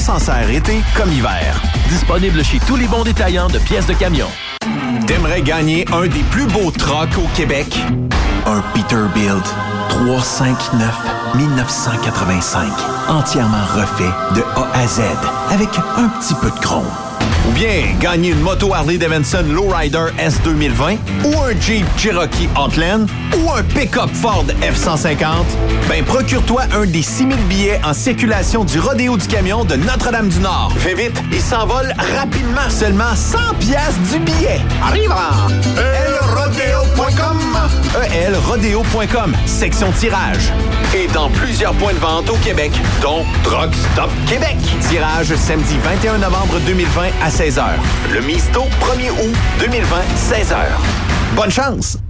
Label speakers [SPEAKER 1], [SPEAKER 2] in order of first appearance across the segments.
[SPEAKER 1] s'en sert été comme hiver.
[SPEAKER 2] Disponible chez tous les bons détaillants de pièces de camion.
[SPEAKER 1] T'aimerais gagner un des plus beaux trucks au Québec? Un Peterbilt 359 1985. Entièrement refait de A à Z avec un petit peu de chrome. Ou bien gagner une moto Harley Davidson Lowrider S 2020 ou un Jeep Cherokee Outland ou un pick-up Ford F-150, ben procure-toi un des 6000 billets en circulation du Rodéo du Camion de Notre-Dame-du-Nord. Fais vite, il s'envole rapidement. Seulement 100 pièces du billet. Arrive elrodeo.com elrodeo.com, section tirage. Et dans plusieurs points de vente au Québec, dont Stop Québec. Tirage samedi 21 novembre 2020 à 16h. Le Misto, 1er août 2020, 16h. Bonne chance!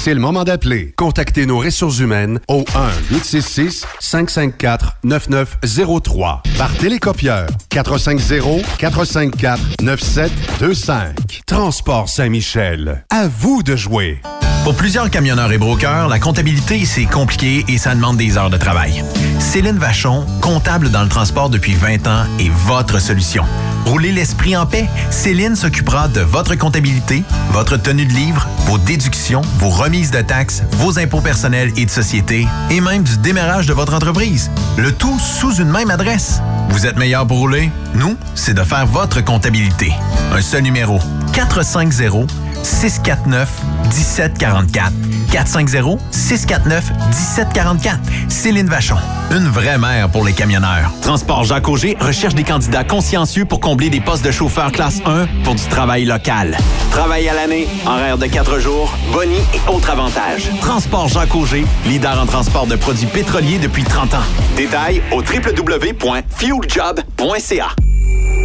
[SPEAKER 3] C'est le moment d'appeler. Contactez nos ressources humaines au 1-866-554-9903 par télécopieur 450-454-9725. Transport Saint-Michel. À vous de jouer.
[SPEAKER 1] Pour plusieurs camionneurs et brokers, la comptabilité, c'est compliqué et ça demande des heures de travail. Céline Vachon, comptable dans le transport depuis 20 ans, est votre solution. Roulez l'esprit en paix. Céline s'occupera de votre comptabilité, votre tenue de livre, vos déductions, vos remises de taxes, vos impôts personnels et de société, et même du démarrage de votre entreprise. Le tout sous une même adresse. Vous êtes meilleur pour rouler? Nous, c'est de faire votre comptabilité. Un seul numéro. 450 649 1744. 450 649 1744. Céline Vachon, une vraie mère pour les camionneurs. Transport Jacques Auger recherche des candidats consciencieux pour combler des postes de chauffeur classe 1 pour du travail local. Travail à l'année, horaire de 4 jours, boni et autres avantages. Transport Jacques Auger, leader en transport de produits pétroliers depuis 30 ans. Détails au www.fueljob.ca.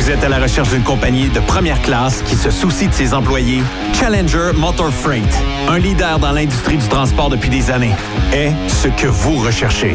[SPEAKER 1] Vous êtes à la recherche d'une compagnie de première classe qui se soucie de ses employés? Challenger Motor Freight, un leader dans l'industrie du transport depuis des années, est ce que vous recherchez.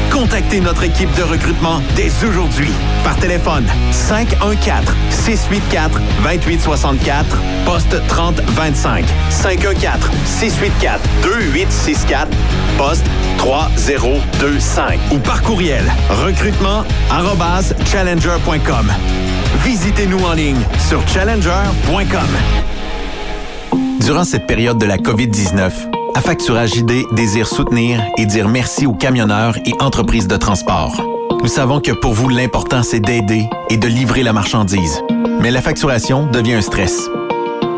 [SPEAKER 1] Contactez notre équipe de recrutement dès aujourd'hui par téléphone 514 684 2864 poste 3025 514 684 2864 poste 3025 ou par courriel recrutement challenger.com. Visitez-nous en ligne sur challenger.com. Durant cette période de la COVID-19, Affacturage ID désire soutenir et dire merci aux camionneurs et entreprises de transport. Nous savons que pour vous, l'important, c'est d'aider et de livrer la marchandise. Mais la facturation devient un stress.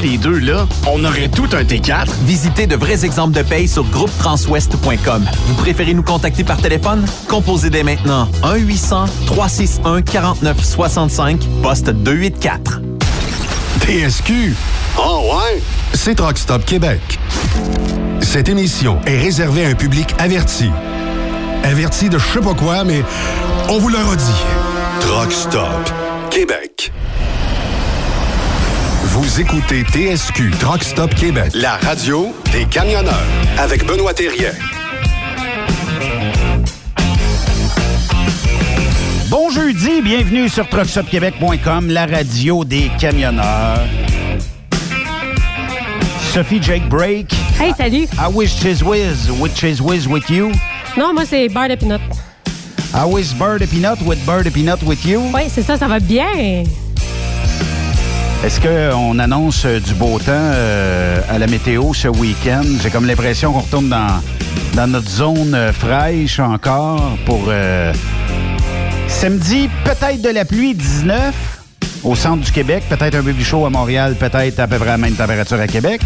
[SPEAKER 4] les deux, là, on aurait tout un T4.
[SPEAKER 1] Visitez de vrais exemples de paye sur groupetranswest.com. Vous préférez nous contacter par téléphone? Composez dès maintenant 1-800-361-4965, poste 284.
[SPEAKER 3] TSQ. Oh ouais? C'est Truck Stop Québec. Cette émission est réservée à un public averti. Averti de je sais pas quoi, mais on vous le redit. Truck Stop Québec. Vous écoutez TSQ Truck Stop Québec, la radio des camionneurs avec Benoît Thérien.
[SPEAKER 5] Bon jeudi, bienvenue sur truckstopquebec.com, la radio des camionneurs. Sophie Jake Break.
[SPEAKER 6] Hey, salut.
[SPEAKER 5] I wish Chiz Whiz, with Chiz Whiz with you.
[SPEAKER 6] Non, moi, c'est beurre de pinot.
[SPEAKER 5] I wish Bird a Peanut with Bird a Peanut with you.
[SPEAKER 6] Oui, c'est ça, ça va bien.
[SPEAKER 5] Est-ce qu'on annonce euh, du beau temps euh, à la météo ce week-end? J'ai comme l'impression qu'on retourne dans, dans notre zone euh, fraîche encore pour euh, samedi, peut-être de la pluie 19 au centre du Québec, peut-être un peu plus chaud à Montréal, peut-être à peu près la même température à Québec.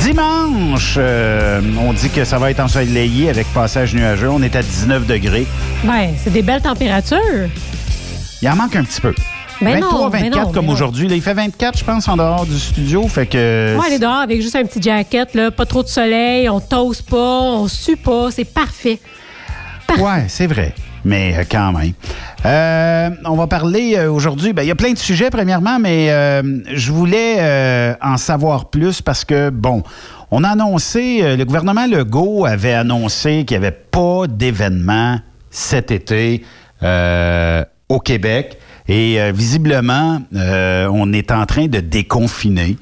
[SPEAKER 5] Dimanche, euh, on dit que ça va être ensoleillé avec passage nuageux. On est à 19 degrés.
[SPEAKER 6] Ben, c'est des belles températures.
[SPEAKER 5] Il en manque un petit peu.
[SPEAKER 6] Ben
[SPEAKER 5] 23,
[SPEAKER 6] non, ben
[SPEAKER 5] 24
[SPEAKER 6] non,
[SPEAKER 5] comme aujourd'hui. Il fait 24, je pense, en dehors du studio. Fait que.
[SPEAKER 6] Moi, aller dehors avec juste un petit jacket, là, pas trop de soleil, on toast pas, on sue pas, c'est parfait.
[SPEAKER 5] Ouais, c'est vrai. Mais euh, quand même. Euh, on va parler euh, aujourd'hui. ben, Il y a plein de sujets, premièrement, mais euh, je voulais euh, en savoir plus parce que, bon, on a annoncé, le gouvernement Legault avait annoncé qu'il n'y avait pas d'événement cet été au Québec. Et euh, visiblement, euh, on est en train de déconfiner.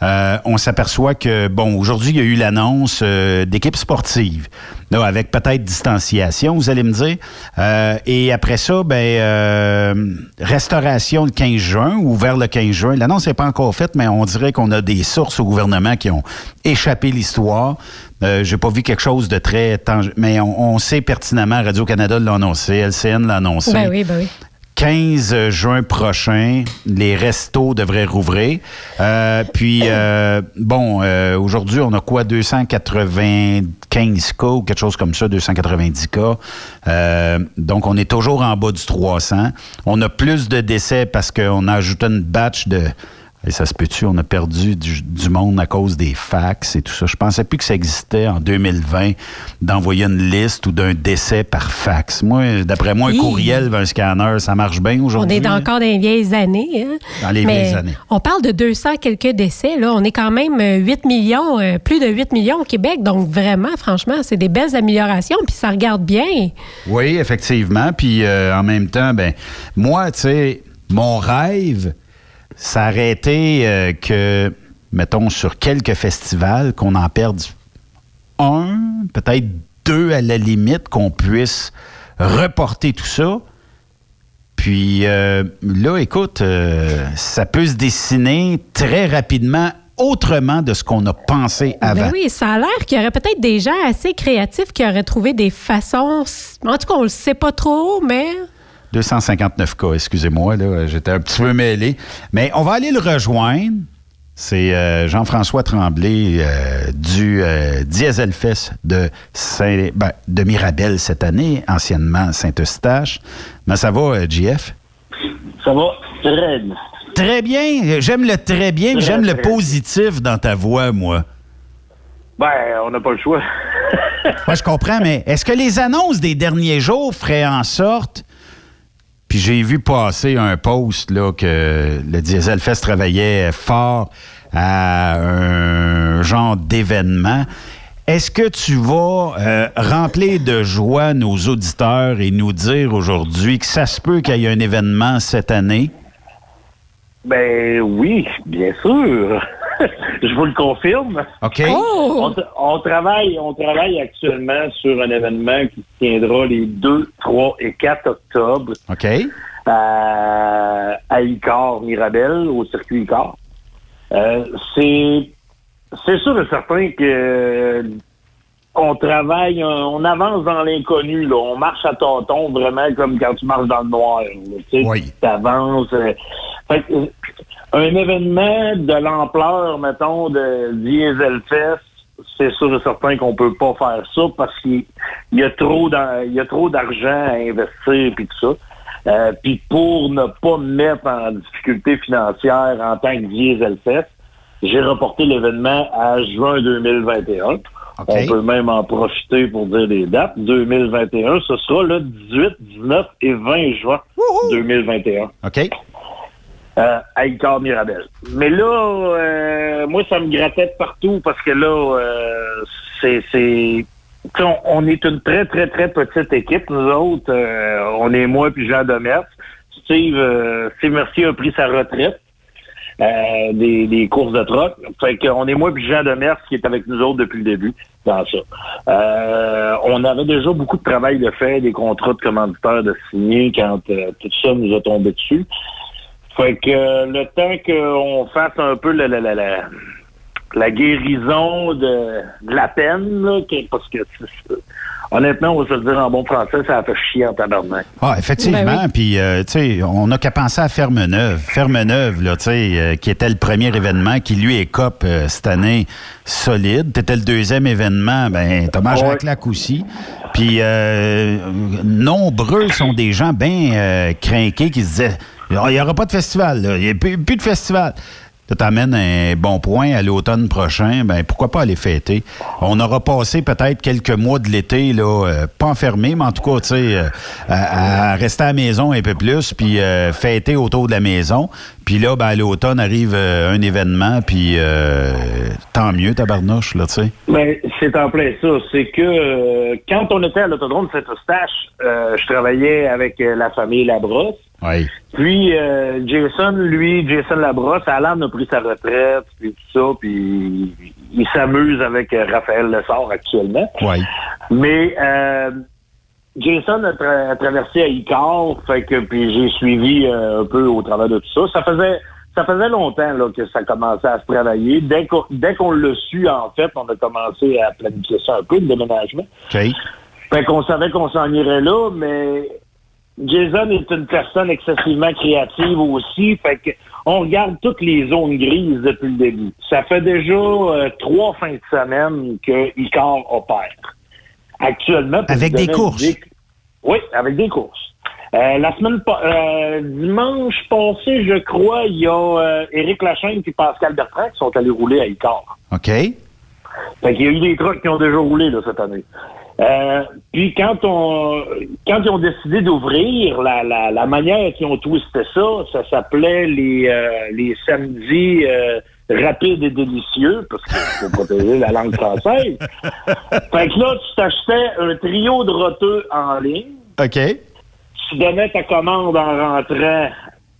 [SPEAKER 5] Euh, on s'aperçoit que, bon, aujourd'hui, il y a eu l'annonce euh, d'équipes sportives, là, avec peut-être distanciation, vous allez me dire. Euh, et après ça, ben, euh, restauration le 15 juin ou vers le 15 juin. L'annonce n'est pas encore faite, mais on dirait qu'on a des sources au gouvernement qui ont échappé l'histoire. Euh, J'ai pas vu quelque chose de très tangible, mais on, on sait pertinemment, Radio-Canada l'a annoncé, LCN l'a annoncé.
[SPEAKER 6] Ben oui, ben oui.
[SPEAKER 5] 15 juin prochain, les restos devraient rouvrir. Euh, puis, euh, bon, euh, aujourd'hui, on a quoi? 295 cas ou quelque chose comme ça, 290 cas. Euh, donc, on est toujours en bas du 300. On a plus de décès parce qu'on a ajouté une batch de... Et ça se peut-tu, on a perdu du, du monde à cause des fax et tout ça. Je pensais plus que ça existait en 2020 d'envoyer une liste ou d'un décès par fax. Moi, d'après moi, un courriel, un scanner, ça marche bien
[SPEAKER 6] On
[SPEAKER 5] aujourd'hui.
[SPEAKER 6] est
[SPEAKER 5] là.
[SPEAKER 6] encore dans les vieilles années. hein.
[SPEAKER 5] Dans les
[SPEAKER 6] Mais
[SPEAKER 5] vieilles années.
[SPEAKER 6] On parle de 200 quelques décès. Là. On est quand même euh, 8 millions, euh, plus de 8 millions au Québec. Donc, vraiment, franchement, c'est des belles améliorations. Puis ça regarde bien.
[SPEAKER 5] Oui, effectivement. Puis euh, en même temps, ben moi, tu sais, mon rêve, ça aurait été euh, que, mettons, sur quelques festivals, qu'on en perde un, peut-être deux à la limite, qu'on puisse reporter tout ça. Puis euh, là, écoute, euh, ça peut se dessiner très rapidement autrement de ce qu'on a pensé avant.
[SPEAKER 6] Ben oui, ça a l'air qu'il y aurait peut-être des gens assez créatifs qui auraient trouvé des façons. En tout cas, on le sait pas trop, mais
[SPEAKER 5] 259 cas, excusez-moi, là, j'étais un petit peu mêlé. Mais on va aller le rejoindre. C'est euh, Jean-François Tremblay euh, du euh, Dieselfest de, Saint, ben, de Mirabel cette année, anciennement Saint-Eustache. Mais ça va, JF?
[SPEAKER 7] Ça va très bien.
[SPEAKER 5] Très bien. J'aime le très bien, j'aime le positif dans ta voix, moi.
[SPEAKER 7] Ben, on n'a pas le choix.
[SPEAKER 5] Moi, je comprends, mais est-ce que les annonces des derniers jours feraient en sorte. Puis j'ai vu passer un post là, que le Dieselfest travaillait fort à un genre d'événement. Est-ce que tu vas euh, remplir de joie nos auditeurs et nous dire aujourd'hui que ça se peut qu'il y ait un événement cette année?
[SPEAKER 7] Ben oui, bien sûr. Je vous le confirme.
[SPEAKER 5] OK?
[SPEAKER 7] On, tra- on travaille, on travaille actuellement sur un événement qui se tiendra les 2, 3 et 4 octobre
[SPEAKER 5] OK?
[SPEAKER 7] à, à Icar, Mirabel, au circuit Icar. Euh, c'est, c'est sûr et certain que on travaille, euh, on avance dans l'inconnu, là. On marche à tâtons, vraiment comme quand tu marches dans le noir. Tu sais,
[SPEAKER 5] Oui.
[SPEAKER 7] t'avances. euh. Fait euh, un événement de l'ampleur, mettons, de Dieselfest, c'est sûr et certain qu'on peut pas faire ça parce qu'il y a trop d'ar- il y a trop d'argent à investir puis tout ça. Euh, puis pour ne pas me mettre en difficulté financière en tant que Dieselfest, j'ai reporté l'événement à juin 2021. On peut même en profiter pour dire les dates. 2021, ce sera le 18, 19 et 20 juin 2021
[SPEAKER 5] OK?
[SPEAKER 7] euh, à Mirabel. Mais là, euh, moi, ça me grattait de partout parce que là, euh, c'est... c'est on, on est une très, très, très petite équipe, nous autres. Euh, on est moi puis Jean Demers. Steve, euh, Steve Mercier a pris sa retraite euh, des, des courses de troc. Fait qu'on est moi puis Jean Demers qui est avec nous autres depuis le début dans ça. Euh, on avait déjà beaucoup de travail de fait, des contrats de commanditaires de signer quand euh, tout ça nous a tombé dessus. Fait que le temps qu'on fasse un peu la, la, la, la, la guérison de, de la peine, là, que- parce que c'est- honnêtement, on va se le dire en bon français, ça a fait chier en tabarnak.
[SPEAKER 5] Ah, effectivement.
[SPEAKER 6] Ben oui.
[SPEAKER 5] Puis, euh, tu sais, on n'a qu'à penser à Ferme-Neuve. Ferme-Neuve, là, tu sais, euh, qui était le premier événement qui, lui, écope euh, cette année solide. T'étais le deuxième événement, ben, t'as mangé
[SPEAKER 7] Ouais.
[SPEAKER 5] la claque aussi. Puis, euh, nombreux sont des gens bien euh, craqués qui se disaient, il n'y aura pas de festival, là. il n'y a plus, plus de festival. Tu t'amènes un bon point à l'automne prochain, ben pourquoi pas aller fêter? On aura passé peut-être quelques mois de l'été, là, euh, pas enfermé, mais en tout cas, tu sais, euh, à, à rester à la maison un peu plus, puis euh, fêter autour de la maison. Puis là, ben, à l'automne arrive euh, un événement, puis euh, tant mieux, tabarnouche, là, tu sais.
[SPEAKER 7] Mais c'est en plein ça. C'est que euh, quand on était à l'autodrome de Saint-Eustache, euh, je travaillais avec la famille Labrosse.
[SPEAKER 5] Oui.
[SPEAKER 7] Puis euh, Jason, lui, Jason Labrosse, Alan a pris sa retraite, puis tout ça, puis il s'amuse avec Raphaël Lessard actuellement.
[SPEAKER 5] Oui.
[SPEAKER 7] Mais euh, Jason a, tra- a traversé à Icar, fait que puis j'ai suivi euh, un peu au travers de tout ça. Ça faisait ça faisait longtemps là, que ça commençait à se travailler. Dès qu'on dès qu'on l'a su, en fait, on a commencé à planifier ça un peu, le déménagement.
[SPEAKER 5] OK.
[SPEAKER 7] Fait qu'on savait qu'on s'en irait là, mais Jason est une personne excessivement créative aussi. Fait que on regarde toutes les zones grises depuis le début. Ça fait déjà euh, trois fins de semaine que Icar opère. Actuellement.
[SPEAKER 5] Avec des courses?
[SPEAKER 7] idée- Oui, avec des courses. Euh, la semaine euh, dimanche passé, je crois, il y a euh, Éric Lachaine et Pascal Bertrand qui sont allés rouler à Icar.
[SPEAKER 5] OK.
[SPEAKER 7] Fait qu'il y a eu des trucks qui ont déjà roulé là, cette année. Euh, puis quand on quand ils ont décidé d'ouvrir, la, la, la manière qu'ils ont twisté ça, ça s'appelait les euh, les samedis euh, rapides et délicieux, parce qu'il faut protéger la langue française. fait que là, tu t'achetais un trio de roteux en ligne,
[SPEAKER 5] OK.
[SPEAKER 7] tu donnais ta commande en rentrant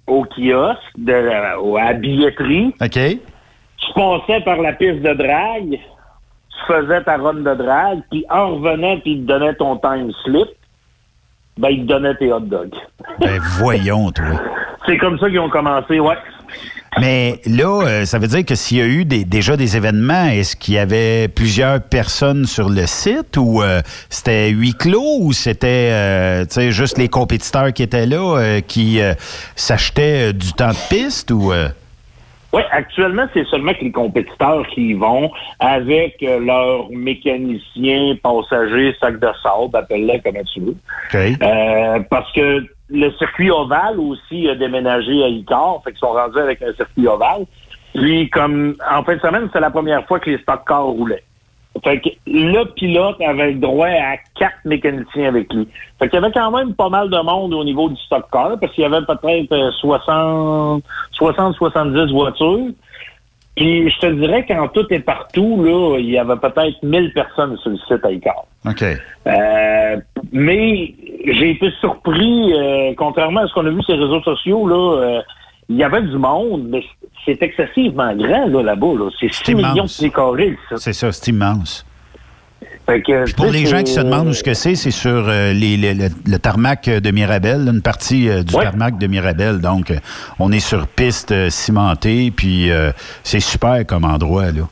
[SPEAKER 7] au kiosque, de, à la billetterie,
[SPEAKER 5] OK.
[SPEAKER 7] tu passais par la piste de drague, tu faisais ta run de drague, puis en revenant, puis il te donnait ton time slip, ben il te donnait tes hot dogs.
[SPEAKER 5] Ben, voyons, toi.
[SPEAKER 7] C'est comme ça qu'ils ont commencé, ouais.
[SPEAKER 5] Mais là, euh, ça veut dire que s'il y a eu des- déjà des événements, est-ce qu'il y avait plusieurs personnes sur le site ou euh, c'était huis clos ou c'était euh, juste les compétiteurs qui étaient là qui s'achetaient du temps de piste ou...
[SPEAKER 7] Oui, actuellement, c'est seulement que les compétiteurs qui y vont avec euh, leurs mécaniciens, passagers, sacs de sable, appelle-les comme tu veux. Euh, parce que le circuit ovale aussi a déménagé à Icar, fait qu'ils sont rendus avec un circuit ovale. Puis, comme en fin de semaine, c'est la première fois que les stock cars roulaient. Fait que le pilote avait le droit à quatre mécaniciens avec lui. Fait qu'il y avait quand même pas mal de monde au niveau du stock car, parce qu'il y avait peut-être 60, 60, 70 voitures. Puis je te dirais qu'en tout et partout, là, il y avait peut-être 1000 personnes sur le site à Icar.
[SPEAKER 5] OK.
[SPEAKER 7] Euh, mais j'ai été surpris, euh, contrairement à ce qu'on a vu sur les réseaux sociaux, là, euh, il y avait du monde, mais c'est excessivement grand là, là-bas. Là. C'est 6 millions de pieds carrés.
[SPEAKER 5] C'est ça, c'est immense.
[SPEAKER 7] Que,
[SPEAKER 5] pour les gens qui se demandent où ce que c'est, c'est sur euh, les, le, tarmac de Mirabel, une partie euh, du tarmac de Mirabel. Donc, euh, on est sur piste cimentée, puis c'est super comme endroit. là.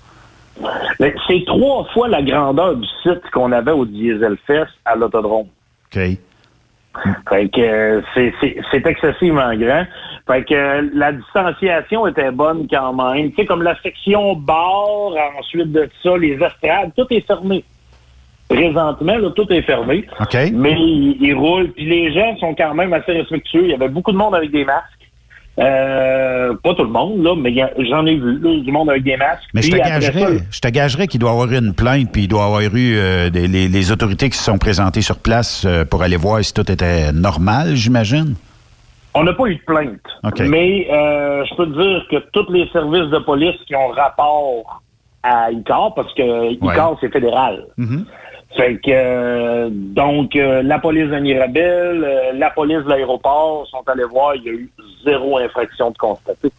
[SPEAKER 7] C'est trois fois la grandeur du site qu'on avait au Diesel Fest à l'autodrome.
[SPEAKER 5] OK.
[SPEAKER 7] Fait que c'est excessivement grand. Fait que la distanciation était bonne quand même. Tu sais, comme la section bar, ensuite de ça, les estrades, tout est fermé. Présentement, là, tout est fermé. Mais ils roulent. Puis les gens sont quand même assez respectueux. Il y avait beaucoup de monde avec des masques. Euh, pas tout le monde, là, mais j'en ai vu, du monde avec des masques.
[SPEAKER 5] Mais je te, gagerais, je te gagerais qu'il doit y avoir eu une plainte, puis il doit y avoir eu euh, les, autorités qui se sont présentées sur place euh, pour aller voir si tout était normal, j'imagine?
[SPEAKER 7] On n'a pas eu de plainte. Mais je peux te dire que tous les services de police qui ont rapport à ICAR, parce que ICAR, c'est fédéral. Mm-hmm. Fait que euh, donc euh, la police de Mirabel, euh, la police de l'aéroport sont allés voir, il y a eu zéro infraction de constater.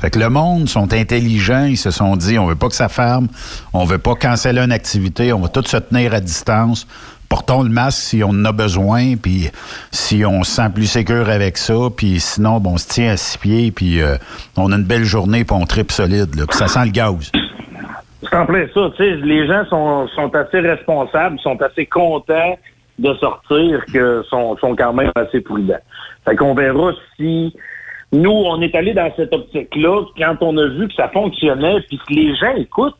[SPEAKER 5] Fait que le monde sont intelligents, ils se sont dit on veut pas que ça ferme, on veut pas canceller une activité, on va tout se tenir à distance. Portons le masque si on en a besoin, puis si on se sent plus sécure avec ça, puis sinon, bon, on se tient à six pieds, puis on a une belle journée, puis on tripe solide, là, puis ça sent le gaz.
[SPEAKER 7] C'est en plein ça. Tu sais, les gens sont, sont assez responsables, sont assez contents de sortir que sont, sont quand même assez prudents. Fait qu'on verra si nous, on est allé dans cette optique-là quand on a vu que ça fonctionnait puis que les gens écoutent.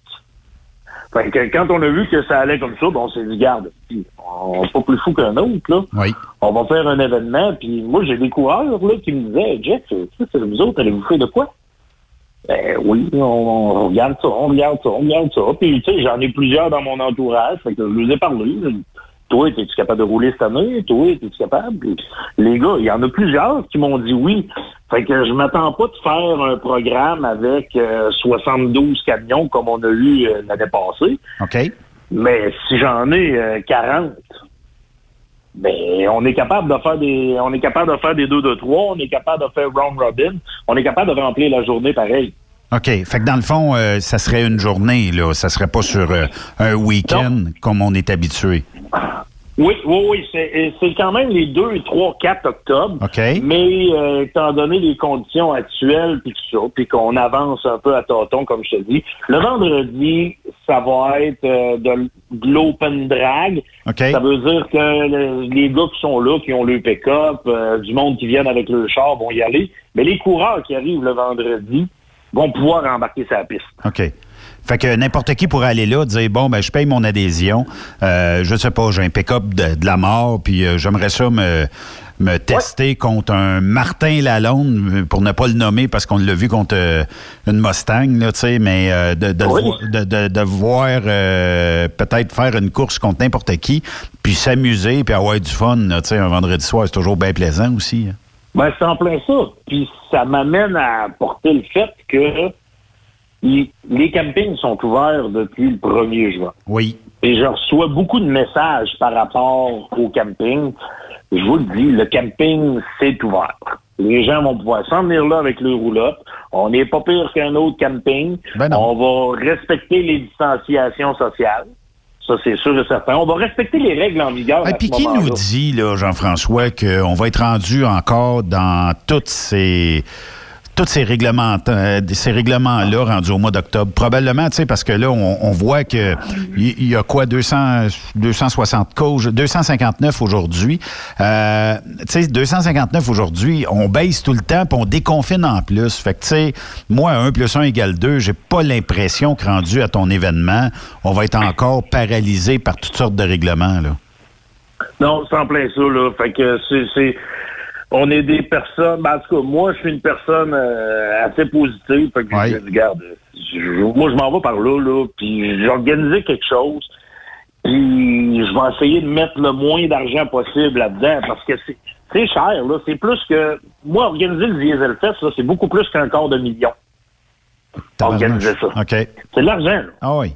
[SPEAKER 7] Fait que quand on a vu que ça allait comme ça, bon, on s'est dit, garde, on n'est pas plus fou qu'un autre, là.
[SPEAKER 5] Oui.
[SPEAKER 7] On va faire un événement, puis moi, j'ai des coureurs, là, qui me disaient, Jeff, c'est vous autres, allez-vous faire de quoi? Ben oui, on, regarde ça, on regarde ça, on regarde ça. Puis, tu sais, j'en ai plusieurs dans mon entourage. Fait que je les ai parlé. Toi, es-tu capable de rouler cette année? Toi, es-tu capable? les gars, il y en a plusieurs qui m'ont dit oui. Fait que je m'attends pas de faire un programme avec 72 euh, camions comme on a eu euh, l'année passée.
[SPEAKER 5] OK.
[SPEAKER 7] Mais si j'en ai 40, euh, ben, on est capable de faire des, on est capable de faire des deux de trois, on est capable de faire round robin, on est capable de remplir la journée pareil.
[SPEAKER 5] OK. Fait que dans le fond, euh, ça serait une journée, là. Ça serait pas sur euh, un week-end comme on est habitué.
[SPEAKER 7] Oui, oui, oui. C'est quand même les 2, 3, 4 octobre.
[SPEAKER 5] OK.
[SPEAKER 7] Mais euh, étant donné les conditions actuelles, puis tout ça, puis qu'on avance un peu à tâtons, comme je te dis, le vendredi, ça va être euh, de, l'open drag.
[SPEAKER 5] OK.
[SPEAKER 7] Ça veut dire que les gars qui sont là, qui ont le pick-up, euh, du monde qui viennent avec le char vont y aller. Mais les coureurs qui arrivent le vendredi vont pouvoir embarquer sa piste.
[SPEAKER 5] OK. Fait que n'importe qui pourrait aller là, dire bon ben je paye mon adhésion, euh, je sais pas, j'ai un pick-up de, la mort, puis euh, j'aimerais ça me me tester contre un Martin Lalonde, pour ne pas le nommer parce qu'on l'a vu contre euh, une Mustang, là, tu sais, mais de, de, de, voir peut-être faire une course contre n'importe qui, puis s'amuser, puis avoir du fun, tu sais, un vendredi soir, c'est toujours bien plaisant aussi. Hein.
[SPEAKER 7] Ben, c'est en plein ça. Puis ça m'amène à porter le fait que les campings sont ouverts depuis le 1er juin.
[SPEAKER 5] Oui.
[SPEAKER 7] Et je reçois beaucoup de messages par rapport au camping. Je vous le dis, le camping, c'est ouvert. Les gens vont pouvoir s'en venir là avec le roulotte. On n'est pas pire qu'un autre camping.
[SPEAKER 5] Ben
[SPEAKER 7] On va respecter les distanciations sociales. Ça, c'est sûr et certain. On va respecter les règles en vigueur.
[SPEAKER 5] Et puis qui nous dit, là, Jean-François, qu'on va être rendu encore dans toutes ces tous ces règlements, euh, ces règlements-là rendus au mois d'octobre. Probablement, tu sais, parce que là, on, voit que il y, a quoi, 200, 260 causes, 259 aujourd'hui. Euh, tu sais, 259 aujourd'hui, on baisse tout le temps, puis on déconfine en plus. Fait que, tu sais, moi, 1 plus 1 égale 2, j'ai pas l'impression que rendu à ton événement, on va être encore paralysé par toutes sortes de règlements, là.
[SPEAKER 7] Non, c'est en plein ça, là. Fait que c'est on est des personnes, ben, en tout cas, moi, je suis une personne euh, assez positive. Fait que je regarde, moi, je m'en vais par là, là, puis j'ai organisé quelque chose, puis je vais essayer de mettre le moins d'argent possible là-dedans, parce que c'est cher, là. C'est plus que, moi, organiser le Diesel Fest, c'est beaucoup plus qu'un quart de million. Organiser ça.
[SPEAKER 5] OK.
[SPEAKER 7] C'est de l'argent, là.
[SPEAKER 5] Ah oui.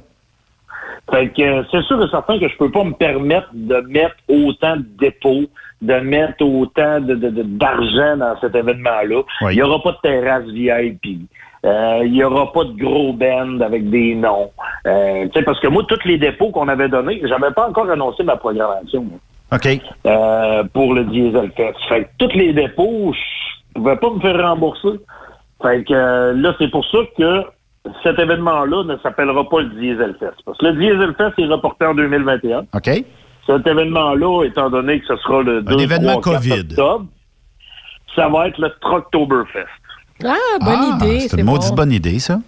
[SPEAKER 7] Fait que c'est sûr et certain que je peux pas me permettre de mettre autant de dépôts, de mettre autant de, d'argent dans cet événement-là. Il n'y aura pas de terrasse VIP. Euh, il n'y aura pas de gros band avec des noms. Euh, parce que moi, tous les dépôts qu'on avait donnés, j'avais pas encore annoncé ma programmation.
[SPEAKER 5] OK.
[SPEAKER 7] Euh, pour le Diesel Fest. Fait que tous les dépôts, je pouvais pas me faire rembourser. Fait que euh, là, c'est pour ça que cet événement-là ne s'appellera pas le Diesel Fest. Parce que le Diesel Fest est reporté en 2021.
[SPEAKER 5] OK.
[SPEAKER 7] Cet événement-là, étant donné que ce sera le 2
[SPEAKER 5] événement COVID.
[SPEAKER 7] octobre, ça va être le Trucktoberfest.
[SPEAKER 6] Ah, bonne ah, idée.
[SPEAKER 5] C'est une maudite bonne idée, ça.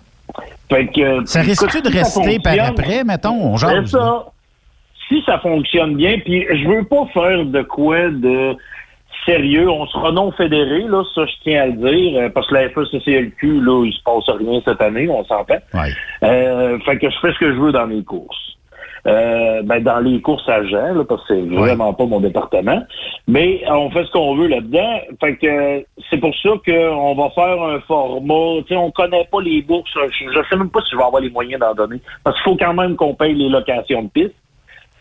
[SPEAKER 7] Fait que,
[SPEAKER 5] ça risque-tu de rester par après, mettons? On
[SPEAKER 7] C'est ça. Si ça fonctionne bien, puis je veux pas faire de quoi de sérieux. On sera non fédéré, là, ça je tiens à le dire, euh, parce que la FECCLQ, là, il se passe rien cette année, on s'entend.
[SPEAKER 5] Ouais.
[SPEAKER 7] Euh, fait que je fais ce que je veux dans mes courses. Euh, ben, dans les courses à Jean, là, parce que c'est vraiment pas mon département. Mais on fait ce qu'on veut là-dedans. Fait que c'est pour ça qu'on va faire un format. Tu sais, on connaît pas les bourses. Je, je sais même pas si je vais avoir les moyens d'en donner. Parce qu'il faut quand même qu'on paye les locations de piste.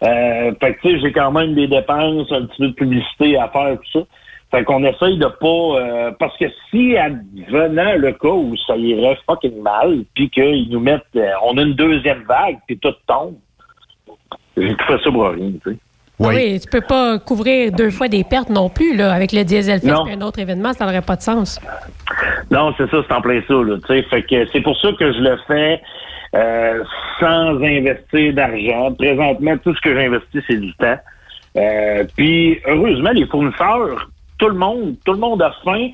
[SPEAKER 7] Euh, fait que, tu sais, j'ai quand même des dépenses, un petit peu de publicité à faire, tout ça. Fait qu'on essaye de pas... Euh, parce que si, advenant le cas où ça irait fucking mal, puis qu'ils nous mettent... Euh, on a une deuxième vague, puis tout tombe, j'ai tout fait ça pour rien, tu sais.
[SPEAKER 6] Oui. oui. tu peux pas couvrir deux fois des pertes non plus, là, avec le Diesel et un autre événement, ça n'aurait pas de sens.
[SPEAKER 7] Non, c'est ça, c'est en plein ça, là, tu sais. Fait que c'est pour ça que je le fais euh, sans investir d'argent. Présentement, tout ce que j'investis, c'est du temps. Euh, puis, heureusement, les fournisseurs, tout le monde, tout le monde a faim,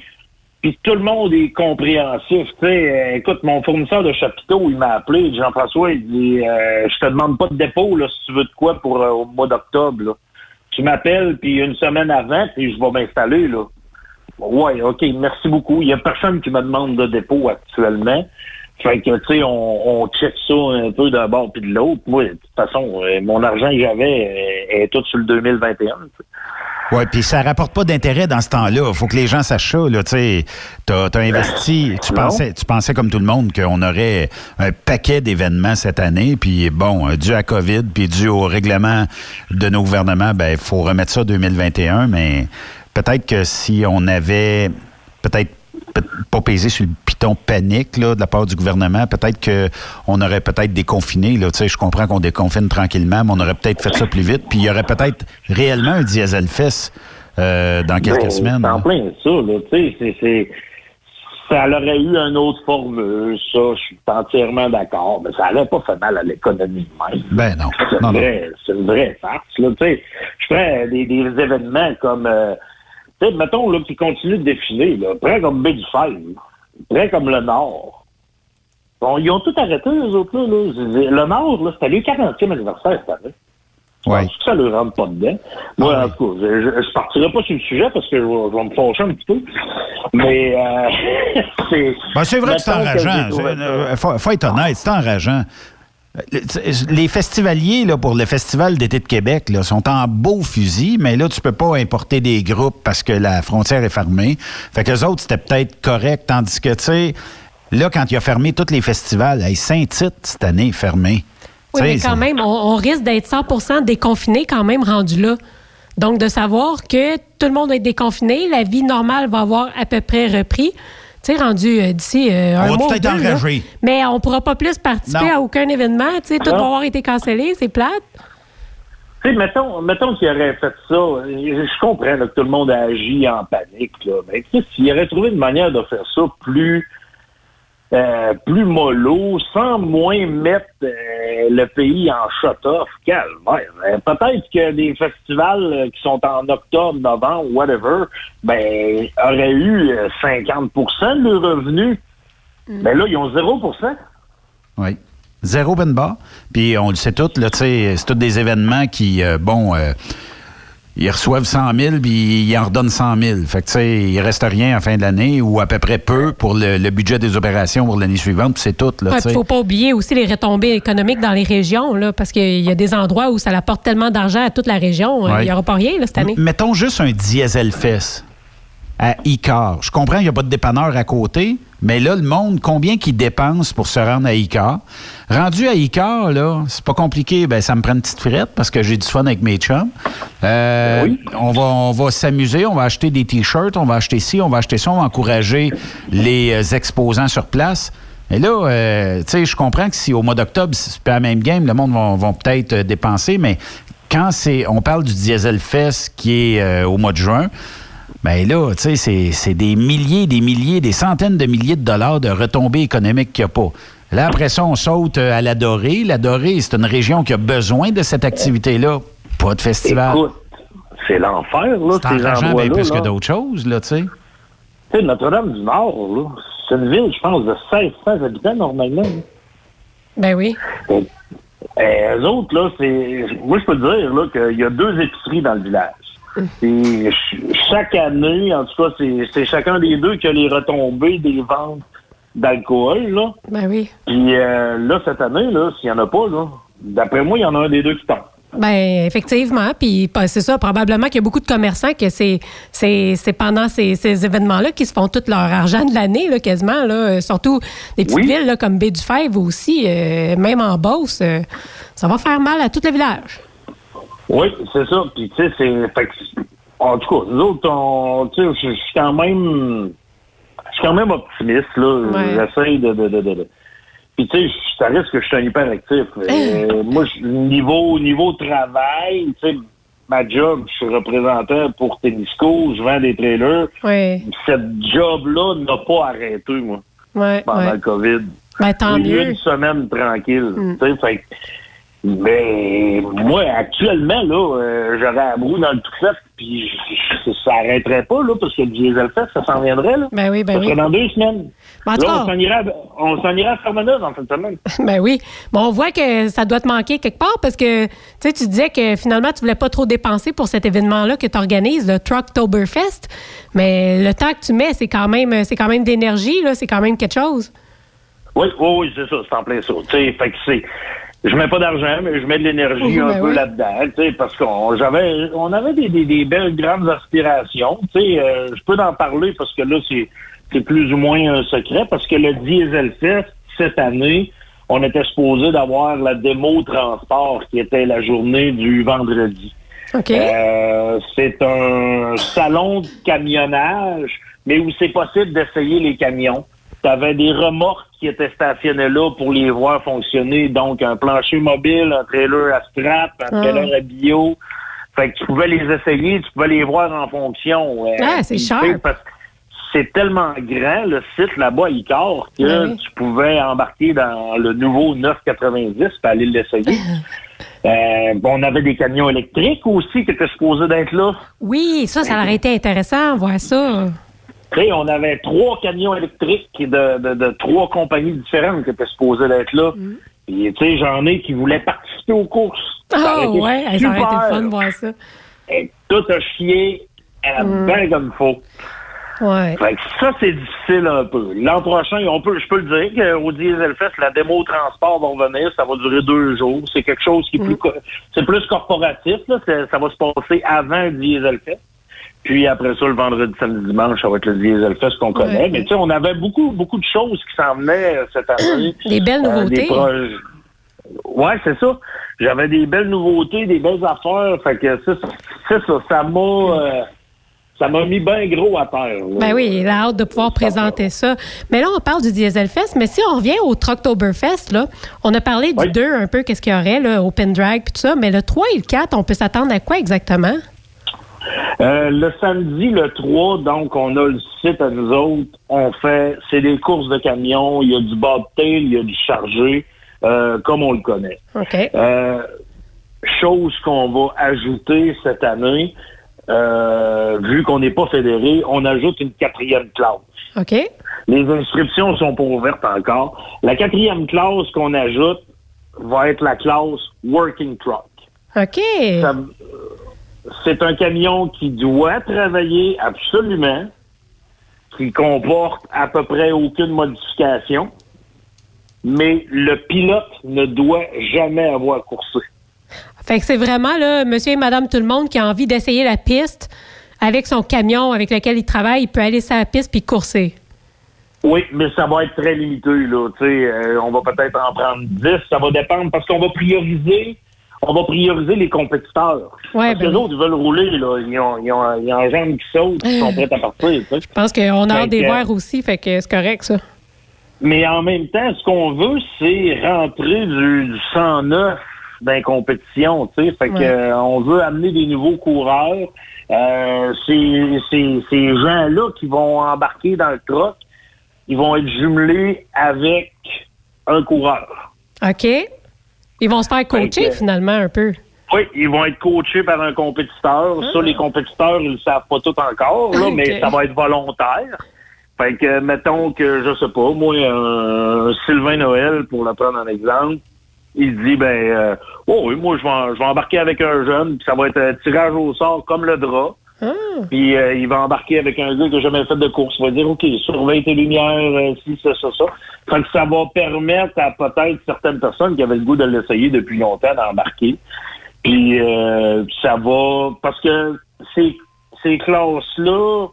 [SPEAKER 7] puis tout le monde est compréhensif. Sais, euh, écoute, mon fournisseur de chapiteaux, il m'a appelé, Jean-François, il dit Je te demande pas de dépôt là, si tu veux de quoi pour au mois d'octobre. Tu m'appelles, puis une semaine avant, puis je vais m'installer. là. Ouais, OK, merci beaucoup. Il y a personne qui me demande de dépôt actuellement. Fait que, tu sais, on, on check ça un peu d'un bord puis de l'autre. Moi, de toute façon, euh, mon argent que j'avais est, tout sur le 2021.
[SPEAKER 5] Oui, puis ça rapporte pas d'intérêt dans ce temps-là. faut que les gens sachent ça. Tu sais, as, investi, tu pensais, tu pensais comme tout le monde qu'on aurait un paquet d'événements cette année. Puis bon, dû à COVID, puis dû au règlement de nos gouvernements, ben il faut remettre ça 2021. Mais peut-être que si on avait peut-être pas peser sur le piton panique là, de la part du gouvernement. Peut-être qu'on aurait peut-être déconfiné. Là, je comprends qu'on déconfine tranquillement, mais on aurait peut-être fait ça plus vite. Puis il y aurait peut-être réellement un diesel fest euh, dans quelques ben, semaines.
[SPEAKER 7] En plein ça. Là, c'est, ça aurait eu une autre formule, ça, je suis entièrement d'accord, mais ça n'aurait pas fait mal à l'économie même.
[SPEAKER 5] Ben non.
[SPEAKER 7] C'est, une vraie farce. Là, je fais des, des événements comme euh, sais, mettons, là, qui continue de défiler, là, près comme Five, près comme le Nord. Bon, ils ont tout arrêté, eux autres, là. Le Nord, là, c'était le 40e anniversaire cette année.
[SPEAKER 5] Ouais.
[SPEAKER 7] que ça ne leur rentre pas dedans. Moi, ah en tout cas, je, ne partirai pas sur le sujet parce que je vais, me fâcher un petit peu. Mais euh, c'est.
[SPEAKER 5] Ben, c'est vrai que c'est enrageant. Il euh, faut, faut, être honnête, c'est enrageant. Les festivaliers là, pour le Festival d'été de Québec là, sont en beau fusil, mais là, tu peux pas importer des groupes parce que la frontière est fermée. Fait que les autres, c'était peut-être correct, tandis que, tu sais, là, quand il a fermé tous les festivals, hey, Saint-Tite, cette année, fermé.
[SPEAKER 6] Oui, mais quand même, on, risque d'être 100% déconfiné quand même rendu là. Donc, de savoir que tout le monde va être déconfiné, la vie normale va avoir à peu près repris tu sais, rendu euh, d'ici euh, un
[SPEAKER 5] on
[SPEAKER 6] mois.
[SPEAKER 5] engagé.
[SPEAKER 6] mais on pourra pas plus participer à aucun événement. Tu sais, tout va avoir été cancellé, c'est plate.
[SPEAKER 7] Tu sais, mettons, mettons qu'il aurait fait ça. Je comprends là, que tout le monde a agi en panique. Là, mais tu sais, s'il aurait trouvé une manière de faire ça plus euh, plus mollo, sans moins mettre euh, le pays en shut-off. Calvaire. Peut-être que des festivals euh, qui sont en octobre, novembre, whatever, ben, auraient eu euh, 50% de leurs revenus. Mais là, ils ont 0%
[SPEAKER 5] Oui. Zéro ben bas. Puis on le sait tout, là, tu sais, c'est tous des événements qui, euh, bon, euh, ils reçoivent 100 000 puis ils en redonnent 100 000. Fait que, tu sais, il reste rien en fin de l'année ou à peu près peu pour le, le budget des opérations pour l'année suivante, puis c'est tout,
[SPEAKER 6] Il ne faut pas oublier aussi les retombées économiques dans les régions, là, parce qu'il y a des endroits où ça apporte tellement d'argent à toute la région.
[SPEAKER 5] Ouais.
[SPEAKER 6] Il n'y aura pas rien là, cette année.
[SPEAKER 5] M- Mettons juste un diesel fest à Icar. Je comprends qu'il n'y a pas de dépanneur à côté, mais là, le monde, combien qu'il dépense pour se rendre à Icar? Rendu à Icar, là, c'est pas compliqué. Ben, ça me prend une petite frette parce que j'ai du fun avec mes chums. Euh, on va, on va s'amuser, on va acheter des T-shirts, on va acheter ci, on va acheter ça, on va encourager les euh, exposants sur place. Et là, euh, tu sais, je comprends que si au mois d'octobre, c'est pas la même game, le monde va, va peut-être dépenser, mais quand c'est, on parle du Diesel Fest qui est euh, au mois de juin, ben là, tu sais, c'est des milliers, des milliers, des centaines de milliers de dollars de retombées économiques qu'il n'y a pas. Là, après ça, on saute euh, à la Dorée. La Dorée, c'est une région qui a besoin de cette activité-là. Pas de festival.
[SPEAKER 7] Écoute, c'est l'enfer, là,
[SPEAKER 5] C'est
[SPEAKER 7] ces
[SPEAKER 5] enrageant bien
[SPEAKER 7] endroits-là.
[SPEAKER 5] plus que d'autres choses, là, tu sais.
[SPEAKER 7] Tu sais, Notre-Dame-du-Nord, là, c'est une ville, je pense, de 1600 habitants normalement. là.
[SPEAKER 6] Ben oui.
[SPEAKER 7] Euh, eux autres, là, c'est. Moi, je peux te dire là, qu'il y a deux épiceries dans le village. Et ch- chaque année, en tout cas, c'est chacun des deux qui a les retombées des ventes d'alcool. Là.
[SPEAKER 6] Ben oui.
[SPEAKER 7] Puis euh, là, cette année, là, s'il n'y en a pas, là, d'après moi, il y en a un des deux qui tombe.
[SPEAKER 6] Ben effectivement, puis pas- c'est ça, probablement qu'il y a beaucoup de commerçants que c'est c'est pendant ces, ces événements-là qu'ils se font tout leur argent de l'année là quasiment là, surtout des petites
[SPEAKER 7] Oui.
[SPEAKER 6] villes là, comme Baie du Fèvre aussi, euh, même en Beauce, euh, ça va faire mal à tout le village.
[SPEAKER 7] Oui, c'est ça. Puis, tu sais, c'est. En tout cas, nous autres, on. Tu sais, je je suis quand même. Je suis quand même optimiste, là.
[SPEAKER 6] Ouais.
[SPEAKER 7] J'essaye de. de, de, de- Puis, tu sais, ça reste que je suis un hyperactif. Euh, moi, niveau, niveau travail, tu sais, ma job, je suis représentant pour Témisco, je vends des trailers.
[SPEAKER 6] Oui,
[SPEAKER 7] Cette job-là n'a pas arrêté, moi,
[SPEAKER 6] ouais,
[SPEAKER 7] pendant
[SPEAKER 6] ouais.
[SPEAKER 7] le COVID.
[SPEAKER 6] Ben tant mieux.
[SPEAKER 7] une semaine tranquille.
[SPEAKER 6] Mm.
[SPEAKER 7] tu sais, fait mais moi, actuellement, là, euh, j'aurais à brou dans le tout fait, puis ça arrêterait pas, là, parce que le Diesel Fest, ça s'en viendrait, là.
[SPEAKER 6] Ben oui, ben
[SPEAKER 7] ça
[SPEAKER 6] oui.
[SPEAKER 7] serait dans deux semaines.
[SPEAKER 6] Ben,
[SPEAKER 7] là, on s'en irait, à- on s'en irait à Fermanagh en fin de semaine.
[SPEAKER 6] Ben oui. Bon, on voit que ça doit te manquer quelque part parce que tu sais, tu disais que finalement, tu voulais pas trop dépenser pour cet événement-là que tu organises, le Trucktoberfest. Mais le temps que tu mets, c'est quand même c'est quand même d'énergie, là, c'est quand même quelque chose.
[SPEAKER 7] Oui, oui, oui, c'est ça, c'est en plein ça. Tu sais, fait que c'est. Je mets pas d'argent, mais je mets de l'énergie
[SPEAKER 6] Oui,
[SPEAKER 7] un
[SPEAKER 6] ben
[SPEAKER 7] peu
[SPEAKER 6] oui.
[SPEAKER 7] là-dedans, tu sais, parce qu'on j'avais on avait des, des, des belles grandes aspirations. Tu sais, euh, je peux en parler parce que là, c'est c'est plus ou moins un secret, parce que le Diesel Fest, cette année, on était supposé d'avoir la démo transport qui était la journée du vendredi.
[SPEAKER 6] OK?
[SPEAKER 7] Euh, c'est un salon de camionnage, mais où c'est possible d'essayer les camions. Tu avais des remorques qui étaient stationnées là pour les voir fonctionner. Donc, un plancher mobile, un trailer à strap, un
[SPEAKER 6] Ah.
[SPEAKER 7] trailer à bio. Fait que tu pouvais les essayer, tu pouvais les voir en fonction. Euh,
[SPEAKER 6] Ah, c'est cher.
[SPEAKER 7] C'est tellement grand, le site là-bas à Icar, que
[SPEAKER 6] Ben oui.
[SPEAKER 7] tu pouvais embarquer dans le nouveau 990 puis aller l'essayer. Euh, on avait des camions électriques aussi qui étaient supposés d'être là.
[SPEAKER 6] Oui, ça, ça aurait été intéressant, voir ça.
[SPEAKER 7] On avait trois camions électriques de, de, de trois compagnies différentes qui étaient supposés d'être là. Puis, tu sais, j'en ai qui voulaient participer aux courses.
[SPEAKER 6] Ah ouais, hey, ça aurait été
[SPEAKER 7] super.
[SPEAKER 6] fun de voir ça.
[SPEAKER 7] Et tout a chié à
[SPEAKER 6] Mm.
[SPEAKER 7] bien comme il faut.
[SPEAKER 6] Ouais.
[SPEAKER 7] Fait que ça, c'est difficile un peu. L'an prochain, on peut, je peux le dire qu'au Dieselfest, la démo transport va revenir. Ça va durer deux jours. C'est quelque chose qui est plus, co- c'est plus corporatif. Là. Ça va se passer avant le Dieselfest. Puis après ça, le vendredi, samedi, dimanche, ça va être le Dieselfest qu'on connaît.
[SPEAKER 6] Ouais.
[SPEAKER 7] Mais tu sais, on avait beaucoup, beaucoup de choses qui s'en venaient euh, cette année.
[SPEAKER 6] Des belles
[SPEAKER 7] Euh,
[SPEAKER 6] nouveautés.
[SPEAKER 7] des. Ouais, c'est ça. J'avais des belles nouveautés, des belles affaires. Fait que c'est ça. Ça. M'a, euh, ça m'a mis bien gros à terre. là.
[SPEAKER 6] Ben oui, il a hâte de pouvoir présenter ça. Mais là, on parle du Dieselfest, mais si on revient au Trucktoberfest, là, on a parlé du
[SPEAKER 7] Oui.
[SPEAKER 6] 2, un peu, qu'est-ce qu'il y aurait, là, Open Drag, puis tout ça, mais le 3 et le 4, on peut s'attendre à quoi exactement?
[SPEAKER 7] Euh, le samedi, le 3, donc, on a le site à nous autres. On fait, c'est des courses de camions. Il y a du bobtail, il y a du chargé, euh, comme on le connaît.
[SPEAKER 6] OK.
[SPEAKER 7] Euh, chose qu'on va ajouter cette année, euh, vu qu'on n'est pas fédéré, on ajoute une quatrième classe.
[SPEAKER 6] OK.
[SPEAKER 7] Les inscriptions sont pas ouvertes encore. La quatrième classe qu'on ajoute va être la classe Working Truck.
[SPEAKER 6] OK.
[SPEAKER 7] Ça- c'est un camion qui doit travailler absolument, qui comporte à peu près aucune modification, mais le pilote ne doit jamais avoir coursé.
[SPEAKER 6] Fait que c'est vraiment, là, monsieur et madame tout le monde qui a envie d'essayer la piste avec son camion avec lequel il travaille, il peut aller sur la piste puis courser.
[SPEAKER 7] Oui, mais ça va être très limité, là. Tu sais, euh, on va peut-être en prendre 10, ça va dépendre parce qu'on va prioriser. On va prioriser les compétiteurs.
[SPEAKER 6] Ouais,
[SPEAKER 7] parce
[SPEAKER 6] ben
[SPEAKER 7] que les autres, ils veulent rouler, là. Ils ont, ils ont, ils ont un jambe qui saute, ils sont prêts à partir.
[SPEAKER 6] Je pense qu'on a des verres aussi, fait que c'est correct, ça.
[SPEAKER 7] Mais en même temps, ce qu'on veut, c'est rentrer du, du 109 dans les compétitions, tu sais. Fait que euh, on veut amener des nouveaux coureurs. Euh, ces, ces, ces gens-là qui vont embarquer dans le truck, ils vont être jumelés avec un coureur.
[SPEAKER 6] OK. Ils vont se faire coacher,
[SPEAKER 7] Fait que-
[SPEAKER 6] finalement, un peu.
[SPEAKER 7] Oui, ils vont être coachés par un compétiteur. Ça, les compétiteurs, ils le savent pas tout encore, là,
[SPEAKER 6] Ah.
[SPEAKER 7] Mais ça va être volontaire. Fait que, mettons que, je sais pas, moi, un Sylvain Noël, pour le prendre en exemple, il dit, ben, euh, oh oui, moi, je vais, je vais embarquer avec un jeune, puis ça va être un tirage au sort comme le drap.
[SPEAKER 6] Ah.
[SPEAKER 7] Puis euh, il va embarquer avec un gars qui n'a jamais fait de course. Il va dire, OK, surveille tes lumières, euh, si, ça, ça, ça. Fait que ça va permettre à peut-être certaines personnes qui avaient le goût de l'essayer depuis longtemps d'embarquer. Puis euh, ça va... Parce que ces, ces classes-là...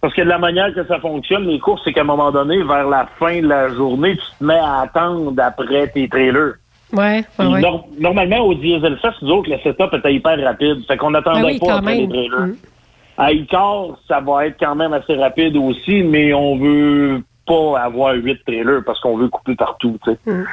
[SPEAKER 7] Parce que de la manière que ça fonctionne, les courses, c'est qu'à un moment donné, vers la fin de la journée, tu te mets à attendre après tes trailers.
[SPEAKER 6] Ouais,
[SPEAKER 7] normalement, au Dieselfest, nous autres, le setup était hyper rapide. Fait qu'on n'attendait
[SPEAKER 6] Ah oui,
[SPEAKER 7] pas
[SPEAKER 6] quand
[SPEAKER 7] après
[SPEAKER 6] même.
[SPEAKER 7] les trailers.
[SPEAKER 6] Mm.
[SPEAKER 7] À Icar, ça va être quand même assez rapide aussi, mais on veut pas avoir huit trailers parce qu'on veut couper partout, tu sais.
[SPEAKER 6] Mm.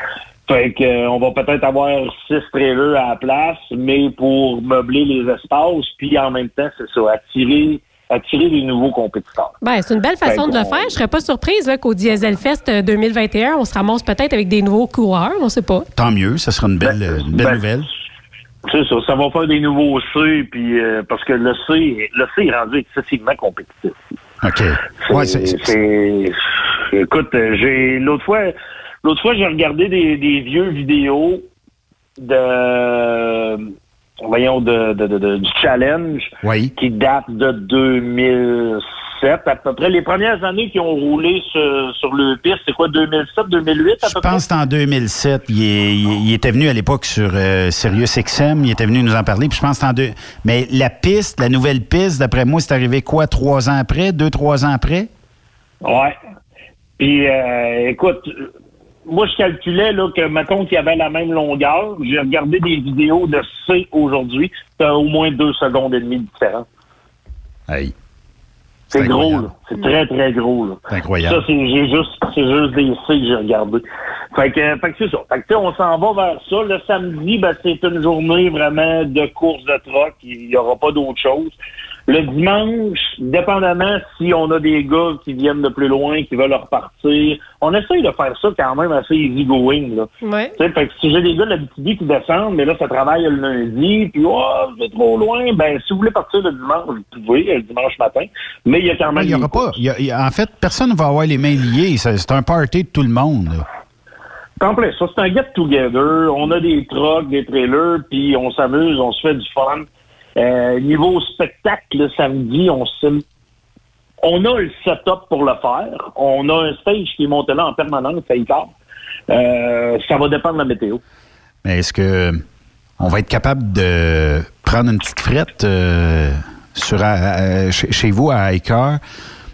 [SPEAKER 7] Fait euh, on va peut-être avoir six trailers à la place, mais pour meubler les espaces, puis en même temps, c'est ça, attirer, attirer des nouveaux compétiteurs.
[SPEAKER 6] Ben, c'est une belle façon
[SPEAKER 7] Fait
[SPEAKER 6] de le faire. Je serais pas surprise là, qu'au Dieselfest euh, 2021, on se ramasse peut-être avec des nouveaux coureurs, on sait pas.
[SPEAKER 5] Tant mieux, ça sera une belle, euh, une belle
[SPEAKER 7] Ben,
[SPEAKER 5] nouvelle.
[SPEAKER 7] C'est ça, ça va faire des nouveaux C, puis euh, parce que le C, le C est rendu excessivement compétitif.
[SPEAKER 5] OK. Ouais, c'est- c'est-
[SPEAKER 7] c'est- Écoute, euh, j'ai l'autre fois, l'autre fois j'ai regardé des, des vieux vidéos de, voyons, de, de- de- du challenge
[SPEAKER 5] Oui.
[SPEAKER 7] qui date de 2007 à peu près. Les premières années qui ont roulé sur, sur le piste, c'est quoi, 2007, 2008 à
[SPEAKER 5] Je
[SPEAKER 7] peu près?
[SPEAKER 5] pense que c'est en 2007. Il, est- il- était venu à l'époque sur euh, Sirius XM. Il était venu nous en parler. Puis je pense en deux. Mais la piste, la nouvelle piste, d'après moi, c'est arrivé quoi, trois ans après, deux, trois ans après?
[SPEAKER 7] Ouais. Puis, euh, écoute, moi, je calculais là, que, mettons qu'il y avait la même longueur. J'ai regardé des vidéos de C aujourd'hui. T'as au moins deux secondes et demie de différence.
[SPEAKER 5] Hey,
[SPEAKER 7] C'est gros, là. C'est très, très gros, là.
[SPEAKER 5] c'est incroyable.
[SPEAKER 7] Ça, c'est juste, c'est juste des C que j'ai regardé. Fait que, fait que c'est ça. Fait que, on s'en va vers ça. Le samedi, ben, c'est une journée vraiment de course de troc. Il n'y aura pas d'autre chose. Le dimanche, dépendamment si on a des gars qui viennent de plus loin, qui veulent repartir, on essaye de faire ça quand même assez easy going, là.
[SPEAKER 6] Ouais.
[SPEAKER 7] Tu sais, fait que si j'ai des gars de la BTB qui descendent, mais là, ça travaille le lundi, puis oh, c'est trop loin, ben, si vous voulez partir le dimanche, vous pouvez, le dimanche matin, mais il y a quand même...
[SPEAKER 5] Il y aura pas.
[SPEAKER 7] courses.
[SPEAKER 5] il y a- il y a- en fait, personne ne va avoir les mains liées. C'est un party de tout le monde. là.
[SPEAKER 7] Complet. Ça, c'est un get-together. On a des trucks, des trailers, puis on s'amuse, on se fait du fun. Euh, niveau spectacle, le samedi, on se... On a le setup pour le faire. On a un stage qui est monté là en permanence, y part. Euh, ça va dépendre de la météo.
[SPEAKER 5] Mais est-ce que on va être capable de prendre une petite frette euh, sur, à- à- chez vous à Icar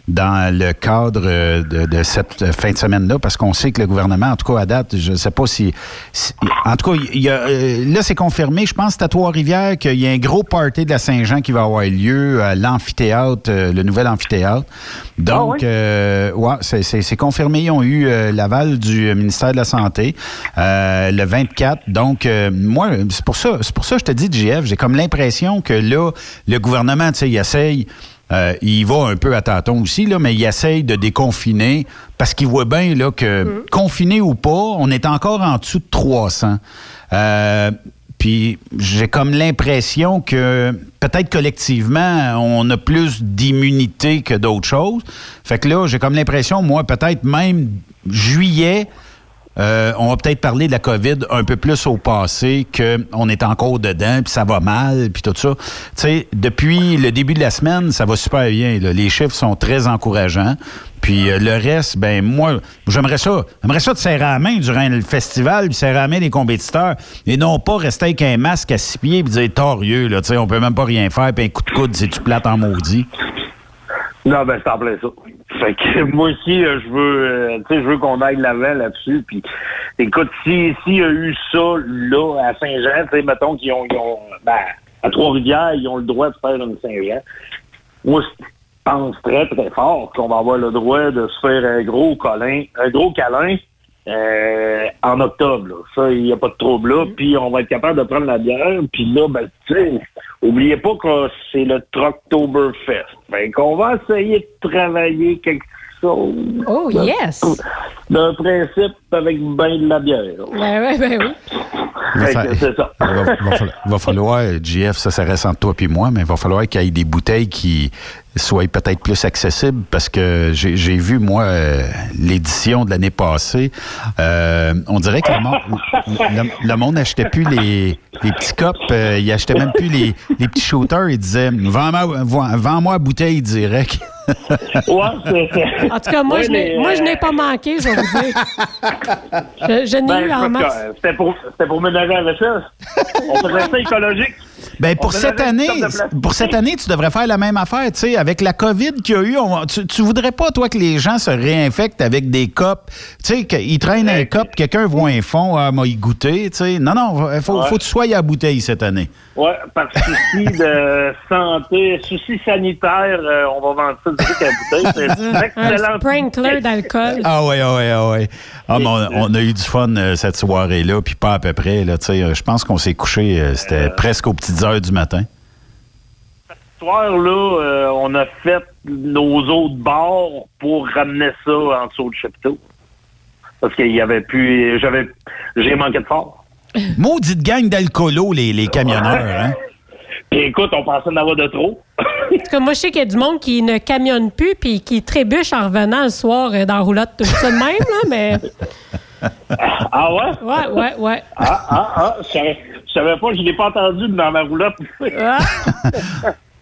[SPEAKER 5] dans le cadre euh, de, de cette fin de semaine-là, parce qu'on sait que le gouvernement, en tout cas à date, je ne sais pas si, si- En tout cas, il y a, euh, là, c'est confirmé, je pense, à Trois-Rivières, qu'il y a un gros party de la Saint-Jean qui va avoir lieu à l'amphithéâtre, euh, le nouvel amphithéâtre. Donc,
[SPEAKER 7] Ah oui?
[SPEAKER 5] euh, ouais, c'est- confirmé. Ils ont eu euh, l'aval du ministère de la Santé euh, le 24. Donc, euh, moi, c'est pour ça, c'est pour ça que je te dis, JF, j'ai comme l'impression que là, le gouvernement, tu sais, il essaye. Euh, il va un peu à tâtons aussi, là, mais il essaye de déconfiner parce qu'il voit bien là, que, confiné ou pas, on est encore en dessous de 300. Euh, puis j'ai comme l'impression que peut-être collectivement, on a plus d'immunité que d'autres choses. Fait que là, j'ai comme l'impression, moi, peut-être même juillet, euh, on va peut-être parler de la COVID un peu plus au passé, qu'on est encore dedans, puis ça va mal, puis tout ça. Tu sais, depuis le début de la semaine, ça va super bien. Les chiffres sont très encourageants. Puis euh, le reste, ben moi, j'aimerais ça. J'aimerais ça te serrer la main durant le festival, puis serrer la main des compétiteurs, et non pas rester avec un masque à six pieds puis dire torieux, là, tu sais, on peut même pas rien faire, puis un coup de coude, c'est tu plate en maudit?
[SPEAKER 7] Non, ben, c'est en plein ça. Fait que moi aussi, euh, je veux, euh, tu sais, je veux qu'on aille l'avant là-dessus. Puis, écoute, si s'il y a eu ça là à Saint-Jean, tu sais, mettons qu'ils ont, ils ont, ben, à Trois-Rivières, ils ont le droit de faire une Saint-Jean. Moi, je pense très très fort qu'on va avoir le droit de se faire un gros câlin, un gros câlin. euh, en octobre, là. ça, il n'y a pas de trouble là, puis on va être capable de prendre la bière, puis là, ben, tu sais, oubliez pas que c'est le Trucktoberfest. Ben, qu'on va essayer de travailler quelque chose.
[SPEAKER 6] Oh, yes!
[SPEAKER 7] D'un principe avec ben de la bière.
[SPEAKER 6] Ben oui, ben oui.
[SPEAKER 7] C'est ça.
[SPEAKER 5] Il va, va falloir, va falloir, JF, ça, ça reste entre toi et moi, mais il va falloir qu'il y ait des bouteilles qui soient peut-être plus accessibles parce que j'ai j'ai vu, moi, euh, l'édition de l'année passée. Euh, on dirait que le monde, le, le monde n'achetait plus les, les petits cups, euh, il achetait même plus les, les petits shooters. Il disait Vends-moi vends- vends-moi la bouteille direct.
[SPEAKER 7] Ouais,
[SPEAKER 6] En tout cas, moi,
[SPEAKER 7] Ouais,
[SPEAKER 6] je n'ai
[SPEAKER 7] mais,
[SPEAKER 6] moi, je
[SPEAKER 7] euh,
[SPEAKER 6] n'ai pas manqué, je vais vous dire. Je, je n'ai
[SPEAKER 7] ben,
[SPEAKER 6] eu en masse.
[SPEAKER 7] euh, C'était pour, c'était pour ménager la vaisselle. On faisait ça écologique.
[SPEAKER 5] Ben, pour, cette année, pour cette année, tu devrais faire la même affaire. T'sais, avec la COVID qu'il y a eu, tu, tu voudrais pas, toi, que les gens se réinfectent avec des copes. Tu sais, ils traînent ben, un cop, quelqu'un voit un fond, ah, m'a y goûté. T'sais. Non, non, il faut, faut, que tu sois à bouteille cette année.
[SPEAKER 7] Oui, par souci de santé, souci sanitaire, euh, on va vendre ça direct à bouteille. C'est
[SPEAKER 6] un excellent. d'alcool.
[SPEAKER 5] Ah oui, oui, oui. On, a eu du fun euh, cette soirée-là, puis pas à peu près. Euh, je pense qu'on s'est couché, c'était presque au petit 6 heures du matin?
[SPEAKER 7] là euh, on a fait nos autres bars pour ramener ça en dessous du chapiteau. Parce qu'il y avait plus. J'avais. J'ai manqué de fort.
[SPEAKER 5] Maudite gang d'alcoolos, les, camionneurs, hein?
[SPEAKER 7] Puis écoute, on pensait en avoir de trop.
[SPEAKER 6] Parce que moi, je sais qu'il y a du monde qui ne camionne plus puis qui trébuche en revenant le soir euh, dans la roulotte tout ça de même, là, mais.
[SPEAKER 7] Ah ouais?
[SPEAKER 6] Ouais, ouais, ouais.
[SPEAKER 7] Ah, ah, ah. Je savais- je savais pas, je l'ai pas entendu dans ma roulotte.
[SPEAKER 6] Ah,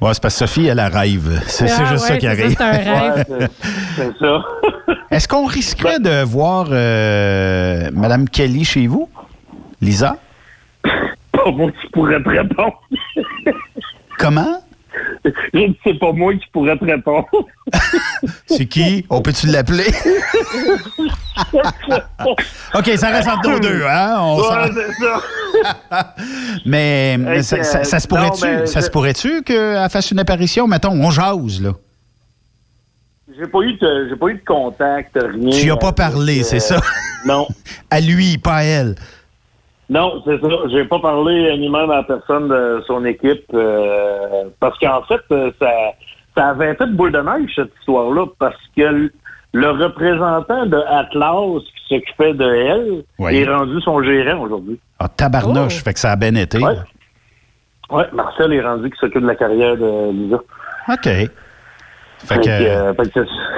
[SPEAKER 5] Ouais, c'est parce que Sophie, elle arrive. C'est c'est
[SPEAKER 6] ah,
[SPEAKER 5] juste
[SPEAKER 6] ouais,
[SPEAKER 5] ça qui arrive.
[SPEAKER 6] C'est un rêve.
[SPEAKER 7] Ouais, c'est- ça.
[SPEAKER 5] Est-ce qu'on risquerait de voir euh, Madame Kelly chez vous? Lisa?
[SPEAKER 7] pas moi qui pourrais te répondre.
[SPEAKER 5] Comment?
[SPEAKER 7] J'ai dit, c'est pas moi qui pourrais te répondre.
[SPEAKER 5] C'est qui? On peut-tu l'appeler? OK, ça reste entre nous deux, hein? On
[SPEAKER 7] Ouais, c'est ça.
[SPEAKER 5] Mais, ça,
[SPEAKER 7] que,
[SPEAKER 5] ça- ça se pourrait-tu?
[SPEAKER 7] mais
[SPEAKER 5] Ça
[SPEAKER 7] je-
[SPEAKER 5] se pourrait-tu qu'elle fasse une apparition? Mettons, on jase, là.
[SPEAKER 7] J'ai pas eu de, j'ai pas eu de contact, rien.
[SPEAKER 5] Tu y as pas parlé,
[SPEAKER 7] euh,
[SPEAKER 5] c'est ça?
[SPEAKER 7] Non.
[SPEAKER 5] À lui, pas à elle.
[SPEAKER 7] Non, c'est ça. J'ai pas parlé ni même à la personne de son équipe euh, parce qu'en fait, euh, ça, ça avait fait boule de neige cette histoire-là parce que le, représentant de Atlas qui s'occupait de elle
[SPEAKER 5] Oui.
[SPEAKER 7] est rendu son gérant aujourd'hui.
[SPEAKER 5] Ah, tabarnouche,
[SPEAKER 6] Oh.
[SPEAKER 5] fait que ça a bien été.
[SPEAKER 7] Ouais. Ouais, Marcel est rendu qui s'occupe de la carrière de Lisa.
[SPEAKER 5] OK. Fait que,
[SPEAKER 7] euh,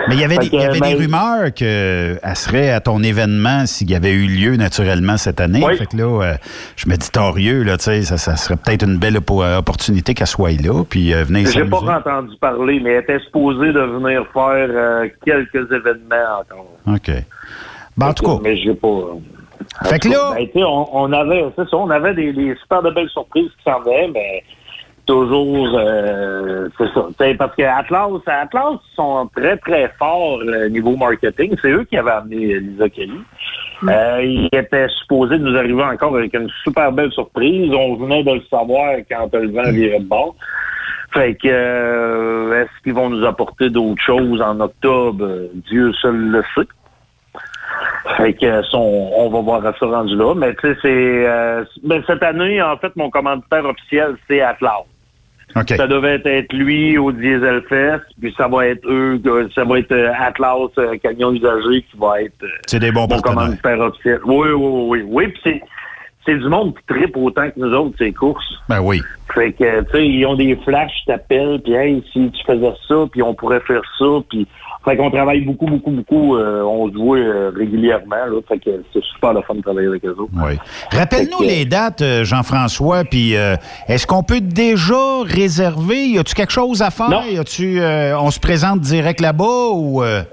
[SPEAKER 5] mais il y avait, des, y avait
[SPEAKER 7] ben,
[SPEAKER 5] des rumeurs qu'elle serait à ton événement s'il y avait eu lieu naturellement cette année.
[SPEAKER 7] Oui.
[SPEAKER 5] Fait que là, euh, je me dis torieux, là, tu sais, ça, ça serait peut-être une belle oppo- opportunité qu'elle soit là, puis euh, venez
[SPEAKER 7] J'ai pas entendu parler, mais elle était supposée de venir faire euh, quelques événements encore.
[SPEAKER 5] OK. Ben, en tout cas,
[SPEAKER 7] Mais j'ai pas. euh,
[SPEAKER 5] Fait que là-
[SPEAKER 7] Ben, on, on avait, ça, on avait des, des super de belles surprises qui s'en venaient, mais toujours, euh, c'est ça. T'sais, parce que Atlas, Atlas sont très, très forts euh, niveau marketing. C'est eux qui avaient amené Lisa Kelly. Euh, ils étaient supposés nous arriver encore avec une super belle surprise. On venait de le savoir quand le vent virait de bord. Fait que, euh, est-ce qu'ils vont nous apporter d'autres choses en octobre? Dieu seul le sait. Fait que son, on va voir à ce rendu là. Mais tu sais, c'est euh, ben, cette année, en fait, mon commanditaire officiel, c'est Atlas.
[SPEAKER 5] OK.
[SPEAKER 7] Ça devait être lui au Diesel Fest, puis ça va être eux, ça va être euh, Atlas euh, Camion Usagé qui va être euh,
[SPEAKER 5] C'est des bons partenaires.
[SPEAKER 7] officiel. Oui, oui, oui, oui. Oui, puis c'est, c'est du monde qui tripe autant que nous autres, ces courses.
[SPEAKER 5] Ben oui.
[SPEAKER 7] Fait que, tu sais, ils ont des flashs, ils t'appellent, puis hey, si tu faisais ça, puis on pourrait faire ça, puis... Fait qu'on travaille beaucoup, beaucoup, beaucoup. euh, on se voit euh, régulièrement, là. Fait que c'est super le fun de travailler avec eux autres.
[SPEAKER 5] Oui. Rappelle-nous
[SPEAKER 7] que-
[SPEAKER 5] les dates, euh, Jean-François, puis euh, est-ce qu'on peut déjà réserver? Y a-tu quelque chose à faire?
[SPEAKER 7] Non.
[SPEAKER 5] Y a-tu, euh, on se présente direct là-bas ou... euh,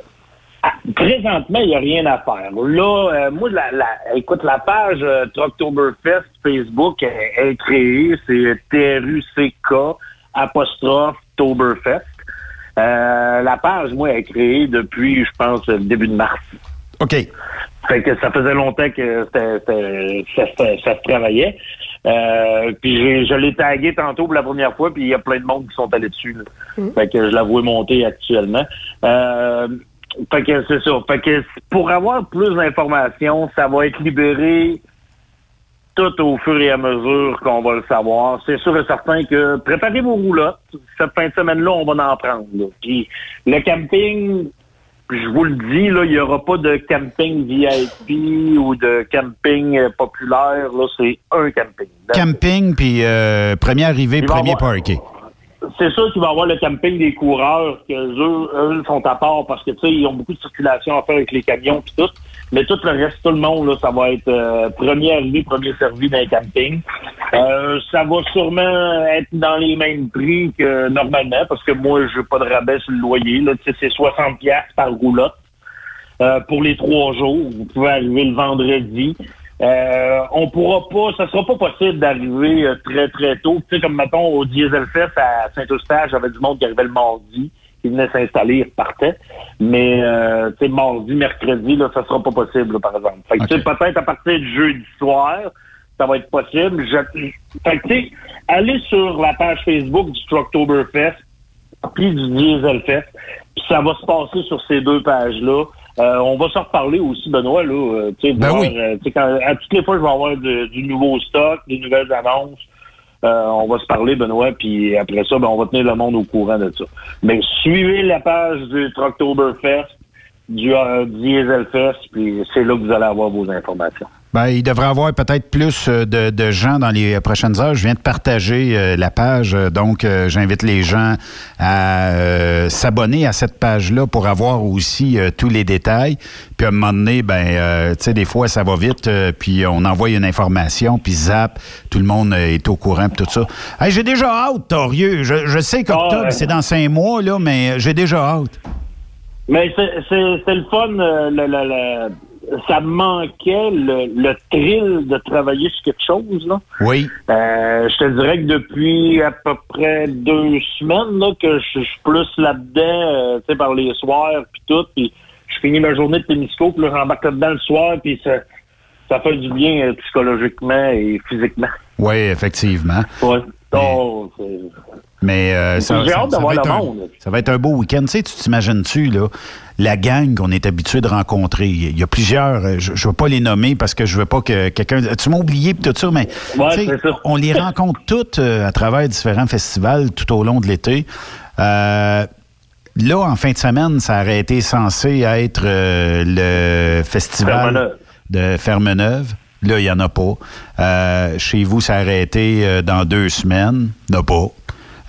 [SPEAKER 7] Ah, présentement, il n'y a rien à faire. Là, euh, moi, la, la- écoute, la page euh, Trucktoberfest Facebook est, est créée. C'est T-R-U-C-K apostrophe Toberfest. Euh, la page, moi, est créée depuis, je pense, le début de mars.
[SPEAKER 5] OK.
[SPEAKER 7] Fait que ça faisait longtemps que ça, se- ça se travaillait. Euh, puis je l'ai tagué tantôt pour la première fois, puis il y a plein de monde qui sont allés dessus. là. Fait que je la vois monter actuellement. Euh, fait que c'est ça. Fait que pour avoir plus d'informations, ça va être libéré tout au fur et à mesure qu'on va le savoir. C'est sûr et certain que préparez vos roulottes. Cette fin de semaine-là, on va en prendre. là. Puis le camping, je vous le dis, là, il n'y aura pas de camping VIP ou de camping euh, populaire. Là, c'est un camping.
[SPEAKER 5] Camping, puis euh, premier arrivé, premier
[SPEAKER 7] avoir-
[SPEAKER 5] parké.
[SPEAKER 7] C'est sûr qu'il va y avoir le camping des coureurs, que eux, eux sont à part parce que tu sais, ils ont beaucoup de circulation à faire avec les camions et tout. Mais tout le reste, tout le monde, là, ça va être euh, premier arrivé, premier servi les camping. Euh, ça va sûrement être dans les mêmes prix que normalement, parce que moi, je n'ai pas de rabais sur le loyer. Là, c'est 60 pièces par roulotte. Euh, pour les trois jours. Vous pouvez arriver le vendredi. Euh, on pourra pas, ça sera pas possible d'arriver euh, très très tôt. Tu sais, comme mettons au Dieselfest à Saint-Eustache, j'avais du monde qui arrivait le mardi, qui venait s'installer, il repartait. Mais euh, tu sais, mardi, mercredi, là, ça sera pas possible, là, par exemple. Fait que tu sais, peut-être à partir du jeudi soir, ça va être possible. Je- Fait que tu sais, allez sur la page Facebook du Trucktoberfest puis du Dieselfest. Puis ça va se passer sur ces deux pages-là. Euh, on va se reparler aussi, Benoît, là. euh, tu sais,
[SPEAKER 5] Ben
[SPEAKER 7] voir,
[SPEAKER 5] oui.
[SPEAKER 7] euh, tu sais, quand- à toutes les fois, je vais avoir de- du nouveau stock, des nouvelles annonces. Euh, on va se parler, Benoît, puis après ça, ben, on va tenir le monde au courant de ça. Mais suivez la page du Trucktoberfest, du euh, Dieselfest, puis c'est là que vous allez avoir vos informations.
[SPEAKER 5] Ben, il devrait y avoir peut-être plus euh, de, de gens dans les prochaines heures. Je viens de partager euh, la page, euh, donc euh, j'invite les gens à euh, s'abonner à cette page-là pour avoir aussi euh, tous les détails. Puis à un moment donné, ben, euh, tu sais, des fois ça va vite, euh, puis on envoie une information, puis zap, tout le monde euh, est au courant, puis tout ça. Hey, j'ai déjà hâte, Torieux. Je, je sais qu'octobre,
[SPEAKER 7] Ah, ouais.
[SPEAKER 5] c'est dans cinq mois, là, mais j'ai déjà hâte.
[SPEAKER 7] Mais c'est c'est- c'est le fun. euh, le- le- le- ça me manquait le, le thrill de travailler sur quelque chose. Là.
[SPEAKER 5] Oui.
[SPEAKER 7] Euh, je te dirais que depuis à peu près deux semaines là, que je suis plus là-dedans, euh, tu sais, par les soirs puis tout. Puis je finis ma journée de témisco, puis là, j'embarque là-dedans le soir, puis ça, ça fait du bien euh, psychologiquement et physiquement.
[SPEAKER 5] Oui, effectivement.
[SPEAKER 7] Ouais. Oh, c'est-
[SPEAKER 5] Mais euh, ça, va être un- ça va être un beau week-end. Tu sais, tu t'imagines-tu, là, la gang qu'on est habitué de rencontrer? Il y a plusieurs, euh, je ne veux pas les nommer parce que je veux pas que quelqu'un... Tu m'as oublié tout ça, mais
[SPEAKER 7] Ouais, ça.
[SPEAKER 5] on les rencontre toutes euh, à travers différents festivals tout au long de l'été. Euh, Là, en fin de semaine, ça aurait été censé être euh, le festival
[SPEAKER 7] Fermeneuve.
[SPEAKER 5] de Fermeneuve. Là, il n'y en a pas. Chez vous, ça aurait été dans deux semaines. Il n'y en a pas.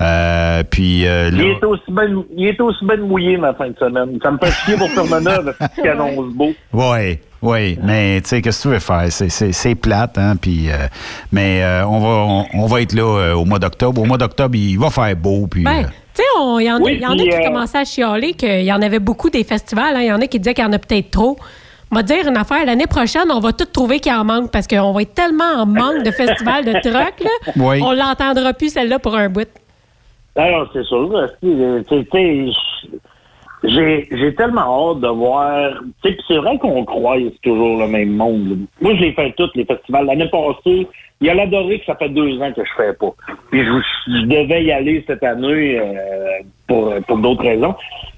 [SPEAKER 5] Euh, puis euh,
[SPEAKER 7] Il est aussi bien, il est aussi bien mouillé ma fin de semaine. Ça me fait chier pour Fermeneuve, ce qui annonce beau.
[SPEAKER 5] oui, oui, mais tu sais, qu'est-ce que tu veux faire? C'est, plate, hein, puis... euh, mais euh, on, va, on, on va être là euh, au mois d'octobre. Au mois d'octobre, il va faire beau, puis...
[SPEAKER 6] Ben, tu sais, il y en
[SPEAKER 7] Oui,
[SPEAKER 6] y en a qui
[SPEAKER 7] euh,
[SPEAKER 6] commençaient à chialer qu'il y en avait beaucoup des festivals. hein. Il y en a qui disaient qu'il y en a peut-être trop. On va dire une affaire. L'année prochaine, on va tout trouver qu'il en manque parce qu'on va être tellement en manque de festivals de truck. Là,
[SPEAKER 5] Oui.
[SPEAKER 6] On l'entendra plus, celle-là, pour un bout.
[SPEAKER 7] Alors, c'est sûr. euh, J'ai tellement hâte de voir. C'est vrai qu'on croise toujours le même monde. Moi, j'ai fait tous les festivals. L'année passée, il y a l'adoré que ça fait deux ans que je fais pas. Puis je, je devais y aller cette année euh, pour, pour d'autres raisons.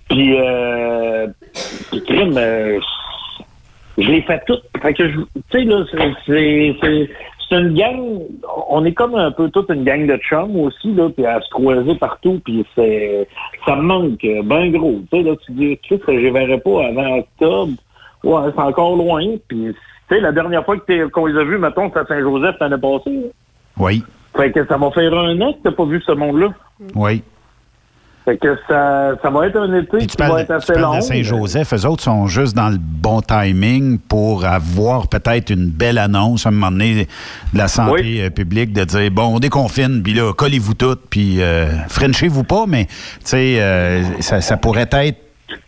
[SPEAKER 7] Puis, euh, euh, je l'ai fait toutes. Fait que je, tu sais, là, c'est- c'est, c'est, c'est une gang, on est comme un peu toute une gang de chums aussi, là, puis à se croiser partout, puis c'est, ça me manque, euh, ben gros. Tu sais, là, tu dis, Chris, je verrai pas avant octobre. Ouais, c'est encore loin, puis, tu sais, la dernière fois que qu'on les a vus, mettons, c'était à Saint-Joseph l'année passée. là.
[SPEAKER 5] Oui,
[SPEAKER 7] Fait que ça va faire un an que t'as pas vu ce monde-là.
[SPEAKER 5] oui.
[SPEAKER 7] Fait que ça, ça va être un été
[SPEAKER 5] Puis
[SPEAKER 7] qui va être assez long.
[SPEAKER 5] de Saint-Joseph, eux autres sont juste dans le bon timing pour avoir peut-être une belle annonce à un moment donné de la santé
[SPEAKER 7] Oui.
[SPEAKER 5] euh, publique, de dire, bon, on déconfine, puis là, collez-vous toutes, puis euh, frenchez-vous pas, mais, tu sais, euh, ça, ça pourrait être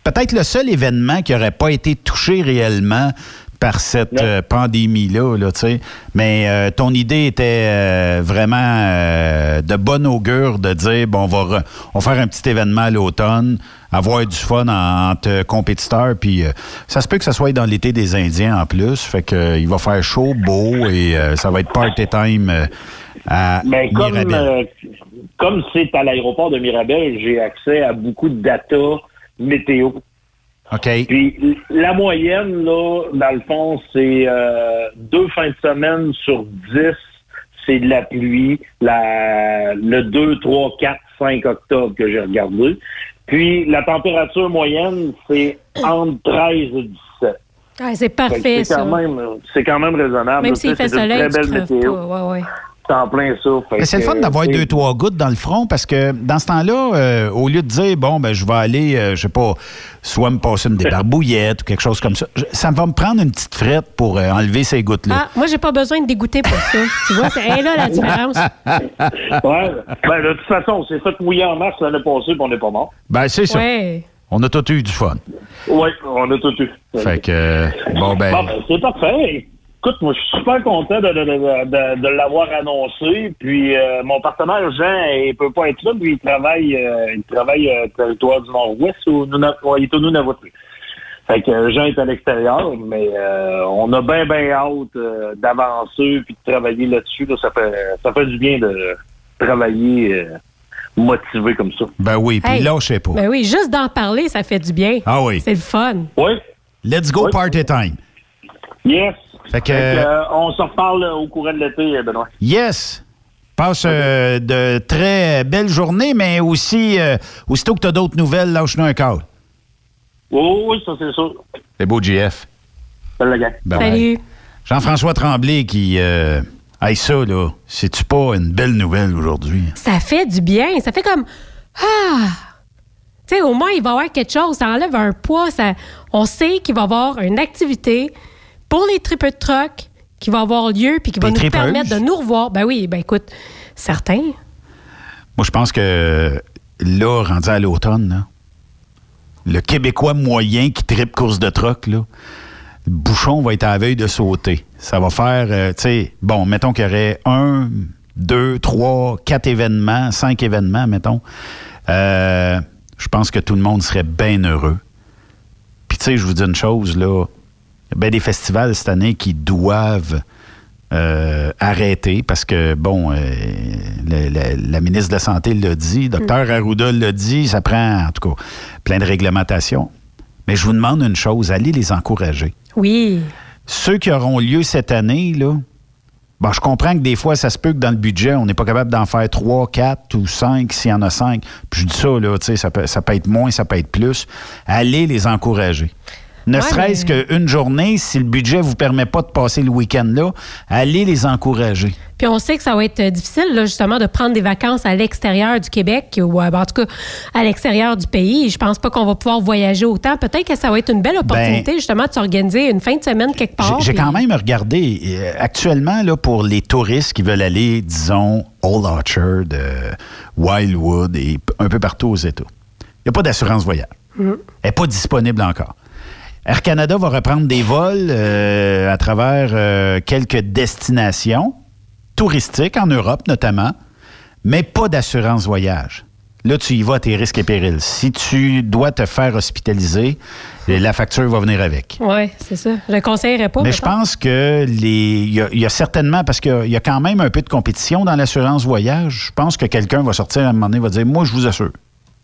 [SPEAKER 5] peut-être le seul événement qui n'aurait pas été touché réellement par cette euh, pandémie-là, là, tu sais. Mais euh, ton idée était euh, vraiment de bonne augure de dire, bon, on va, re- on va faire un petit événement à l'automne, avoir du fun en- entre compétiteurs, puis ça se peut que ça soit dans l'été des Indiens en plus, fait que il va faire chaud, beau, et ça va être party time à
[SPEAKER 7] Mais
[SPEAKER 5] Mirabel.
[SPEAKER 7] comme c'est à l'aéroport de Mirabel, j'ai accès à beaucoup de data météo.
[SPEAKER 5] OK.
[SPEAKER 7] Puis la moyenne, là, dans le fond, c'est euh, deux fins de semaine sur dix, c'est de la pluie. La, le 2, 3, 4, 5 octobre que j'ai regardé. Puis la température moyenne, c'est entre 13 et 17.
[SPEAKER 6] Ah, c'est parfait,
[SPEAKER 7] C'est
[SPEAKER 6] ça.
[SPEAKER 7] quand même, c'est quand même raisonnable.
[SPEAKER 6] Même s'il fait
[SPEAKER 7] c'est une
[SPEAKER 6] soleil,
[SPEAKER 7] très belle météo.
[SPEAKER 6] pas. Ouais, ouais.
[SPEAKER 7] C'est en plein ça. Fait
[SPEAKER 5] Mais c'est le fun d'avoir deux, trois gouttes dans le front parce que dans ce temps-là, euh, au lieu de dire, bon, ben, je vais aller, euh, je sais pas, soit me passer une débarbouillette ou quelque chose comme ça, je- ça va me prendre une petite frette pour euh, enlever ces gouttes-là.
[SPEAKER 6] Ah, moi, j'ai pas besoin de dégoûter pour ça. tu vois, c'est là la différence.
[SPEAKER 7] Ouais. Ben, de toute façon, on s'est fait mouiller en mars l'année passée, puis on n'est pas mort.
[SPEAKER 5] Ben, c'est ça.
[SPEAKER 6] Ouais.
[SPEAKER 5] On a tous eu du fun.
[SPEAKER 7] Oui, on a tout eu.
[SPEAKER 5] Fait que, euh, bon, ben,
[SPEAKER 7] Bon, ben, c'est parfait. Écoute, moi, je suis super content de, de, de, de- de l'avoir annoncé. Puis, euh, mon partenaire, Jean, il peut pas être là, puis il travaille, euh, il travaille euh, territoire du Nord-Ouest, au Nuna- ouais, il est au Nunavut. lui. Fait que euh, Jean est à l'extérieur, mais euh, on a bien, bien hâte euh, d'avancer puis de travailler là-dessus. là. ça, fait, ça fait du bien de travailler euh, motivé comme ça.
[SPEAKER 5] ben oui, puis
[SPEAKER 6] Hey.
[SPEAKER 5] lâchez pas.
[SPEAKER 6] Ben oui, juste d'en parler, ça fait du bien.
[SPEAKER 5] Ah oui.
[SPEAKER 6] C'est le fun.
[SPEAKER 7] Oui,
[SPEAKER 5] Let's go
[SPEAKER 7] Oui.
[SPEAKER 5] party time.
[SPEAKER 7] yes.
[SPEAKER 5] Fait que,
[SPEAKER 7] Fait que, euh, on se reparle au courant de l'été, Benoît.
[SPEAKER 5] yes. Passe euh, de très belles journées, mais aussi, euh, aussitôt que tu as d'autres nouvelles, lâche-nous un call.
[SPEAKER 7] Oh, oui, ça c'est sûr.
[SPEAKER 5] C'est beau, JF.
[SPEAKER 7] Salut la gang.
[SPEAKER 5] Bye bye.
[SPEAKER 6] Salut.
[SPEAKER 5] Jean-François Tremblay qui. Euh, hey, ça, là, c'est-tu pas une belle nouvelle aujourd'hui?
[SPEAKER 6] Ça fait du bien. Ça fait comme. Ah! Tu sais, au moins, il va y avoir quelque chose. Ça enlève un poids. Ça, on sait qu'il va y avoir une activité pour les tripeux de troc qui va avoir lieu puis qui va
[SPEAKER 5] Les
[SPEAKER 6] nous
[SPEAKER 5] tripeuses?
[SPEAKER 6] permettre de nous revoir. Ben oui, ben écoute, certains.
[SPEAKER 5] Moi, je pense que là, rendu à l'automne, le Québécois moyen qui tripe course de troc, là, le bouchon va être à la veille de sauter. Ça va faire, euh, tu sais, bon, mettons qu'il y aurait un, deux, trois, quatre événements, cinq événements, mettons. Euh, je pense que tout le monde serait bien heureux. Puis, tu sais, je vous dis une chose, là, bien des festivals cette année qui doivent euh, arrêter parce que, bon, euh, le- le- la ministre de la Santé l'a dit, docteur Arruda l'a dit, ça prend, en tout cas, plein de réglementations. Mais je vous demande une chose, allez les encourager.
[SPEAKER 6] Oui.
[SPEAKER 5] Ceux qui auront lieu cette année, là, bon, je comprends que des fois, ça se peut que dans le budget, on n'est pas capable d'en faire trois, quatre ou cinq, s'il y en a cinq. Puis je dis ça, là, tu sais, ça peut, ça peut être moins, ça peut être plus. Allez les encourager. Ne
[SPEAKER 6] Ouais,
[SPEAKER 5] serait-ce
[SPEAKER 6] mais-
[SPEAKER 5] qu'une journée, si le budget ne vous permet pas de passer le week-end là, allez les encourager.
[SPEAKER 6] Puis on sait que ça va être euh, difficile, là, justement, de prendre des vacances à l'extérieur du Québec ou euh, ben, en tout cas à l'extérieur du pays. Je pense pas qu'on va pouvoir voyager autant. Peut-être que ça va être une belle opportunité, justement, de s'organiser une fin de semaine quelque part.
[SPEAKER 5] Ben, J'ai
[SPEAKER 6] puis-
[SPEAKER 5] quand même regardé euh, actuellement là, pour les touristes qui veulent aller, disons, Old Orchard, euh, Wildwood et un peu partout aux États. Il n'y a pas d'assurance voyage. Elle n'est pas disponible encore. Air Canada va reprendre des vols euh, à travers euh, quelques destinations touristiques en Europe notamment, mais pas d'assurance voyage. là, tu y vas à tes risques et périls. Si tu dois te faire hospitaliser, la facture va venir avec.
[SPEAKER 6] Oui, c'est ça. Je ne conseillerais pas.
[SPEAKER 5] Mais je pense que les. Il y, a- il y a certainement, parce qu'il y a quand même un peu de compétition dans l'assurance voyage, je pense que quelqu'un va sortir à un moment donné va dire Moi, je vous assure.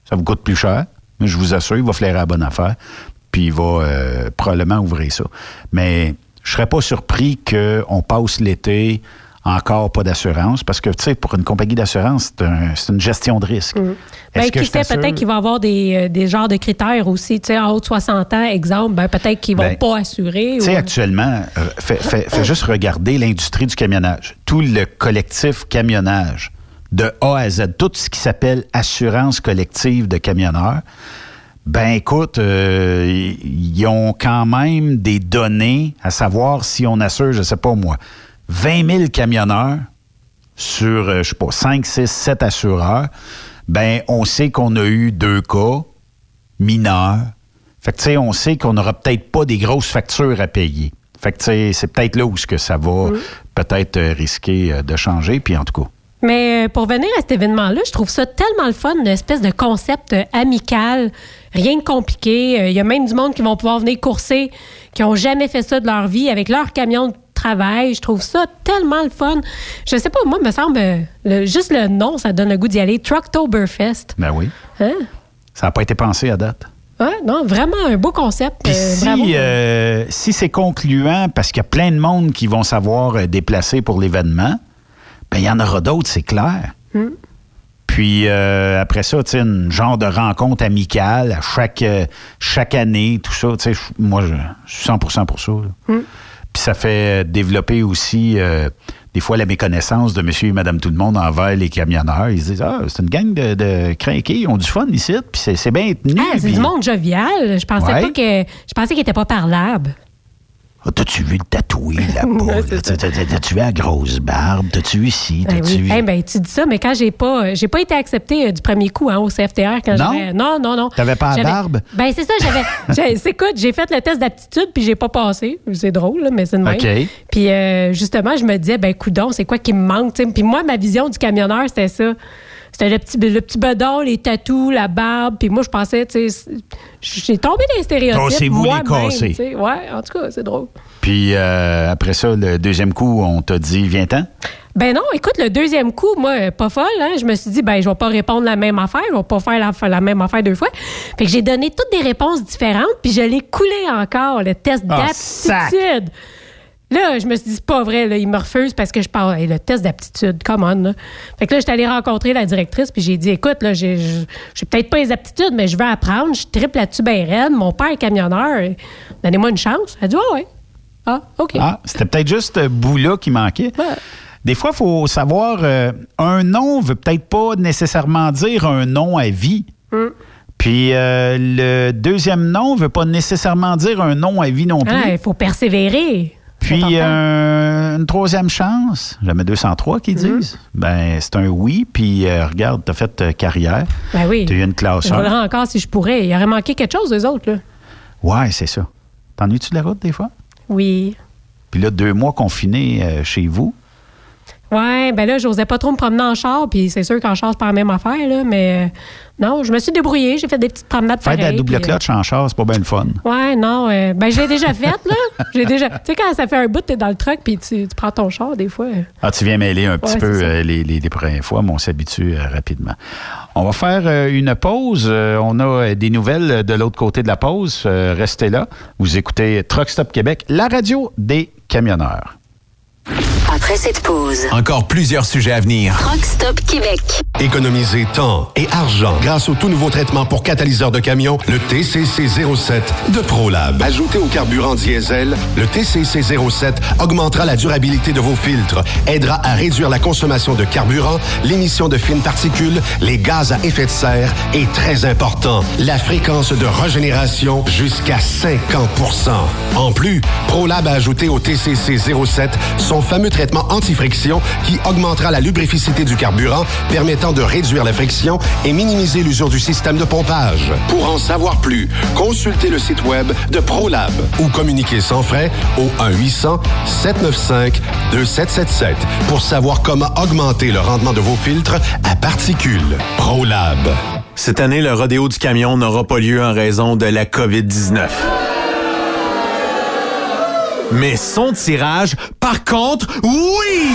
[SPEAKER 5] Ça vous coûte plus cher, mais je vous assure, il va flairer la bonne affaire, puis il va euh, probablement ouvrir ça. Mais je serais pas surpris qu'on passe l'été encore pas d'assurance, parce que, tu sais, pour une compagnie d'assurance, c'est un- c'est une gestion de risque. Est-ce que
[SPEAKER 6] qui sait, peut-être qu'il va y avoir des, euh, des genres de critères aussi. Tu sais, en haut de 60 ans, exemple, ben, peut-être qu'ils vont
[SPEAKER 5] Ben,
[SPEAKER 6] pas assurer.
[SPEAKER 5] Tu sais,
[SPEAKER 6] ou-
[SPEAKER 5] actuellement, euh, fais, fais- fais juste regarder l'industrie du camionnage. Tout le collectif camionnage, de A à Z, tout ce qui s'appelle assurance collective de camionneurs, ben écoute, euh, ils ont quand même des données à savoir si on assure, je sais pas moi, 20 000 camionneurs sur, euh, je sais pas, 5, 6, 7 assureurs, ben on sait qu'on a eu deux cas mineurs. Fait que, tu sais, on sait qu'on n'aura peut-être pas des grosses factures à payer. Fait que, tu sais, c'est peut-être là où ce que ça va peut-être euh, risquer euh, de changer. Puis, en tout cas,
[SPEAKER 6] Mais euh, pour venir à cet événement-là, je trouve ça tellement le fun, une espèce de concept euh, amical, rien de compliqué. Euh, Il y a même du monde qui vont pouvoir venir courser, qui n'ont jamais fait ça de leur vie avec leur camion de travail. Je trouve ça tellement le fun. Je sais pas, moi, me semble, le- juste le nom, ça donne le goût d'y aller. Trucktoberfest.
[SPEAKER 5] ben oui,
[SPEAKER 6] Hein?
[SPEAKER 5] ça n'a pas été pensé à date.
[SPEAKER 6] Ouais, non, vraiment un beau concept. Euh,
[SPEAKER 5] si,
[SPEAKER 6] bravo.
[SPEAKER 5] euh, si c'est concluant, parce qu'il y a plein de monde qui vont savoir déplacer pour l'événement, ben il y en aura d'autres, c'est clair.
[SPEAKER 6] Hmm.
[SPEAKER 5] Puis euh, après ça, tu sais, une genre de rencontre amicale à chaque, euh, chaque année, tout ça. Tu sais, moi, je, suis 100% pour ça.
[SPEAKER 6] Hmm.
[SPEAKER 5] Puis ça fait développer aussi, euh, des fois, la méconnaissance de monsieur et madame tout le monde envers les camionneurs. Ils se disent, ah, c'est une gang de, de crinqués, ils ont du fun ici, puis c'est, bien tenu.
[SPEAKER 6] Ah, c'est
[SPEAKER 5] puis-
[SPEAKER 6] du monde jovial. Je pensais
[SPEAKER 5] Ouais.
[SPEAKER 6] pas que. Je pensais qu'il était pas parlable.
[SPEAKER 5] T'as-tu vu le tatoué là-bas? T'as-tu vu la grosse barbe? T'as-tu vu ci?
[SPEAKER 6] Ben
[SPEAKER 5] T'as-tu
[SPEAKER 6] oui.
[SPEAKER 5] vu...
[SPEAKER 6] Ben, tu dis ça, mais quand j'ai pas, euh, j'ai pas été acceptée euh, du premier coup hein, au CFTR quand
[SPEAKER 5] Non?
[SPEAKER 6] Non, non, non.
[SPEAKER 5] T'avais pas la barbe?
[SPEAKER 6] Ben c'est ça, j'avais. écoute, j'ai fait le test d'aptitude puis j'ai pas passé. C'est drôle, là, mais c'est de même. Puis euh, justement, je me disais, ben coudon, c'est quoi qui me manque? Puis moi, ma vision du camionneur, c'était ça. C'était le petit, le petit bedon, les tatous, la barbe. Puis moi, je pensais, tu sais, j'ai tombé dans les stéréotypes.
[SPEAKER 5] Cassez-vous les
[SPEAKER 6] sais. Ouais, en tout cas, c'est drôle.
[SPEAKER 5] Puis euh, après ça, le deuxième coup, on t'a dit, viens-t'en?
[SPEAKER 6] Ben non, écoute, le deuxième coup, moi, euh, pas folle, hein, je me suis dit, ben, je vais pas répondre la même affaire, je vais pas faire la, la même affaire deux fois. Fait que j'ai donné toutes des réponses différentes, puis je l'ai coulé encore, le test
[SPEAKER 5] sac!
[SPEAKER 6] d'aptitude. Là, je me suis dit, c'est pas vrai, là, il me refuse parce que je parle. Hey, le test d'aptitude, come on. Là. Fait que là, j'étais allée rencontrer la directrice, puis j'ai dit, écoute, là, j'ai j'ai- peut-être pas les aptitudes, mais je veux apprendre, je triple là-dessus bien raide. Mon père est camionneur, donnez-moi une chance. Elle a dit, ah ouais. Ah, OK.
[SPEAKER 5] Ah, c'était peut-être juste ce bout-là qui manquait.
[SPEAKER 6] Ouais.
[SPEAKER 5] Des fois, il faut savoir, euh, un nom veut peut-être pas nécessairement dire un nom à vie.
[SPEAKER 6] Hmm.
[SPEAKER 5] Puis euh, le deuxième nom veut pas nécessairement dire un nom à vie non plus.
[SPEAKER 6] Ah, il faut persévérer.
[SPEAKER 5] Puis euh, une troisième chance, jamais 203 qui
[SPEAKER 6] Mm-hmm.
[SPEAKER 5] disent. Ben c'est un oui. Puis euh, regarde, t'as fait euh, carrière.
[SPEAKER 6] Ben oui.
[SPEAKER 5] T'as eu une classe
[SPEAKER 6] Je
[SPEAKER 5] 1.
[SPEAKER 6] roulerais encore si je pourrais. Il aurait manqué quelque chose, eux autres, là.
[SPEAKER 5] Ouais, c'est ça. T'ennuies-tu de la route des fois?
[SPEAKER 6] Oui.
[SPEAKER 5] Puis là, deux mois confinés chez vous?
[SPEAKER 6] Ouais, ben là, j'osais pas trop me promener en char, puis c'est sûr qu'en char, c'est pas la même affaire, là, mais non, je me suis débrouillée, j'ai fait des petites promenades
[SPEAKER 5] Faire de la double
[SPEAKER 6] puis, euh,
[SPEAKER 5] clutch en char, c'est pas bien le fun.
[SPEAKER 6] Ouais, non, euh, ben je l'ai déjà faite, là. J'ai déjà. Tu sais, quand ça fait un bout, t'es dans le truck, puis tu, tu prends ton char, des fois. euh.
[SPEAKER 5] Ah, tu viens mêler un petit
[SPEAKER 6] Ouais,
[SPEAKER 5] peu euh, les, les, les premières fois, mais on s'habitue euh, rapidement. On va faire euh, une pause. Euh, on a euh, des nouvelles de l'autre côté de la pause. Euh, restez là. Vous écoutez Truck Stop Québec, la radio des camionneurs.
[SPEAKER 8] Après cette pause,
[SPEAKER 1] Encore plusieurs sujets à venir.
[SPEAKER 8] Truck Stop Québec.
[SPEAKER 3] Économiser temps et argent grâce au tout nouveau traitement pour catalyseur de camion, le TCC 07 de ProLab. Ajouté au carburant diesel, le TCC 07 augmentera la durabilité de vos filtres, aidera à réduire la consommation de carburant, l'émission de fines particules, les gaz à effet de serre et très important, la fréquence de régénération jusqu'à 50 En plus, ProLab a ajouté au TCC 07 son fameux traitement traitement anti-friction qui augmentera la lubrificité du carburant, permettant de réduire la friction et minimiser l'usure du système de pompage. Pour en savoir plus, consultez le site web de ProLab ou communiquez sans frais au 1-800-795-2777 pour savoir comment augmenter le rendement de vos filtres à particules. ProLab.
[SPEAKER 1] Cette année, le rodéo du camion n'aura pas lieu en raison de la COVID-19. Mais son tirage, par contre, oui!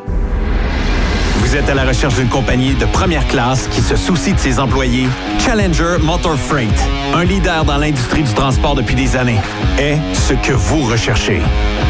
[SPEAKER 1] Vous êtes à la recherche d'une compagnie de première classe qui se soucie de ses employés? Challenger Motor Freight, un leader dans l'industrie du transport depuis des années, est ce que vous recherchez.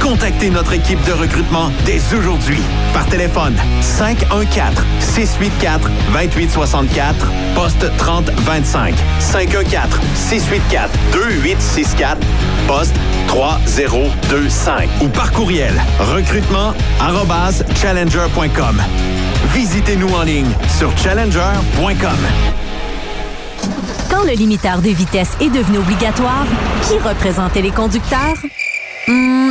[SPEAKER 1] Contactez notre équipe de recrutement dès aujourd'hui par téléphone 514 684 2864 poste 3025 514 684 2864 poste 3025 ou par courriel recrutement arobase challenger.com. Visitez-nous en ligne sur challenger.com.
[SPEAKER 9] Quand le limiteur de vitesse est devenu obligatoire, qui représentait les conducteurs? Hmm,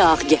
[SPEAKER 9] Неахге.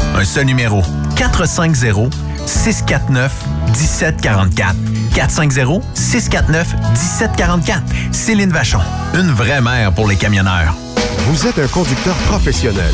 [SPEAKER 1] Un seul numéro. 450 649 1744. 450 649 1744. Céline Vachon, une vraie mère pour les camionneurs.
[SPEAKER 3] Vous êtes un conducteur professionnel.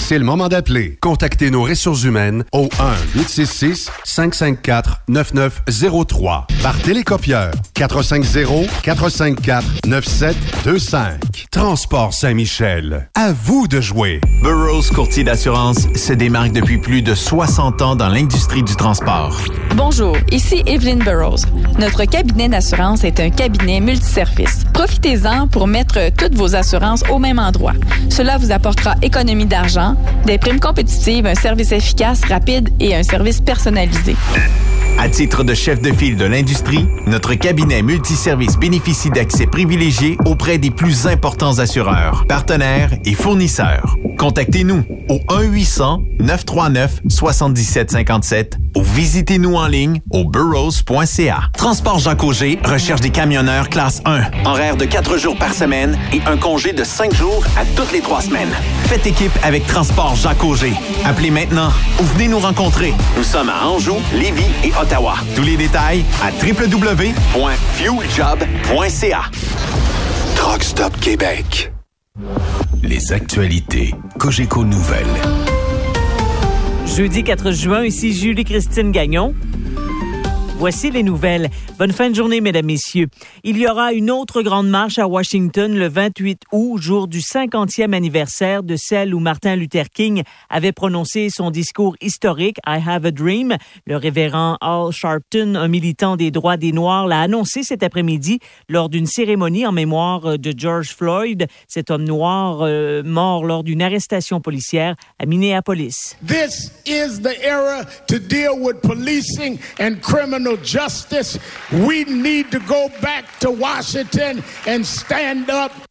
[SPEAKER 3] C'est le moment d'appeler. Contactez nos ressources humaines au 1-866-554-9903 par télécopieur 450-454-9725. Transport Saint-Michel. À vous de jouer.
[SPEAKER 1] Burroughs Courtier d'assurance se démarque depuis plus de 60 ans dans l'industrie du transport.
[SPEAKER 10] Bonjour, ici Evelyn Burroughs. Notre cabinet d'assurance est un cabinet multiservice. Profitez-en pour mettre toutes vos assurances au même endroit. Cela vous apportera économie d'argent, des primes compétitives, un service efficace, rapide et un service personnalisé.
[SPEAKER 1] À titre de chef de file de l'industrie, notre cabinet multiservice bénéficie d'accès privilégié auprès des plus importants assureurs, partenaires et fournisseurs. Contactez-nous au 1-800-939-7757 ou visitez-nous en ligne au burrows.ca. Transport Jacques Auger recherche des camionneurs classe 1, horaire de 4 jours par semaine et un congé de 5 jours à toutes les 3 semaines. Faites équipe avec Transport Jacques Auger. Appelez maintenant ou venez nous rencontrer. Nous sommes à Anjou, Lévis et Ottawa. Tous les détails à www.fueljob.ca.
[SPEAKER 3] Truck Stop Québec.
[SPEAKER 11] Les actualités Cogeco Nouvelles.
[SPEAKER 12] Jeudi 4 juin, ici Julie-Christine Gagnon. Voici les nouvelles. Bonne fin de journée, mesdames, messieurs. Il y aura une autre grande marche à Washington le 28 août, jour du 50e anniversaire de celle où Martin Luther King avait prononcé son discours historique I Have a Dream. Le révérend Al Sharpton, un militant des droits des Noirs, l'a annoncé cet après-midi lors d'une cérémonie en mémoire de George Floyd, cet homme noir euh, mort lors d'une arrestation policière à Minneapolis.
[SPEAKER 13] This is the era to deal with policing and justice. We need to go back to Washington and stand up.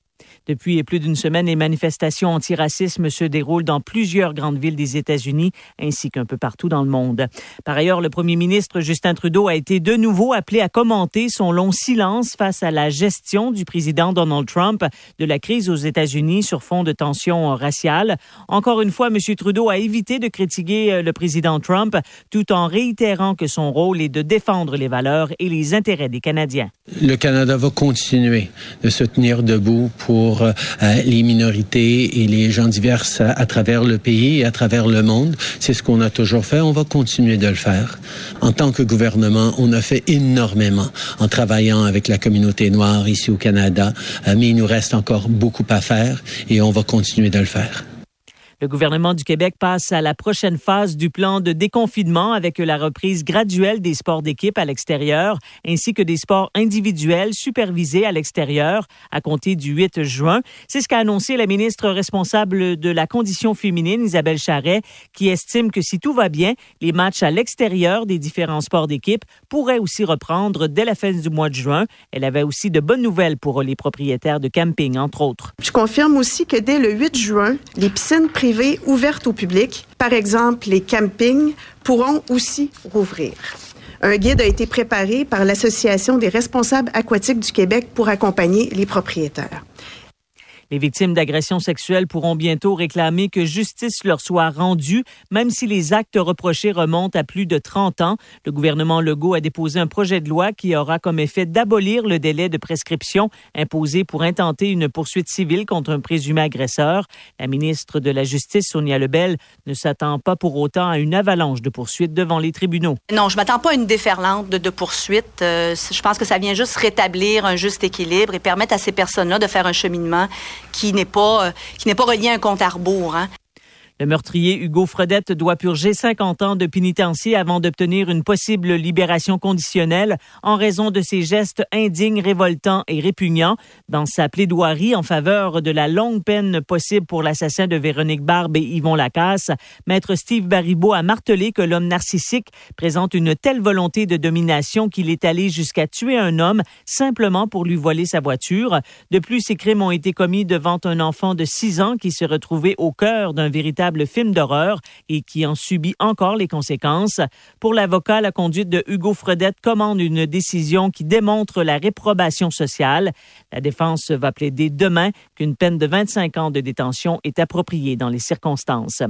[SPEAKER 12] Depuis plus d'une semaine, les manifestations antiracisme se déroulent dans plusieurs grandes villes des États-Unis ainsi qu'un peu partout dans le monde. Par ailleurs, le premier ministre Justin Trudeau a été de nouveau appelé à commenter son long silence face à la gestion du président Donald Trump de la crise aux États-Unis sur fond de tensions raciales. Encore une fois, M. Trudeau a évité de critiquer le président Trump tout en réitérant que son rôle est de défendre les valeurs et les intérêts des Canadiens.
[SPEAKER 14] Le Canada va continuer de se tenir debout euh, les minorités et les gens divers à, à, travers le pays et à travers le monde. C'est ce qu'on a toujours fait. On va continuer de le faire. En tant que gouvernement, on a fait énormément en travaillant avec la communauté noire ici au Canada, euh, mais il nous reste encore beaucoup à faire et on va continuer de le faire.
[SPEAKER 12] Le gouvernement du Québec passe à la prochaine phase du plan de déconfinement avec la reprise graduelle des sports d'équipe à l'extérieur ainsi que des sports individuels supervisés à l'extérieur à compter du 8 juin. C'est ce qu'a annoncé la ministre responsable de la condition féminine, Isabelle Charret, qui estime que si tout va bien, les matchs à l'extérieur des différents sports d'équipe pourraient aussi reprendre dès la fin du mois de juin. Elle avait aussi de bonnes nouvelles pour les propriétaires de camping, entre autres.
[SPEAKER 15] Je confirme aussi que dès le 8 juin, les piscines privées ouvertes au public, par exemple les campings, pourront aussi rouvrir. Un guide a été préparé par l'Association des responsables aquatiques du Québec pour accompagner les propriétaires.
[SPEAKER 12] Les victimes d'agressions sexuelles pourront bientôt réclamer que justice leur soit rendue, même si les actes reprochés remontent à plus de 30 ans. Le gouvernement Legault a déposé un projet de loi qui aura comme effet d'abolir le délai de prescription imposé pour intenter une poursuite civile contre un présumé agresseur. La ministre de la Justice, Sonia Lebel, ne s'attend pas pour autant à une avalanche de poursuites devant les tribunaux.
[SPEAKER 16] Non, je m'attends pas à une déferlante de, poursuites. Euh, je pense que ça vient juste rétablir un juste équilibre et permettre à ces personnes-là de faire un cheminement qui n'est pas, euh, pas relié à un compte à rebours. Hein.
[SPEAKER 12] Le meurtrier Hugo Fredette doit purger 50 ans de pénitencier avant d'obtenir une possible libération conditionnelle en raison de ses gestes indignes, révoltants et répugnants. Dans sa plaidoirie en faveur de la longue peine possible pour l'assassin de Véronique Barbe et Yvon Lacasse, maître Steve Baribeau a martelé que l'homme narcissique présente une telle volonté de domination qu'il est allé jusqu'à tuer un homme simplement pour lui voler sa voiture. De plus, ces crimes ont été commis devant un enfant de 6 ans qui se retrouvait au cœur d'un véritable film d'horreur et qui en subit encore les conséquences. Pour l'avocat, la conduite de Hugo Fredette commande une décision qui démontre la réprobation sociale. La défense va plaider demain qu'une peine de 25 ans de détention est appropriée dans les circonstances.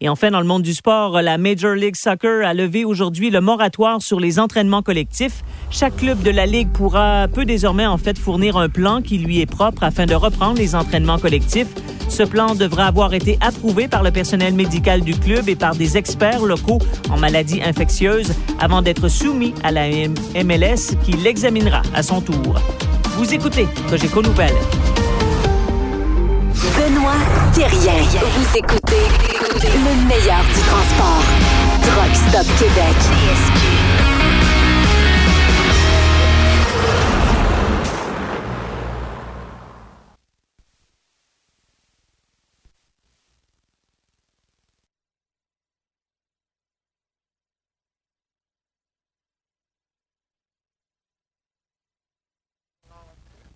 [SPEAKER 12] Et enfin, dans le monde du sport, la Major League Soccer a levé aujourd'hui le moratoire sur les entraînements collectifs. Chaque club de la Ligue pourra, peut désormais en fait fournir un plan qui lui est propre afin de reprendre les entraînements collectifs Ce plan devra avoir été approuvé par le personnel médical du club et par des experts locaux en maladies infectieuses avant d'être soumis à la MLS qui l'examinera à son tour. Vous écoutez Cogeco Nouvelle.
[SPEAKER 9] Benoît Vous écoutez le meilleur du transport. Truck Stop Québec.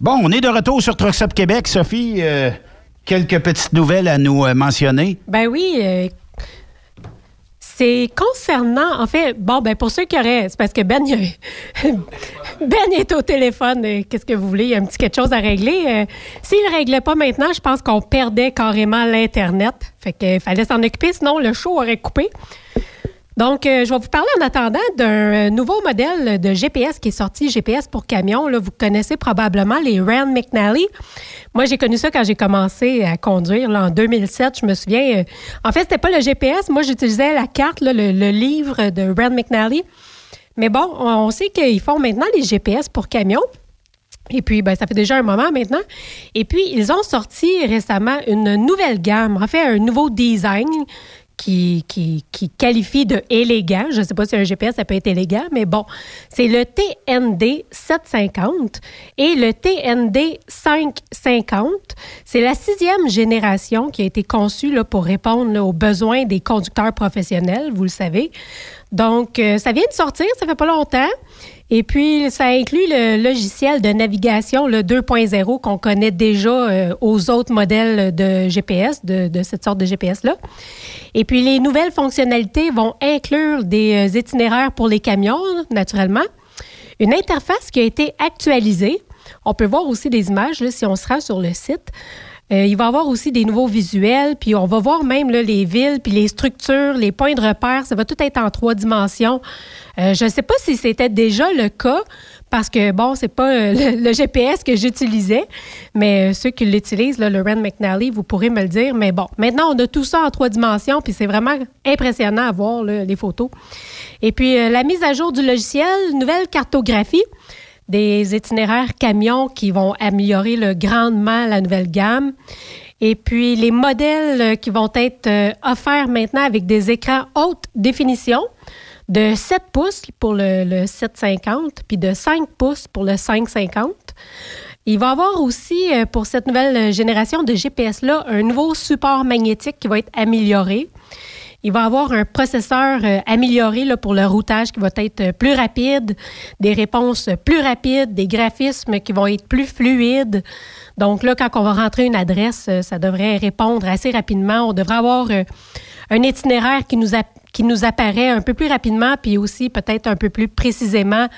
[SPEAKER 5] Bon, on est de retour sur Truck Stop Québec. Sophie, euh, quelques petites nouvelles à nous euh, mentionner?
[SPEAKER 6] Ben oui. euh, c'est concernant, en fait, bon, ben pour ceux qui auraient, c'est parce que Ben, Ben est au téléphone. euh, Qu'est-ce que vous voulez? Il y a un petit quelque chose à régler. S'il ne réglait pas maintenant, je pense qu'on perdait carrément l'Internet. Fait qu'il fallait s'en occuper, sinon le show aurait coupé. Donc, euh, je vais vous parler en attendant d'un euh, nouveau modèle de GPS qui est sorti, GPS pour camion. Vous connaissez probablement les Rand McNally. Moi, j'ai connu ça quand j'ai commencé à conduire en 2007. Je me souviens. euh, en fait, c'était pas le GPS. Moi, j'utilisais la carte, le, livre de Rand McNally. Mais bon, on, sait qu'ils font maintenant les GPS pour camions. Et puis, ben, ça fait déjà un moment maintenant. Et puis, ils ont sorti récemment une nouvelle gamme, en fait, un nouveau design qui, qui, qui qualifie de élégant. Je ne sais pas si un GPS, ça peut être élégant, mais bon, c'est le TND 750 et le TND 550. C'est la sixième génération qui a été conçue là, pour répondre aux besoins des conducteurs professionnels, vous le savez. Donc, euh, ça vient de sortir, ça fait pas longtemps. Et puis, ça inclut le logiciel de navigation, le 2.0, qu'on connaît déjà euh, aux autres modèles de GPS, de, cette sorte de GPS-là. Et puis, les nouvelles fonctionnalités vont inclure des euh, itinéraires pour les camions, naturellement. Une interface qui a été actualisée. On peut voir aussi des images là, si on se rend sur le site. Euh, il va y avoir aussi des nouveaux visuels, puis on va voir même les villes, puis les structures, les points de repère. Ça va tout être en trois dimensions. Euh, je ne sais pas si c'était déjà le cas, parce que, bon, c'est pas euh, le, GPS que j'utilisais, mais ceux qui l'utilisent, le Rand McNally, vous pourrez me le dire. Mais bon, maintenant, on a tout ça en trois dimensions, puis c'est vraiment impressionnant à voir les photos. Et puis, la mise à jour du logiciel, nouvelle cartographie des itinéraires camions qui vont améliorer le grandement la nouvelle gamme. Et puis les modèles qui vont être euh, offerts maintenant avec des écrans haute définition de 7 pouces pour le, le 750 puis de 5 pouces pour le 550. Il va y avoir aussi, euh, pour cette nouvelle génération de GPS-là, un nouveau support magnétique qui va être amélioré. Il va avoir un processeur euh, amélioré pour le routage qui va être euh, plus rapide, des réponses plus rapides, des graphismes qui vont être plus fluides. Donc là, quand on va rentrer une adresse, euh, ça devrait répondre assez rapidement. On devrait avoir un itinéraire qui nous, qui nous apparaît un peu plus rapidement, puis aussi peut-être un peu plus précisément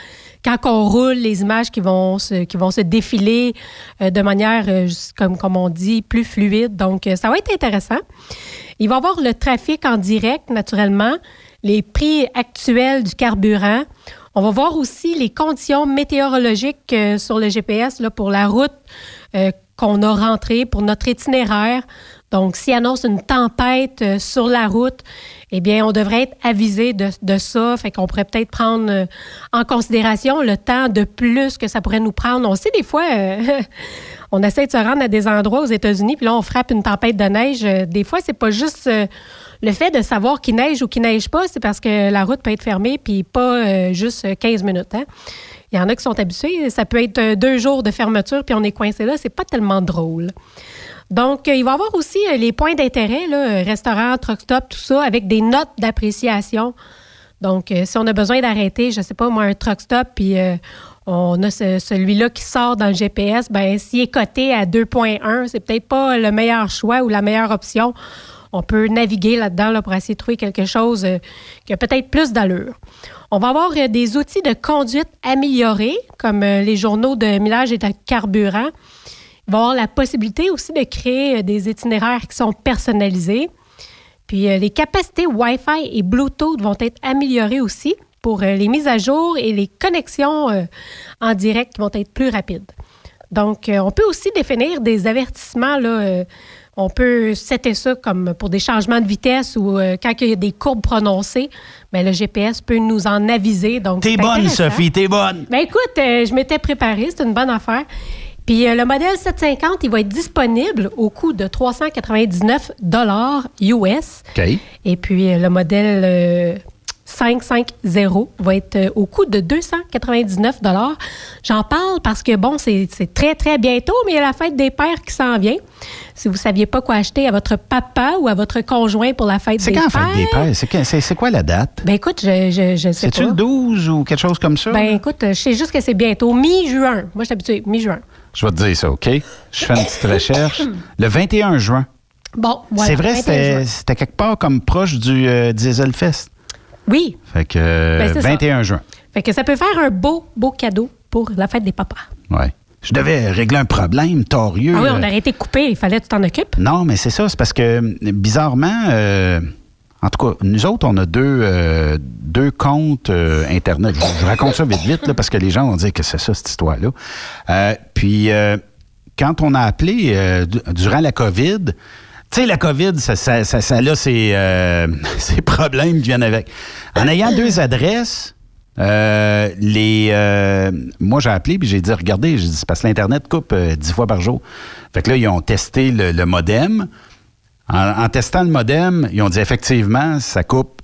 [SPEAKER 6] quand on roule les images qui vont se, qui vont se défiler euh, de manière, euh, comme, comme on dit, plus fluide. Donc, euh, ça va être intéressant. Il va y avoir le trafic en direct, naturellement, les prix actuels du carburant. On va voir aussi les conditions météorologiques sur le GPS là, pour la route qu'on a rentrée, pour notre itinéraire. Donc, s'il annonce une tempête euh, sur la route, eh bien, on devrait être avisé de, ça. Fait qu'on pourrait peut-être prendre euh, en considération le temps de plus que ça pourrait nous prendre. On sait des fois, euh, on essaie de se rendre à des endroits aux États-Unis, puis là, on frappe une tempête de neige. Des fois, c'est pas juste le fait de savoir qu'il neige ou qu'il neige pas, c'est parce que la route peut être fermée, puis pas juste 15 minutes. Hein? Il y en a qui sont habitués. Ça peut être deux jours de fermeture, puis on est coincé là. C'est pas tellement drôle. Donc, euh, il va y avoir aussi euh, les points d'intérêt, euh, restaurant, truck stop, tout ça, avec des notes d'appréciation. Donc, si on a besoin d'arrêter, je sais pas, moi, un truck stop, puis on a ce- celui-là qui sort dans le GPS, ben s'il est coté à 2.1, c'est peut-être pas le meilleur choix ou la meilleure option. On peut naviguer là-dedans là, pour essayer de trouver quelque chose qui a peut-être plus d'allure. On va avoir des outils de conduite améliorés, comme les journaux de millage et de carburant. Il va y avoir la possibilité aussi de créer euh, des itinéraires qui sont personnalisés. Puis euh, les capacités Wi-Fi et Bluetooth vont être améliorées aussi pour euh, les mises à jour et les connexions en direct qui vont être plus rapides. Donc, on peut aussi définir des avertissements. Là, on peut setter ça comme pour des changements de vitesse ou euh, quand il y a des courbes prononcées, ben, le GPS peut nous en aviser. Donc,
[SPEAKER 5] T'es bonne. Sophie, t'es bonne.
[SPEAKER 6] Ben écoute, euh, je m'étais préparée, c'est une bonne affaire. Puis euh, le modèle 750, il va être disponible au coût de 399 dollars US.
[SPEAKER 5] OK.
[SPEAKER 6] Et puis euh, le modèle euh, 550 va être euh, au coût de 299 dollars. J'en parle parce que bon, c'est c'est très très bientôt, mais il y a la fête des pères qui s'en vient. Si vous saviez pas quoi acheter à votre papa ou à votre conjoint pour la fête
[SPEAKER 5] C'est
[SPEAKER 6] des
[SPEAKER 5] quand
[SPEAKER 6] pères,
[SPEAKER 5] la fête des pères? C'est C'est c'est quoi la date?
[SPEAKER 6] ben écoute, je je, je sais pas.
[SPEAKER 5] C'est-tu le 12 ou quelque chose comme ça?
[SPEAKER 6] Ben écoute, je sais juste que c'est bientôt mi-juin. Moi, je suis habituée mi-juin.
[SPEAKER 5] Je vais te dire ça, OK? Je fais une petite recherche. Le 21 juin.
[SPEAKER 6] Bon, voilà.
[SPEAKER 5] c'est vrai,
[SPEAKER 6] 21
[SPEAKER 5] c'était quelque part comme proche du euh, Diesel Fest.
[SPEAKER 6] Oui.
[SPEAKER 5] Fait que euh,
[SPEAKER 6] Ben, c'est ça.
[SPEAKER 5] 21 juin.
[SPEAKER 6] Fait que ça peut faire un beau, beau cadeau pour la fête des papas.
[SPEAKER 5] Ouais. Je devais régler un problème torieux.
[SPEAKER 6] Ah oui, on
[SPEAKER 5] euh,
[SPEAKER 6] aurait été coupé. Il fallait que tu t'en occupes.
[SPEAKER 5] Non, mais c'est ça. C'est parce que, bizarrement, euh, en tout cas, nous autres, on a deux, euh, deux comptes euh, Internet. Je, je raconte ça vite, vite, là, parce que les gens vont dire que c'est ça, cette histoire-là. Euh, puis, quand on a appelé du- durant la COVID, tu sais, la COVID, ça, ça, ça, euh, ses problèmes qui viennent avec. En ayant deux adresses, les, moi, j'ai appelé puis j'ai dit, regardez, j'ai dit, c'est parce que l'Internet coupe dix fois par jour. Fait que là, ils ont testé le modem. En, en testant le modem, ils ont dit, effectivement, ça coupe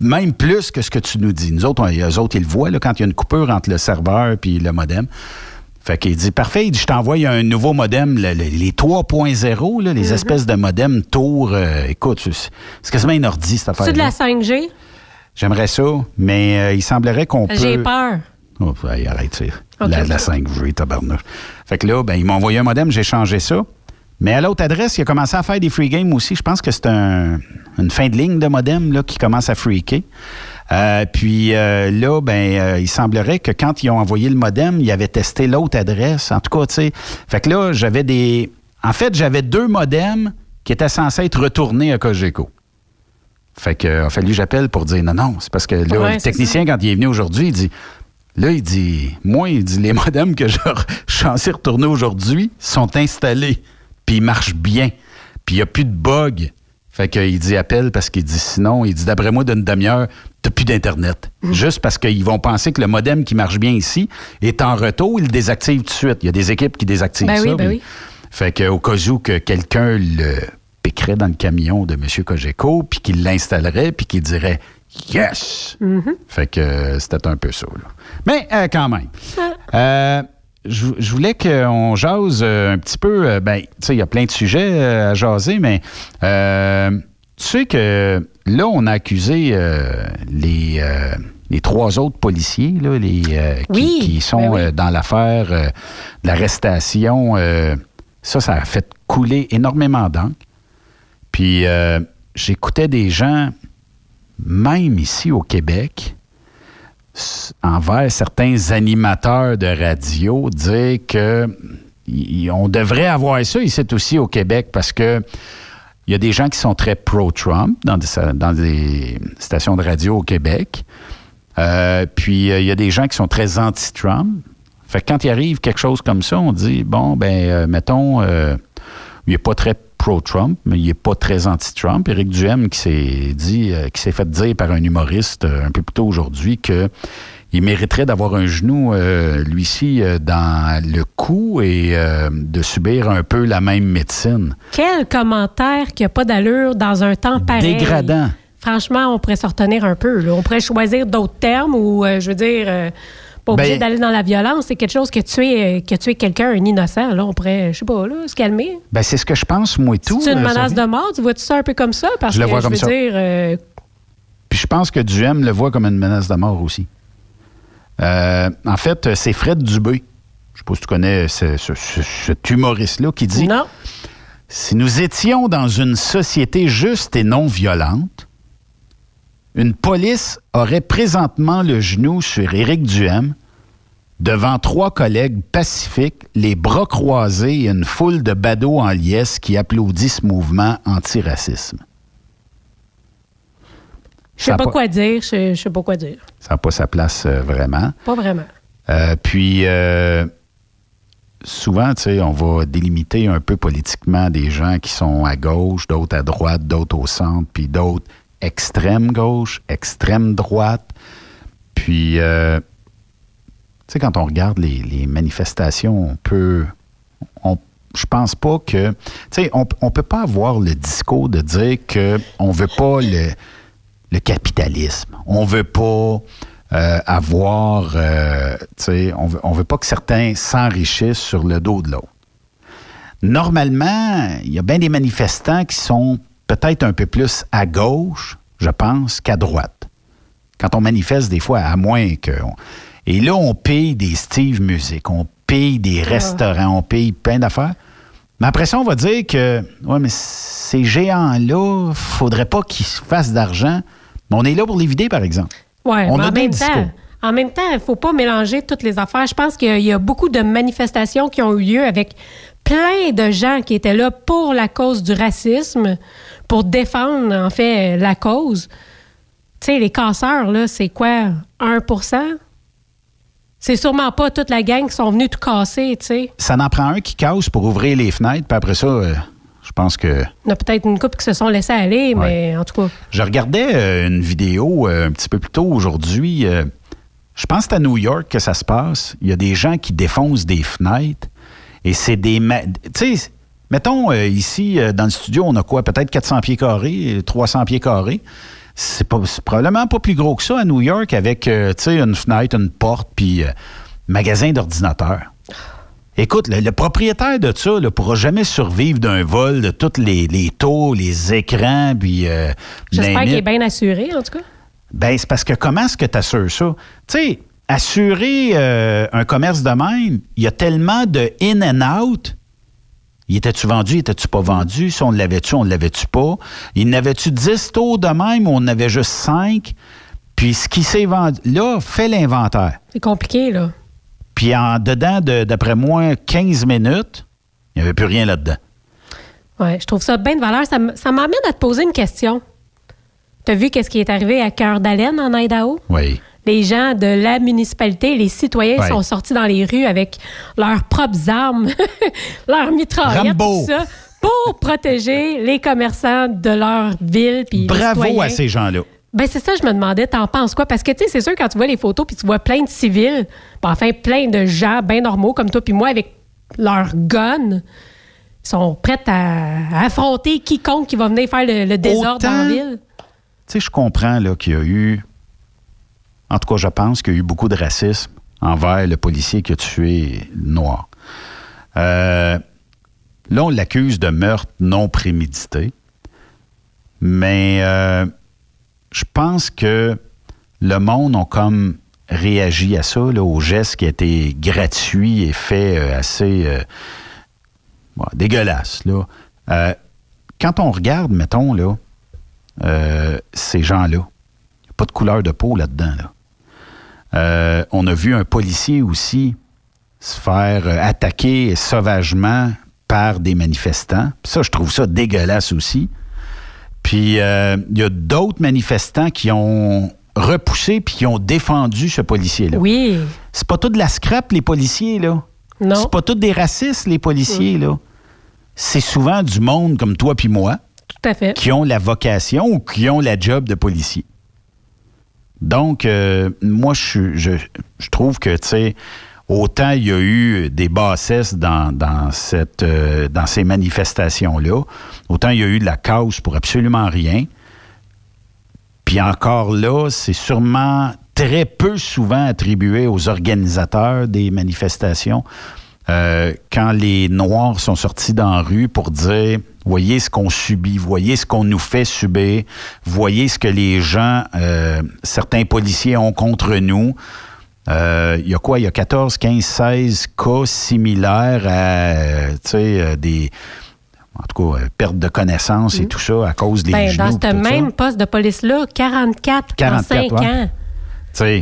[SPEAKER 5] même plus que ce que tu nous dis. Nous autres, on, eux autres, ils le voient là, quand il y a une coupure entre le serveur puis le modem. Fait qu'il dit, parfait, il dit, je t'envoie un nouveau modem, le- le- les 3.0, là, les espèces de modems tour. euh, écoute, c'est c'est quasiment une ordi, cette affaire
[SPEAKER 6] C'est de la 5G.
[SPEAKER 5] J'aimerais ça, mais euh, il semblerait qu'on peut...
[SPEAKER 6] J'ai peur.
[SPEAKER 5] Oh, hey, arrête, c'est
[SPEAKER 6] Ok,
[SPEAKER 5] la, la 5G, tabarnouche. Fait que là, ben, ils m'ont envoyé un modem, j'ai changé ça. Mais à l'autre adresse, il a commencé à faire des free games aussi. Je pense que c'est un- une fin de ligne de modem là, qui commence à freaker. Euh, puis euh, là, ben, euh, il semblerait que quand ils ont envoyé le modem, ils avaient testé l'autre adresse. En tout cas, tu sais. Fait que là, j'avais des. En fait, j'avais deux modems qui étaient censés être retournés à Cogeco. Fait que, a fallu que j'appelle pour dire non, non. C'est parce que là,
[SPEAKER 6] Ouais,
[SPEAKER 5] le technicien, quand il est venu aujourd'hui, il dit Là, il dit Moi, il dit les modems que je je suis censé retourner aujourd'hui sont installés, puis ils marchent bien, puis il n'y a plus de bugs. Fait qu'il dit appelle parce qu'il dit sinon, il dit d'après moi, d'une demi-heure, t'as plus d'Internet. Juste parce qu'ils vont penser que le modem qui marche bien ici est en retour, ils le désactivent tout de suite. Il y a des équipes qui désactivent
[SPEAKER 6] Ben
[SPEAKER 5] ça.
[SPEAKER 6] oui, ben oui.
[SPEAKER 5] Fait qu'au cas où que quelqu'un le piquerait dans le camion de M. Cogeco, puis qu'il l'installerait, puis qu'il dirait Yes! Fait que euh, c'était un peu ça. là. Mais euh, quand même. Euh, je je voulais qu'on jase euh, un petit peu. euh, ben, tu sais, il y a plein de sujets euh, à jaser, mais euh, tu sais que là, on a accusé euh, les, euh, les trois autres policiers, là, les, qui,
[SPEAKER 6] Oui,
[SPEAKER 5] qui sont
[SPEAKER 6] ben oui.
[SPEAKER 5] dans l'affaire de l'arrestation. ça, ça a fait couler énormément d'encre. Puis j'écoutais des gens, même ici au Québec, envers certains animateurs de radio, dire que on devrait avoir ça ici aussi au Québec parce que il y a des gens qui sont très pro-Trump dans des, stations de radio au Québec. Euh, puis euh, il y a des gens qui sont très anti-Trump. Fait que quand il arrive quelque chose comme ça, on dit bon ben euh, mettons euh, il n'est pas très pro-Trump, mais il n'est pas très anti-Trump. Éric Duhem qui s'est dit, euh, qui s'est fait dire par un humoriste euh, un peu plus tôt aujourd'hui que il mériterait d'avoir un genou, euh, lui-ci, dans le cou et de subir un peu la même médecine.
[SPEAKER 6] Quel commentaire qui n'a pas d'allure dans un temps pareil.
[SPEAKER 5] Dégradant.
[SPEAKER 6] Franchement, on pourrait s'en retenir un peu. là. On pourrait choisir d'autres termes ou, je veux dire, pas obligé
[SPEAKER 5] Ben-
[SPEAKER 6] d'aller dans la violence. C'est quelque chose que tuer, euh, que tuer quelqu'un, un innocent. Là, on pourrait, je sais pas, là, se calmer.
[SPEAKER 5] Ben, c'est ce que je pense, moi et tout.
[SPEAKER 6] C'est une
[SPEAKER 5] euh,
[SPEAKER 6] menace de mort? Tu vois-tu ça un peu comme ça? Parce
[SPEAKER 5] Je le
[SPEAKER 6] que
[SPEAKER 5] vois
[SPEAKER 6] je
[SPEAKER 5] comme
[SPEAKER 6] veux
[SPEAKER 5] ça.
[SPEAKER 6] dire, euh,
[SPEAKER 5] Puis je pense que Duhem le voit comme une menace de mort aussi. Euh, en fait, c'est Fred Dubé. Je sais pas si tu connais ce- ce- ce- cet humoriste-là qui dit
[SPEAKER 6] Non.
[SPEAKER 5] Si nous étions dans une société juste et non violente, une police aurait présentement le genou sur Éric Duhem devant trois collègues pacifiques, les bras croisés et une foule de badauds en liesse qui applaudit ce mouvement antiracisme.
[SPEAKER 6] je sais pas
[SPEAKER 5] pas-
[SPEAKER 6] quoi dire. Je je sais pas quoi dire.
[SPEAKER 5] Ça n'a pas sa place euh, vraiment.
[SPEAKER 6] Pas vraiment.
[SPEAKER 5] Euh, puis, euh, souvent, tu sais, on va délimiter un peu politiquement des gens qui sont à gauche, d'autres à droite, d'autres au centre, puis d'autres extrême gauche, extrême droite. Puis, euh, tu sais, quand on regarde les, manifestations, on peut. Je pense pas que. Tu sais, on, on peut pas avoir le discours de dire qu'on veut pas le, capitalisme. On veut pas. euh, avoir, euh, on veut, on veut pas que certains s'enrichissent sur le dos de l'autre. Normalement, il y a bien des manifestants qui sont peut-être un peu plus à gauche, je pense, qu'à droite. Quand on manifeste, des fois, à moins que. on- Et là, on paye des Steve Music, on paye des restaurants, on paye plein d'affaires. Mais après ça, on va dire que, ouais, mais ces géants-là, faudrait pas qu'ils se fassent d'argent. Mais on est là pour les vider, par exemple.
[SPEAKER 6] Ouais,
[SPEAKER 5] on a
[SPEAKER 6] en même
[SPEAKER 5] discours.
[SPEAKER 6] temps, en même temps, il faut pas mélanger toutes les affaires. Je pense qu'il y, a beaucoup de manifestations qui ont eu lieu avec plein de gens qui étaient là pour la cause du racisme, pour défendre, en fait, la cause. Tu sais, les casseurs, là, c'est quoi? 1% C'est sûrement pas toute la gang qui sont venus tout casser, tu sais.
[SPEAKER 5] Ça en prend un qui casse pour ouvrir les fenêtres, puis après ça, euh, je pense que.
[SPEAKER 6] Il y en a peut-être une couple qui se sont laissés aller, mais en tout cas.
[SPEAKER 5] Je regardais euh, une vidéo euh, un petit peu plus tôt aujourd'hui. je pense que c'est à New York que ça se passe. Il y a des gens qui défoncent des fenêtres. Et c'est des. Tu sais, mettons euh, ici, euh, dans le studio, on a quoi? Peut-être 400 pieds carrés, euh, 300 pieds carrés. C'est probablement pas plus gros que ça à New York avec, euh, tu sais, une fenêtre, une porte, puis magasin d'ordinateurs. Écoute, le, le propriétaire de ça ne pourra jamais survivre d'un vol de tous les, les taux, les écrans, puis... euh,
[SPEAKER 6] J'espère qu'il est bien assuré, en tout cas.
[SPEAKER 5] Ben, c'est parce que comment est-ce que tu assures ça? Tu sais, assurer euh, un commerce de même, il y a tellement de in and out. Il était-tu vendu, il était-tu pas vendu? Si on l'avait-tu, on l'avait-tu pas? Il n'avait-tu 10 taux de même ou on en avait juste 5? Puis ce qui s'est vendu, là, fais l'inventaire.
[SPEAKER 6] C'est compliqué, là.
[SPEAKER 5] Puis en dedans, de- d'après moi, 15 minutes, il n'y avait plus rien là-dedans.
[SPEAKER 6] Ouais, je trouve ça bien de valeur. Ça ça m'amène à te poser une question. Tu as vu qu'est-ce qui est arrivé à Cœur d'Haleine en Idaho?
[SPEAKER 5] Oui.
[SPEAKER 6] Les gens de la municipalité, les citoyens
[SPEAKER 5] Ouais.
[SPEAKER 6] sont sortis dans les rues avec leurs propres armes, leurs mitraillettes, tout ça, pour protéger les commerçants de leur ville. puis
[SPEAKER 5] Bravo à ces gens-là.
[SPEAKER 6] Ben c'est ça, je me demandais, t'en penses quoi? Parce que, tu sais, c'est sûr, quand tu vois les photos, puis tu vois plein de civils, puis enfin, plein de gens bien normaux comme toi, puis moi, avec leurs guns, ils sont prêts à, affronter quiconque qui va venir faire le, le désordre dans la ville.
[SPEAKER 5] Tu sais, je comprends là, qu'il y a eu, en tout cas, je pense qu'il y a eu beaucoup de racisme envers le policier qui a tué noir. Euh, là, on l'accuse de meurtre non prémédité, mais euh, je pense que le monde a comme réagi à ça, au geste qui a été gratuit et fait euh, assez dégueulasse. Là. Quand on regarde, mettons, là, ces gens-là. Il n'y a pas de couleur de peau là-dedans. Là. Euh, on a vu un policier aussi se faire euh, attaquer sauvagement par des manifestants. Ça, je trouve ça dégueulasse aussi. Puis euh, il y a d'autres manifestants qui ont repoussé puis qui ont défendu ce policier-là.
[SPEAKER 6] Oui.
[SPEAKER 5] C'est pas tout de la scrap, les policiers, là.
[SPEAKER 6] Non.
[SPEAKER 5] C'est pas tous des racistes, les policiers, là. C'est souvent du monde comme toi puis moi
[SPEAKER 6] Tout à fait.
[SPEAKER 5] qui ont la vocation ou qui ont la job de policier. Donc, euh, moi, je, trouve que, tu sais, autant il y a eu des bassesses euh, dans ces manifestations-là, autant il y a eu de la cause pour absolument rien. Puis encore là, c'est sûrement très peu souvent attribué aux organisateurs des manifestations. Euh, quand les Noirs sont sortis dans la rue pour dire voyez ce qu'on subit, voyez ce qu'on nous fait subir, voyez ce que les gens, euh, certains policiers ont contre nous. Euh, Il y a quoi? Il y a 14, 15, 16 cas similaires à euh, euh, des. En tout cas, euh, perte de connaissance et tout ça à cause des
[SPEAKER 6] Ben,
[SPEAKER 5] genoux.
[SPEAKER 6] dans ce
[SPEAKER 5] ça.
[SPEAKER 6] même poste de police-là, 44,
[SPEAKER 5] 44,
[SPEAKER 6] en 5
[SPEAKER 5] ouais.
[SPEAKER 6] ans.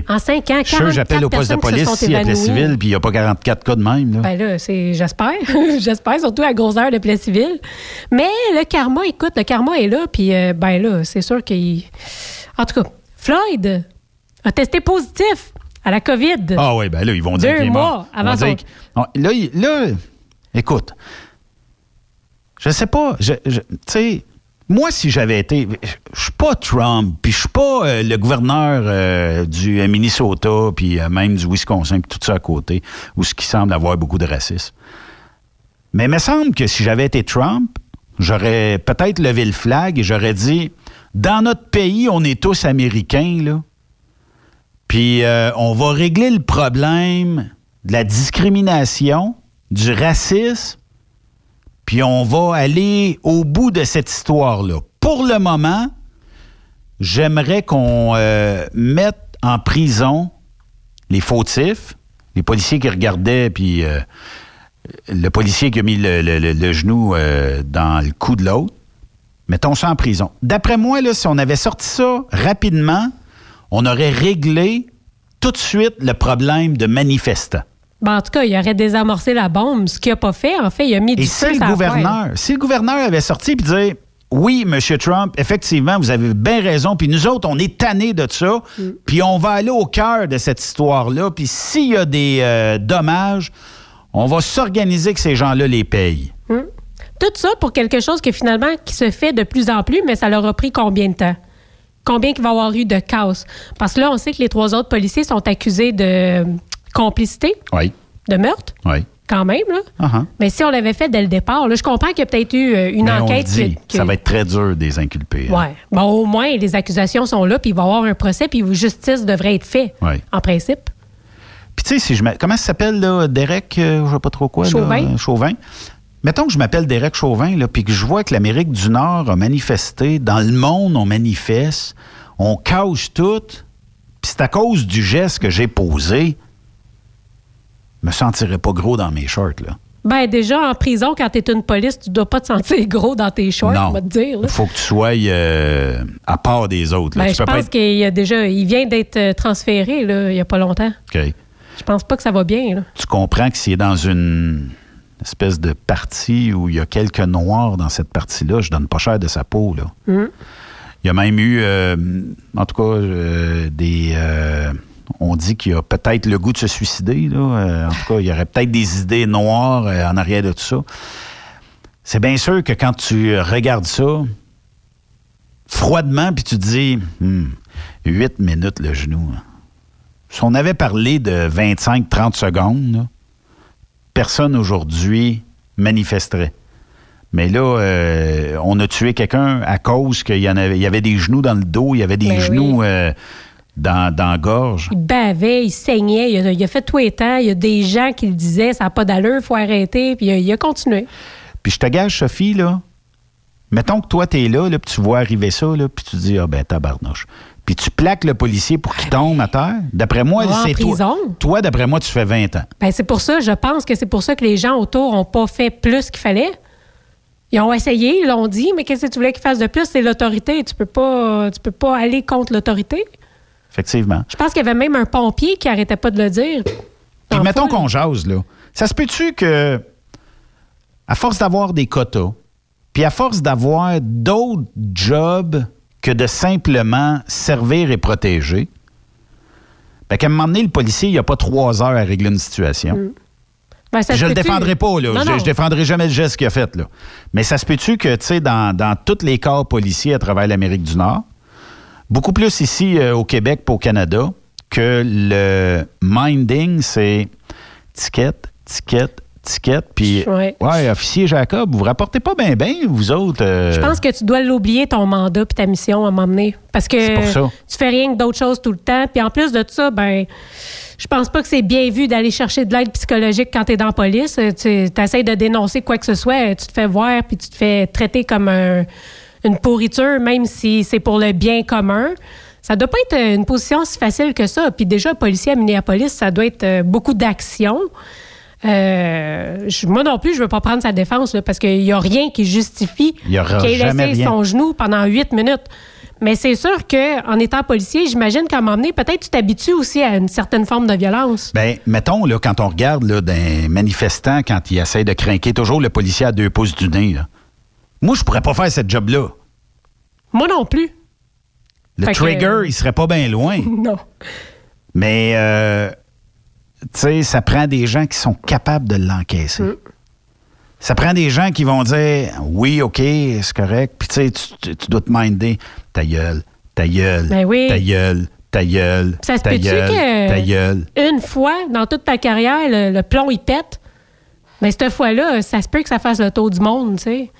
[SPEAKER 6] En 5 ans,
[SPEAKER 5] je suis sûr,
[SPEAKER 6] 44
[SPEAKER 5] j'appelle au poste de police à
[SPEAKER 6] évanouies.
[SPEAKER 5] Plessisville, puis il n'y a pas 44 cas de même. Là.
[SPEAKER 6] Ben là, c'est, j'espère. j'espère, surtout à grosse heure de Plessisville. Mais le karma, écoute, le karma est là, puis euh, ben là, c'est sûr qu'il. En tout cas, Floyd a testé positif À la COVID.
[SPEAKER 5] Ah oui, ben là, ils vont dire qu'il est mort.
[SPEAKER 6] avant
[SPEAKER 5] vont dire
[SPEAKER 6] son-
[SPEAKER 5] Non, Là, là, écoute, je sais pas, je, je- tu sais, moi, si j'avais été, je suis pas Trump, puis je suis pas euh, le gouverneur euh, du euh, Minnesota, puis même du Wisconsin, puis tout ça à côté, où ce qui semble avoir beaucoup de racisme. Mais il me semble que si j'avais été Trump, j'aurais peut-être levé le flag et j'aurais dit, dans notre pays, on est tous américains, là. Puis on va régler le problème de la discrimination, du racisme, puis on va aller au bout de cette histoire-là. Pour le moment, j'aimerais qu'on euh, mette en prison les fautifs, les policiers qui regardaient, puis euh, le policier qui a mis le, genou euh, dans le cou de l'autre. Mettons ça en prison. D'après moi, là, si on avait sorti ça rapidement, on aurait réglé tout de suite le problème de manifestants.
[SPEAKER 6] Ben, en tout cas, il aurait désamorcé la bombe, ce qu'il n'a pas fait. En fait, il a mis
[SPEAKER 5] Et
[SPEAKER 6] du
[SPEAKER 5] si le gouverneur, si le gouverneur avait sorti et dit oui, M. Trump, effectivement, vous avez bien raison, puis nous autres, on est tannés de ça,
[SPEAKER 6] Mm.
[SPEAKER 5] puis on va aller au cœur de cette histoire-là, puis s'il y a des euh, dommages, on va s'organiser que ces gens-là les payent.
[SPEAKER 6] Hum. Tout ça pour quelque chose que finalement qui se fait de plus en plus, mais ça leur a pris combien de temps? Combien qu'il va y avoir eu de chaos? Parce que là, on sait que les trois autres policiers sont accusés de complicité,
[SPEAKER 5] Oui,
[SPEAKER 6] de meurtre,
[SPEAKER 5] oui.
[SPEAKER 6] quand même. Là.
[SPEAKER 5] Uh-huh.
[SPEAKER 6] Mais si on l'avait fait dès le départ, là, je comprends qu'il y a peut-être eu euh, une
[SPEAKER 5] Mais on
[SPEAKER 6] enquête.
[SPEAKER 5] dit,
[SPEAKER 6] que- que-
[SPEAKER 5] ça va être très dur des inculpés. hein.
[SPEAKER 6] Ouais. Bon, au moins, les accusations sont là, puis il va y avoir un procès, puis justice devrait être fait,
[SPEAKER 5] Oui.
[SPEAKER 6] en principe.
[SPEAKER 5] Puis tu sais, si je comment ça s'appelle là, Derek, euh, je sais pas trop quoi,
[SPEAKER 6] Chauvin.
[SPEAKER 5] Chauvin. Mettons que je m'appelle Derek Chauvin, là, puis que je vois que l'Amérique du Nord a manifesté, dans le monde on manifeste, on cache tout, puis c'est à cause du geste que j'ai posé, me sentirais pas gros dans mes shorts là.
[SPEAKER 6] Ben, déjà, en prison, quand tu es une police, tu dois pas te sentir gros dans tes shorts, on va te dire.
[SPEAKER 5] il faut que tu sois euh, à part des autres. là.
[SPEAKER 6] Ben,
[SPEAKER 5] Tu
[SPEAKER 6] je
[SPEAKER 5] peux
[SPEAKER 6] pense
[SPEAKER 5] être-
[SPEAKER 6] qu'il a déjà, il vient d'être euh, transféré là, il y a pas longtemps.
[SPEAKER 5] OK.
[SPEAKER 6] Je pense pas que ça va bien. Là.
[SPEAKER 5] tu comprends que s'il est dans une espèce de partie où il y a quelques noirs dans cette partie-là, je donne pas cher de sa peau. Là.
[SPEAKER 6] Hum.
[SPEAKER 5] Il y a même eu, euh, en tout cas, euh, des. On dit qu'il y a peut-être le goût de se suicider. Là. Euh, en tout cas, il y aurait peut-être des idées noires euh, en arrière de tout ça. C'est bien sûr que quand tu regardes ça froidement, puis tu te dis, Hmm, 8 minutes le genou. hein. Si on avait parlé de 25-30 secondes, là, personne aujourd'hui manifesterait. Mais là, euh, on a tué quelqu'un à cause qu'il y, en avait, il y avait des genoux dans le dos, il y avait des
[SPEAKER 6] Ben
[SPEAKER 5] genoux euh, dans, dans la gorge?
[SPEAKER 6] Il bavait, il saignait, il a, il a fait tout les temps. Il y a des gens qui le disaient, ça n'a pas d'allure, il faut arrêter, puis il a, il a continué.
[SPEAKER 5] Puis je te gage, Sophie, là, mettons que toi, t'es là, là puis tu vois arriver ça, là, puis tu dis, ah ben, tabarnouche. Puis tu plaques le policier pour qu'il tombe à terre? D'après moi,
[SPEAKER 6] Ah,
[SPEAKER 5] c'est toi. Toi, d'après moi, tu fais 20 ans.
[SPEAKER 6] Ben, c'est pour ça, je pense que c'est pour ça que les gens autour n'ont pas fait plus qu'il fallait. Ils ont essayé, ils l'ont dit, mais qu'est-ce que tu voulais qu'ils fassent de plus? C'est l'autorité. Tu peux pas, tu peux pas aller contre l'autorité.
[SPEAKER 5] Effectivement.
[SPEAKER 6] Je pense qu'il y avait même un pompier qui arrêtait pas de le dire.
[SPEAKER 5] Puis mettons qu'on jase, là. Ça se peut-tu que, à force d'avoir des quotas, puis à force d'avoir d'autres jobs que de simplement servir et protéger, ben qu'à un moment donné, le policier, il n'y a pas trois heures à régler une situation.
[SPEAKER 6] Ben, ça
[SPEAKER 5] je le défendrai pas, là.
[SPEAKER 6] Non,
[SPEAKER 5] je, je défendrai jamais le geste qu'il a fait, là. Mais ça se peut-tu que, tu sais, dans, dans tous les corps policiers à travers l'Amérique du Nord, beaucoup plus ici euh, au Québec pour au Canada, que le minding, c'est ticket, ticket, ticket. Puis,
[SPEAKER 6] Ouais.
[SPEAKER 5] ouais, officier Jacob, vous rapportez pas bien, bien, vous autres. euh,
[SPEAKER 6] Je pense que tu dois l'oublier, ton mandat puis ta mission à donné. Parce que
[SPEAKER 5] pour ça.
[SPEAKER 6] tu fais rien que d'autres choses tout le temps. Puis en plus de ça, ben, je pense pas que c'est bien vu d'aller chercher de l'aide psychologique quand tu es dans la police. Tu essaies de dénoncer quoi que ce soit, tu te fais voir puis tu te fais traiter comme un- une pourriture, même si c'est pour le bien commun. Ça doit pas être euh, une position si facile que ça. Puis déjà, policier à Minneapolis, ça doit être euh, beaucoup d'action. Euh, je- moi non plus, je veux pas prendre sa défense là, parce qu'il y a rien qui justifie qu'il ait laissé
[SPEAKER 5] rien.
[SPEAKER 6] son genou pendant huit minutes. Mais c'est sûr qu'en étant policier, j'imagine qu'à un moment donné, peut-être tu t'habitues aussi à une certaine forme de violence.
[SPEAKER 5] Ben, mettons, là, quand on regarde là, d'un manifestant, quand il essaie de craquer toujours le policier à deux pouces du nez, là. Moi, je pourrais pas faire cette job-là.
[SPEAKER 6] Moi non plus.
[SPEAKER 5] Le
[SPEAKER 6] Fait que-
[SPEAKER 5] trigger, il serait pas bien loin.
[SPEAKER 6] non.
[SPEAKER 5] Mais, euh, tu sais, ça prend des gens qui sont capables de l'encaisser.
[SPEAKER 6] Mm.
[SPEAKER 5] Ça prend des gens qui vont dire oui, OK, c'est correct. Puis, tu sais, tu- tu tu dois te minder ta gueule, ta gueule,
[SPEAKER 6] Ben oui.
[SPEAKER 5] ta gueule, ta gueule,
[SPEAKER 6] Ça se
[SPEAKER 5] ta
[SPEAKER 6] peut-tu
[SPEAKER 5] gueule,
[SPEAKER 6] que
[SPEAKER 5] ta gueule?
[SPEAKER 6] une fois dans toute ta carrière, le, le plomb il pète? Mais cette fois-là, ça se peut que ça fasse le tour du monde, tu sais.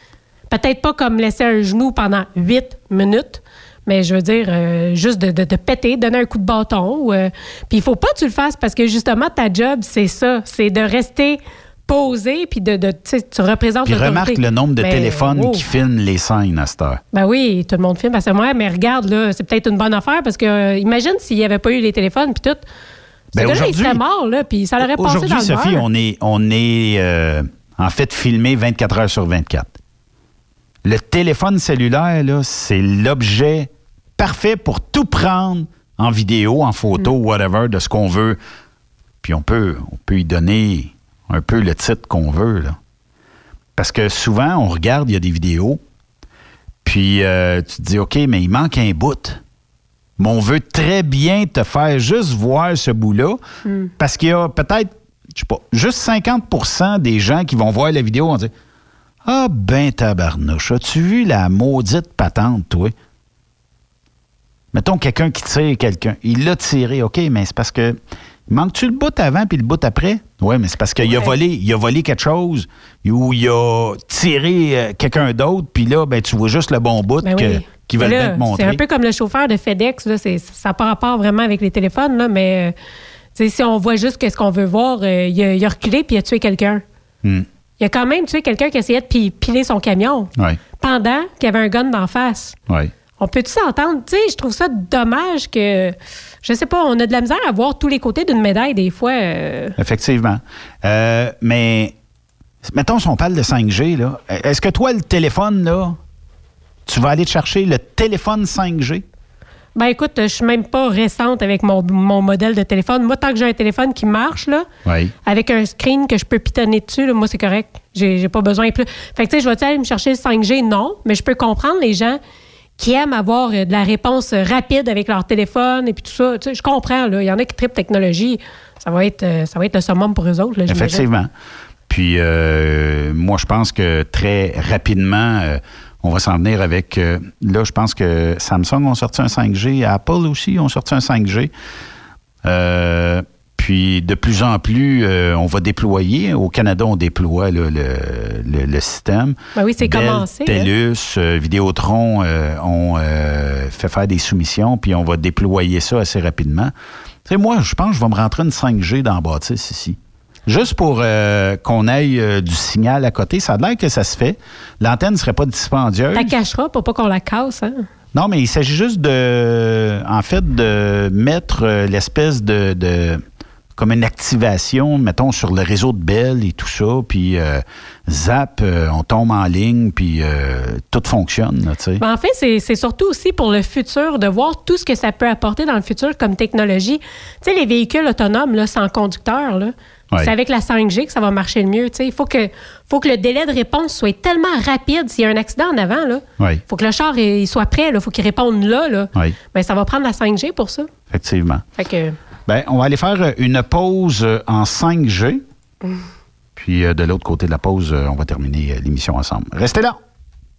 [SPEAKER 6] Peut-être pas comme laisser un genou pendant huit minutes, mais je veux dire, euh, juste de, de, de péter, donner un coup de bâton. euh, Puis il faut pas que tu le fasses parce que justement, ta job, c'est ça. C'est de rester posé, puis de, de tu représentes
[SPEAKER 5] Puis remarque le nombre de
[SPEAKER 6] Mais,
[SPEAKER 5] téléphones
[SPEAKER 6] oh.
[SPEAKER 5] qui filment les scènes à cette heure.
[SPEAKER 6] Ben oui, tout le monde filme. Parce que moi, mais regarde, là, c'est peut-être une bonne affaire parce que euh, imagine s'il n'y avait pas eu les téléphones puis tout. Ce
[SPEAKER 5] Ben,
[SPEAKER 6] il
[SPEAKER 5] aujourd'hui-
[SPEAKER 6] serait mort, là, puis ça l'aurait passé dans
[SPEAKER 5] Aujourd'hui, Sophie, on est, on est en fait filmé 24 heures sur 24. Téléphone cellulaire, là, c'est l'objet parfait pour tout prendre en vidéo, en photo,
[SPEAKER 6] Mm.
[SPEAKER 5] whatever, de ce qu'on veut. Puis on peut, on peut y donner un peu le titre qu'on veut. Là. Parce que souvent, on regarde, il y a des vidéos, puis euh, tu te dis, OK, mais il manque un bout. Mais on veut très bien te faire juste voir ce bout-là,
[SPEAKER 6] Hmm.
[SPEAKER 5] parce qu'il y a peut-être, je sais pas, juste 50% des gens qui vont voir la vidéo vont dire Ah ben tabarnouche, as-tu vu la maudite patente, toi? Mettons quelqu'un qui tire quelqu'un. Il l'a tiré, OK, mais c'est parce que. Manque-tu le bout avant puis le bout après? Oui, mais c'est parce qu'il a volé, il a volé quelque chose ou il a tiré euh, quelqu'un d'autre, puis là, ben, tu vois juste le bon bout
[SPEAKER 6] Ben
[SPEAKER 5] que-
[SPEAKER 6] oui. là,
[SPEAKER 5] bien te montrer.
[SPEAKER 6] C'est un peu comme le chauffeur de FedEx. Là, ça n'a pas rapport vraiment avec les téléphones, là, mais euh, si on voit juste ce qu'on veut voir, euh, il, a, il a reculé puis il a tué quelqu'un.
[SPEAKER 5] Hmm.
[SPEAKER 6] Il a quand même tué quelqu'un qui essayait de pi- piler son camion pendant qu'il y avait un gun d'en face. On peut-tu s'entendre? Tu sais, je trouve ça dommage que, je sais pas, on a de la misère à voir tous les côtés d'une médaille des fois. euh.
[SPEAKER 5] Effectivement. Euh, mais, mettons, si on parle de 5G, là, est-ce que toi, le téléphone, là, tu vas aller te chercher le téléphone 5G?
[SPEAKER 6] Ben écoute, je suis même pas récente avec mon, mon modèle de téléphone. Moi, tant que j'ai un téléphone qui marche, là,
[SPEAKER 5] Oui.
[SPEAKER 6] avec un screen que je peux pitonner dessus, là, moi, c'est correct. J'ai pas besoin plus. Fait que, tu sais, je vais aller me chercher le 5G? Non, mais je peux comprendre les gens qui aiment avoir euh, de la réponse rapide avec leur téléphone et puis tout ça. Tu sais, je comprends, là. Il y en a qui trippent technologie. Ça va être, euh, ça va être le summum pour eux autres, là.
[SPEAKER 5] Effectivement. Puis, euh, moi, je pense que très rapidement, euh, on va s'en venir avec. euh, là, je pense que Samsung ont sorti un 5G, Apple aussi ont sorti un 5G. Euh, puis, de plus en plus, euh, on va déployer. Au Canada, on déploie là, le, le- le système.
[SPEAKER 6] Ben oui, c'est commencé, hein.
[SPEAKER 5] TELUS, Vidéotron euh, ont euh, fait faire des soumissions, puis on va déployer ça assez rapidement. Tu sais, moi, je pense que je vais me rentrer une 5G dans la bâtisse ici. Juste pour euh, qu'on aille euh, du signal à côté. Ça a l'air que ça se fait. L'antenne ne serait pas dispendieuse.
[SPEAKER 6] La cachera pour pas qu'on la casse, hein?
[SPEAKER 5] Non, mais il s'agit juste de, en fait, de mettre euh, l'espèce de, de- comme une activation, mettons, sur le réseau de Bell et tout ça, puis euh, zap, euh, on tombe en ligne, puis euh, tout fonctionne, là, tu sais.
[SPEAKER 6] En fait, c'est c'est surtout aussi pour le futur, de voir tout ce que ça peut apporter dans le futur comme technologie. Tu sais, les véhicules autonomes, là, sans conducteur, là,
[SPEAKER 5] Ouais.
[SPEAKER 6] c'est avec la 5G que ça va marcher le mieux. Il faut que, faut que le délai de réponse soit tellement rapide. S'il y a un accident en avant,
[SPEAKER 5] Oui,
[SPEAKER 6] faut que le char il soit prêt, il faut qu'il réponde là. là. Ben, ça va prendre la 5G pour ça.
[SPEAKER 5] effectivement.
[SPEAKER 6] Fait que,
[SPEAKER 5] Ben, on va aller faire une pause euh, en 5G. Puis euh, de l'autre côté de la pause, euh, on va terminer euh, l'émission ensemble. Restez là.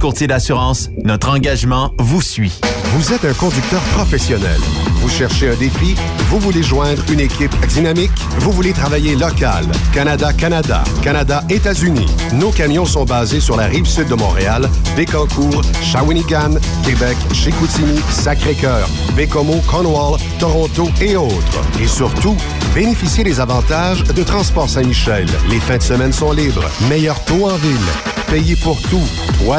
[SPEAKER 1] Courtier d'assurance, notre engagement vous suit.
[SPEAKER 3] Vous êtes un conducteur professionnel. Vous cherchez un défi? Vous voulez joindre une équipe dynamique? Vous voulez travailler local? Canada-Canada, Canada-États-Unis. Nos camions sont basés sur la rive sud de Montréal, Bécancour, Shawinigan, Québec, Chicoutimi, Sacré-Cœur, Bécomo, Cornwall, Toronto et autres. Et surtout, bénéficiez des avantages de Transport Saint-Michel. Les fins de semaine sont libres. Meilleur taux en ville. Payé pour tout.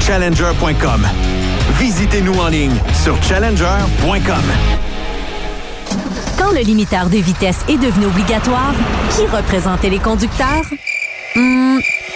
[SPEAKER 1] challenger.com. Visitez-nous en ligne sur challenger.com.
[SPEAKER 9] Quand le limiteur de vitesse est devenu obligatoire, qui représentait les conducteurs? Hmm,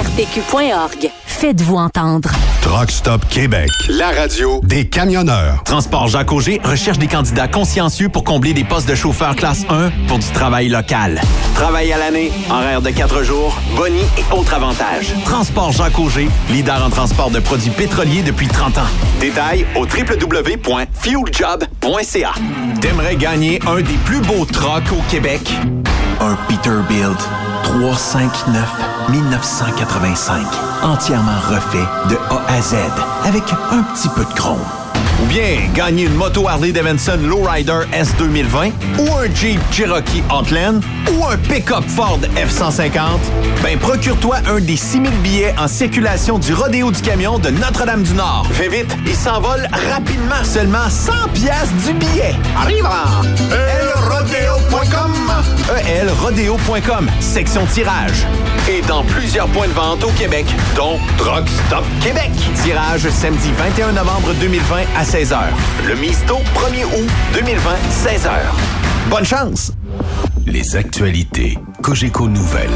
[SPEAKER 9] ARPQ.org. Faites-vous entendre.
[SPEAKER 3] Truck Stop Québec, la radio des camionneurs.
[SPEAKER 1] Transport Jacques Auger recherche des candidats consciencieux pour combler des postes de chauffeur classe 1 pour du travail local. Travail à l'année, horaire de 4 jours, boni et autres avantages. Transport Jacques Auger, leader en transport de produits pétroliers depuis 30 ans. Détails au www.fueljob.ca. T'aimerais gagner un des plus beaux trucks au Québec? Un Peterbilt 359 1985. Entièrement refait de A à Z avec un petit peu de chrome. Ou bien gagner une moto Harley Davidson Lowrider S 2020 ou un Jeep Cherokee Outland ou un pick-up Ford F-150, ben procure-toi un des 6000 billets en circulation du Rodéo du Camion de Notre-Dame-du-Nord. Fais vite, il s'envole rapidement, seulement 100 pièces du billet. Arrive elrodeo.com elrodeo.com, section tirage. Et dans plusieurs points de vente au Québec, dont Truck Stop Québec. Tirage samedi 21 novembre 2020 à 16h. Le Misto, 1er août 2020, 16h. Bonne chance!
[SPEAKER 11] Les actualités Cogeco Nouvelles.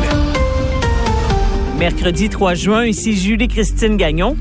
[SPEAKER 12] Mercredi 3 juin, ici Julie-Christine Gagnon.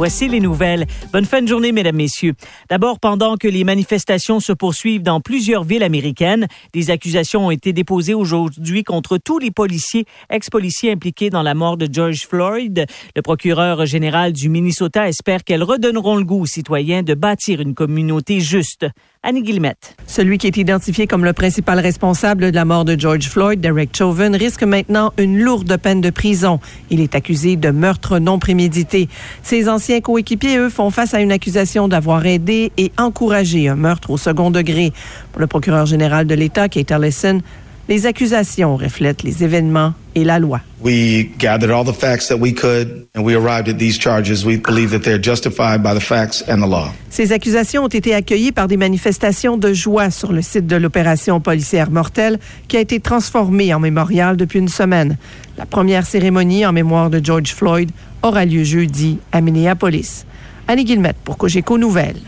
[SPEAKER 12] Voici les nouvelles. Bonne fin de journée, mesdames, messieurs. D'abord, pendant que les manifestations se poursuivent dans plusieurs villes américaines, des accusations ont été déposées aujourd'hui contre tous les policiers, ex-policiers impliqués dans la mort de George Floyd. Le procureur général du Minnesota espère qu'elles redonneront le goût aux citoyens de bâtir une communauté juste. Annie Guillemette.
[SPEAKER 17] Celui qui est identifié comme le principal responsable de la mort de George Floyd, Derek Chauvin, risque maintenant une lourde peine de prison. Il est accusé de meurtre non prémédité. Ses anciens coéquipiers, eux, font face à une accusation d'avoir aidé et encouragé un meurtre au second degré. Pour le procureur général de l'État, Kate Ellison, les accusations reflètent les événements et la loi.
[SPEAKER 18] We gathered all the facts that we could and we arrived at these charges. We believe that they're justified by the facts and the law.
[SPEAKER 17] Ces accusations ont été accueillies par des manifestations de joie sur le site de l'opération policière mortelle qui a été transformée en mémorial depuis une semaine. La première cérémonie en mémoire de George Floyd aura lieu jeudi à Minneapolis. Annie Guillemette pour Cogeco Nouvelles.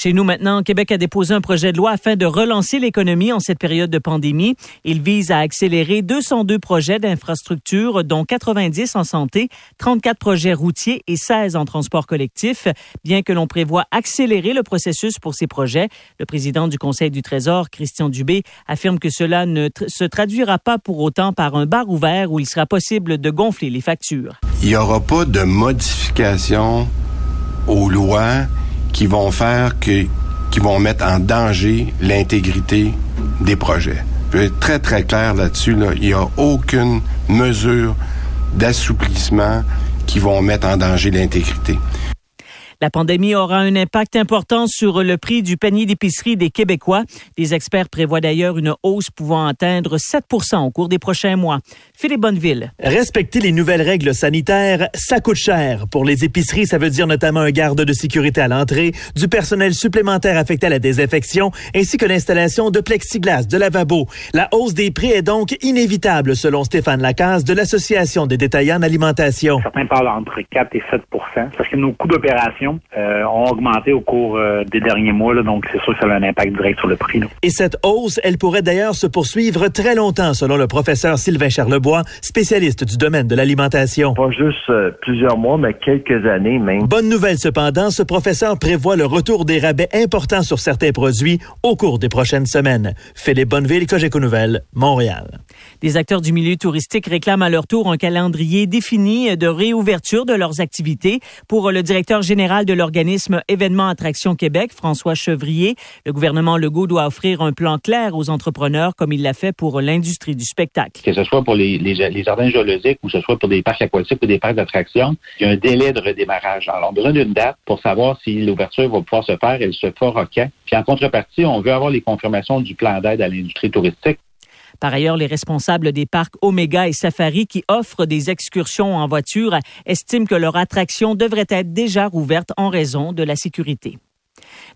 [SPEAKER 12] Chez nous maintenant, Québec a déposé un projet de loi afin de relancer l'économie en cette période de pandémie. Il vise à accélérer 202 projets d'infrastructure, dont 90 en santé, 34 projets routiers et 16 en transport collectif. Bien que l'on prévoit accélérer le processus pour ces projets, le président du Conseil du Trésor, Christian Dubé, affirme que cela ne se traduira pas pour autant par un bar ouvert où il sera possible de gonfler les factures.
[SPEAKER 19] Il n'y aura pas de modification aux lois qui vont faire que, qui vont mettre en danger l'intégrité des projets. Je vais être très, très clair là-dessus. Là. Il n'y a aucune mesure d'assouplissement qui vont mettre en danger l'intégrité.
[SPEAKER 12] La pandémie aura un impact important sur le prix du panier d'épicerie des Québécois. Des experts prévoient d'ailleurs une hausse pouvant atteindre 7% au cours des prochains mois. Philippe Bonneville.
[SPEAKER 20] Respecter les nouvelles règles sanitaires, ça coûte cher. Pour les épiceries, ça veut dire notamment un garde de sécurité à l'entrée, du personnel supplémentaire affecté à la désinfection, ainsi que l'installation de plexiglas, de lavabo. La hausse des prix est donc inévitable, selon Stéphane Lacaze de l'Association des détaillants en alimentation.
[SPEAKER 21] Certains parlent entre 4 et 7 parce que nos coûts d'opération euh, ont augmenté au cours euh, des derniers mois, là, donc c'est sûr que ça a un impact direct sur le prix. Là.
[SPEAKER 20] Et cette hausse, elle pourrait d'ailleurs se poursuivre très longtemps, selon le professeur Sylvain Charlebois, spécialiste du domaine de l'alimentation.
[SPEAKER 22] Pas juste euh, plusieurs mois, mais quelques années même.
[SPEAKER 20] Bonne nouvelle cependant, ce professeur prévoit le retour des rabais importants sur certains produits au cours des prochaines semaines. Philippe Bonneville, Cogeco Nouvelles, Montréal.
[SPEAKER 12] Des acteurs du milieu touristique réclament à leur tour un calendrier défini de réouverture de leurs activités. Pour le directeur général de l'organisme Événements Attraction Québec, François Chevrier, le gouvernement Legault doit offrir un plan clair aux entrepreneurs comme il l'a fait pour l'industrie du spectacle.
[SPEAKER 23] Que ce soit pour les, jardins géologiques ou que ce soit pour des parcs aquatiques ou des parcs d'attraction, il y a un délai de redémarrage. Alors, on a d'une date pour savoir si l'ouverture va pouvoir se faire. Elle se fera quand? Puis en contrepartie, on veut avoir les confirmations du plan d'aide à l'industrie touristique.
[SPEAKER 12] Par ailleurs, les responsables des parcs Omega et Safari qui offrent des excursions en voiture estiment que leur attraction devrait être déjà rouverte en raison de la sécurité.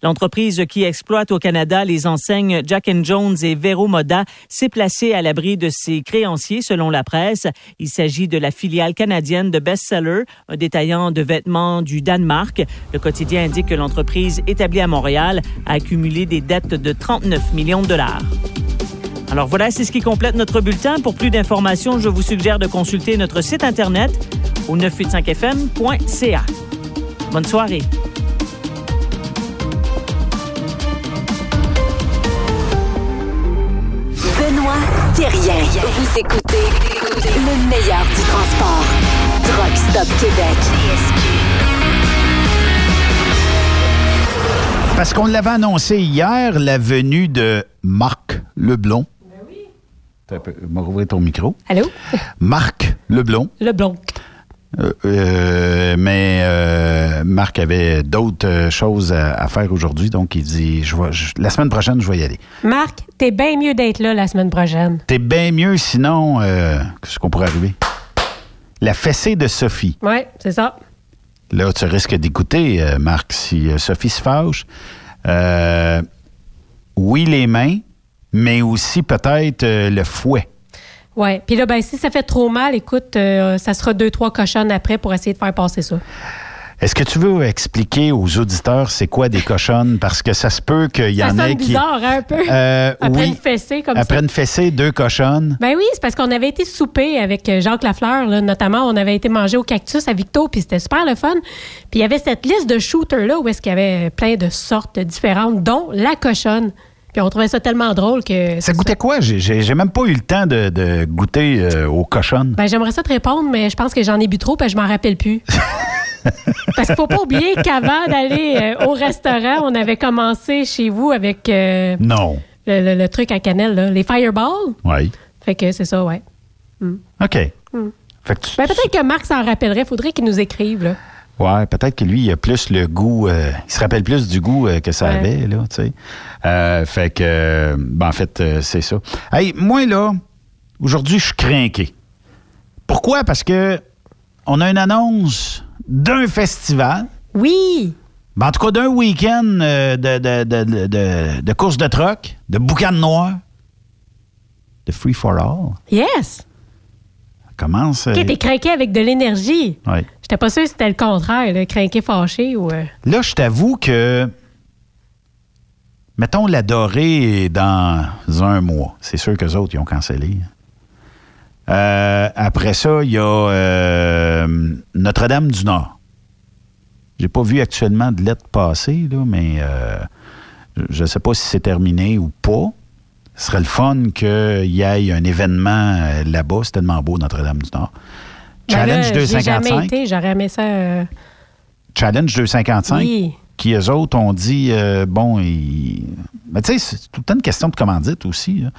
[SPEAKER 12] L'entreprise qui exploite au Canada les enseignes Jack Jones et Vero Moda s'est placée à l'abri de ses créanciers selon la presse. Il s'agit de la filiale canadienne de Bestseller, un détaillant de vêtements du Danemark. Le quotidien indique que l'entreprise établie à Montréal a accumulé des dettes de 39 millions de dollars. Alors voilà, c'est ce qui complète notre bulletin. Pour plus d'informations, je vous suggère de consulter notre site Internet au 985fm.ca. Bonne soirée.
[SPEAKER 9] Benoît Thérien. Vous écoutez le meilleur du transport. Truck Stop Québec.
[SPEAKER 5] Parce qu'on l'avait annoncé hier, la venue de Marc Leblond. Oui. Je vais rouvrir ton micro.
[SPEAKER 6] Allô?
[SPEAKER 5] Marc Leblond.
[SPEAKER 6] Leblond.
[SPEAKER 5] Euh, euh, mais euh, Marc avait d'autres choses à, à faire aujourd'hui, donc il dit je vais, je- la semaine prochaine, je vais y aller.
[SPEAKER 6] Marc, t'es bien mieux d'être là la semaine prochaine.
[SPEAKER 5] T'es bien mieux sinon, qu'est-ce qu'on pourrait arriver? La fessée de Sophie.
[SPEAKER 6] Oui, c'est ça.
[SPEAKER 5] Là, tu risques d'écouter, Marc, si Sophie se fâche. Oui, les mains, mais aussi peut-être euh, le fouet.
[SPEAKER 6] Ouais. Puis là, ben, si ça fait trop mal, écoute, euh, ça sera deux, trois cochonnes après pour essayer de faire passer ça.
[SPEAKER 5] Est-ce que tu veux expliquer aux auditeurs c'est quoi des cochonnes? Parce que ça se peut qu'il y
[SPEAKER 6] ça
[SPEAKER 5] en ait qui...
[SPEAKER 6] bizarre, hein, un peu.
[SPEAKER 5] Euh,
[SPEAKER 6] Après
[SPEAKER 5] oui.
[SPEAKER 6] une fessée comme
[SPEAKER 5] Après
[SPEAKER 6] ça.
[SPEAKER 5] une fessée, deux cochonnes.
[SPEAKER 6] Ben oui, c'est parce qu'on avait été souper avec Jacques Lafleur, là, notamment. On avait été manger au Cactus à Victo, puis c'était super le fun. Puis il y avait cette liste de shooters là où est-ce qu'il y avait plein de sortes différentes, dont la cochonne. Puis on trouvait ça tellement drôle que.
[SPEAKER 5] Ça goûtait quoi? J'ai- même pas eu le temps de, de goûter euh, aux cochonnes.
[SPEAKER 6] Ben j'aimerais ça te répondre, mais je pense que j'en ai bu trop, que je m'en rappelle plus. Parce qu'il faut pas oublier qu'avant d'aller euh, au restaurant, on avait commencé chez vous avec euh,
[SPEAKER 5] Non.
[SPEAKER 6] le, le- le truc à cannelle, là, les fireballs.
[SPEAKER 5] Oui.
[SPEAKER 6] Fait que c'est ça, ouais. Mm.
[SPEAKER 5] OK.
[SPEAKER 6] Mm.
[SPEAKER 5] Fait que tu-
[SPEAKER 6] Ben, peut-être que Marc s'en rappellerait. Faudrait qu'il nous écrive, là.
[SPEAKER 5] Ouais, peut-être que lui, il a plus le goût, euh, il se rappelle plus du goût euh, que ça
[SPEAKER 6] Ouais.
[SPEAKER 5] avait, là, tu sais. Euh, fait que, ben, en fait, c'est ça. Hey, moi, là, aujourd'hui, je suis craqué. Pourquoi? Parce que on a une annonce d'un festival.
[SPEAKER 6] Oui!
[SPEAKER 5] Ben, en tout cas, d'un week-end de, de, de, de, course de troc, de boucan noir, de free for all.
[SPEAKER 6] Yes!
[SPEAKER 5] Commence. euh,
[SPEAKER 6] OK, t'es craqué avec de l'énergie.
[SPEAKER 5] ouais.
[SPEAKER 6] J'étais pas sûre si c'était le contraire, là, craqué fâché ou. euh,
[SPEAKER 5] Là, je t'avoue que, mettons, la dorée dans un mois. C'est sûr que autres, ils ont cancellé. Euh, après ça, il y a euh, Notre-Dame-du-Nord. J'ai pas vu actuellement de lettres passer, là, mais je ne sais pas si c'est terminé ou pas. Ce serait le fun qu'il y ait un événement là-bas. C'est tellement beau, Notre-Dame-du-Nord.
[SPEAKER 6] Ben
[SPEAKER 5] Challenge
[SPEAKER 6] là, J'ai jamais
[SPEAKER 5] 255.
[SPEAKER 6] été, j'aurais aimé ça. euh,
[SPEAKER 5] Challenge 255,
[SPEAKER 6] Oui.
[SPEAKER 5] qui eux autres ont dit, euh, bon, ils... mais tu sais, c'est tout le temps une question de commandite aussi. là.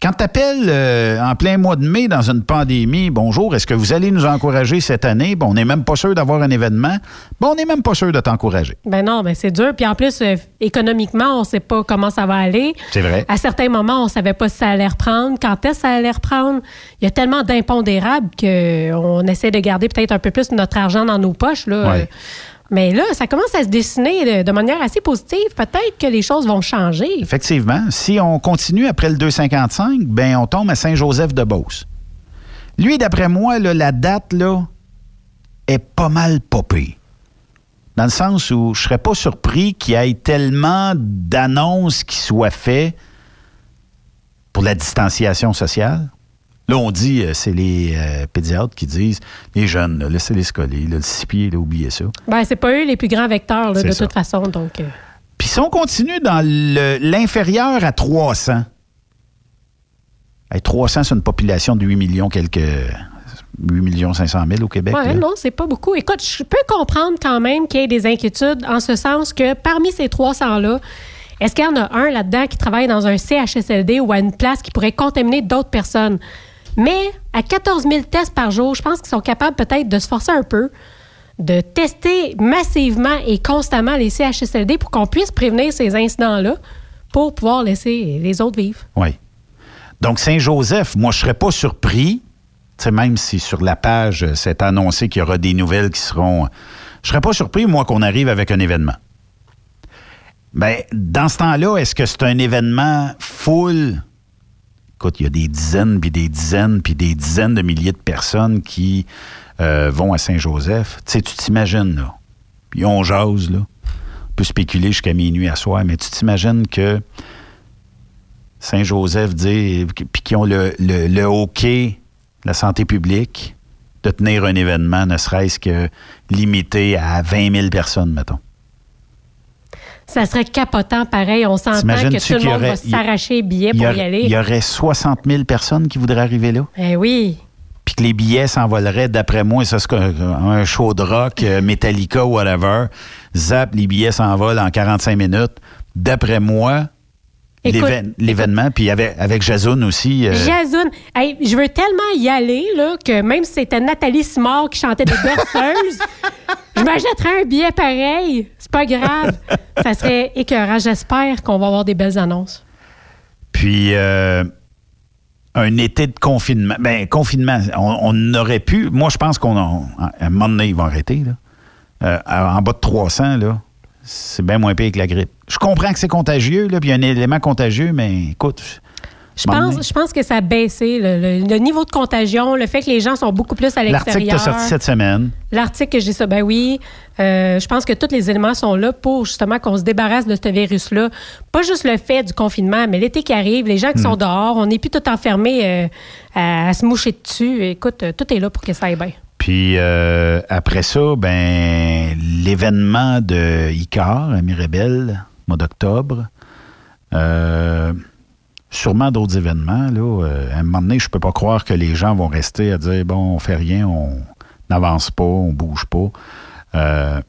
[SPEAKER 5] Quand tu appelles en plein mois de mai dans une pandémie, bonjour, est-ce que vous allez nous encourager cette année? Bon, on n'est même pas sûr d'avoir un événement. Bon, on n'est même pas sûr de t'encourager.
[SPEAKER 6] Ben non, ben c'est dur. Puis en plus, euh, économiquement, on sait pas comment ça va aller.
[SPEAKER 5] C'est vrai.
[SPEAKER 6] À certains moments, on savait pas si ça allait reprendre, quand est-ce que ça allait reprendre? Il y a tellement d'impondérables qu'on essaie de garder peut-être un peu plus notre argent dans nos poches. Là.
[SPEAKER 5] Ouais.
[SPEAKER 6] Euh, Mais là, ça commence à se dessiner de, manière assez positive. Peut-être que les choses vont changer.
[SPEAKER 5] Effectivement, si on continue après le 255, ben on tombe à Saint-Joseph-de-Beauce. Lui, d'après moi, la date là, est pas mal popée. Dans le sens où je serais pas surpris qu'il y ait tellement d'annonces qui soient faites pour la distanciation sociale. Là, on dit, euh, c'est les euh, pédiatres qui disent, les jeunes, là, laissez-les se coller, là, le six pieds, là, oubliez ça.
[SPEAKER 6] Ben, c'est pas eux les plus grands vecteurs, là, de
[SPEAKER 5] ça.
[SPEAKER 6] toute façon. Donc, euh,
[SPEAKER 5] Puis si on continue dans l'inférieur à 300, hey, 300, c'est une population de 8 millions, quelques 8 millions 500 000 au Québec. là.
[SPEAKER 6] non, c'est pas beaucoup. Écoute, je peux comprendre quand même qu'il y ait des inquiétudes en ce sens que parmi ces 300-là, est-ce qu'il y en a un là-dedans qui travaille dans un CHSLD ou à une place qui pourrait contaminer d'autres personnes? Mais à 14 000 tests par jour, je pense qu'ils sont capables peut-être de se forcer un peu, de tester massivement et constamment les CHSLD pour qu'on puisse prévenir ces incidents-là pour pouvoir laisser les autres vivre.
[SPEAKER 5] Oui. Donc, Saint-Joseph, moi, je serais pas surpris, même si sur la page, euh, c'est annoncé qu'il y aura des nouvelles qui seront. Je serais pas surpris, moi, qu'on arrive avec un événement. Bien, dans ce temps-là, est-ce que c'est un événement full? Écoute, il y a des dizaines, puis des dizaines, puis des dizaines de milliers de personnes qui euh, vont à Saint-Joseph. Tu sais, tu t'imagines, là. Puis on jase, là. On peut spéculer jusqu'à minuit à soir, mais tu t'imagines que Saint-Joseph dit, puis qui ont le, le, la santé publique, de tenir un événement, ne serait-ce que limité à 20 000 personnes, mettons.
[SPEAKER 6] Ça serait capotant pareil. On s'entend que tout le monde
[SPEAKER 5] aurait-
[SPEAKER 6] va s'arracher les billets
[SPEAKER 5] Il y,
[SPEAKER 6] pour
[SPEAKER 5] aurait-
[SPEAKER 6] y aller.
[SPEAKER 5] il y aurait 60 000 personnes qui voudraient arriver là.
[SPEAKER 6] Eh oui.
[SPEAKER 5] Puis que les billets s'envoleraient, d'après moi, ça c'est un, un show de rock, euh, Metallica, whatever. Zap, les billets s'envolent en 45 minutes. D'après moi, l'événement, puis avec, avec Jason aussi. euh,
[SPEAKER 6] Jason, hey, je veux tellement y aller là, que même si c'était Nathalie Simard qui chantait des berceuses, je m'achèterais un billet pareil. C'est pas grave. Ça serait écœurant. J'espère qu'on va avoir des belles annonces.
[SPEAKER 5] Puis euh, un été de confinement. Ben, confinement, on, on aurait pu. Moi, je pense qu'on a. À un moment donné, ils vont arrêter. Là. Euh, en bas de 300, là, c'est bien moins pire que la grippe. Je comprends que c'est contagieux, là, puis il y a un élément contagieux, mais écoute.
[SPEAKER 6] Je pense, je pense que ça a baissé le, le- le niveau de contagion, le fait que les gens sont beaucoup plus à
[SPEAKER 5] L'article
[SPEAKER 6] l'extérieur.
[SPEAKER 5] t'a sorti cette semaine.
[SPEAKER 6] L'article que j'ai ça, ben oui. Euh, je pense que tous les éléments sont là pour justement qu'on se débarrasse de ce virus-là. Pas juste le fait du confinement, mais l'été qui arrive, les gens qui sont dehors, on n'est plus tout enfermés euh, à, à se moucher dessus. Écoute, euh, tout est là pour que ça aille bien.
[SPEAKER 5] Puis après ça, ben l'événement de Icar à Mirabel, mois d'octobre. Euh, sûrement d'autres événements. Là. Euh, à un moment donné, je peux pas croire que les gens vont rester à dire bon, on fait rien, on n'avance pas, on bouge pas. Euh,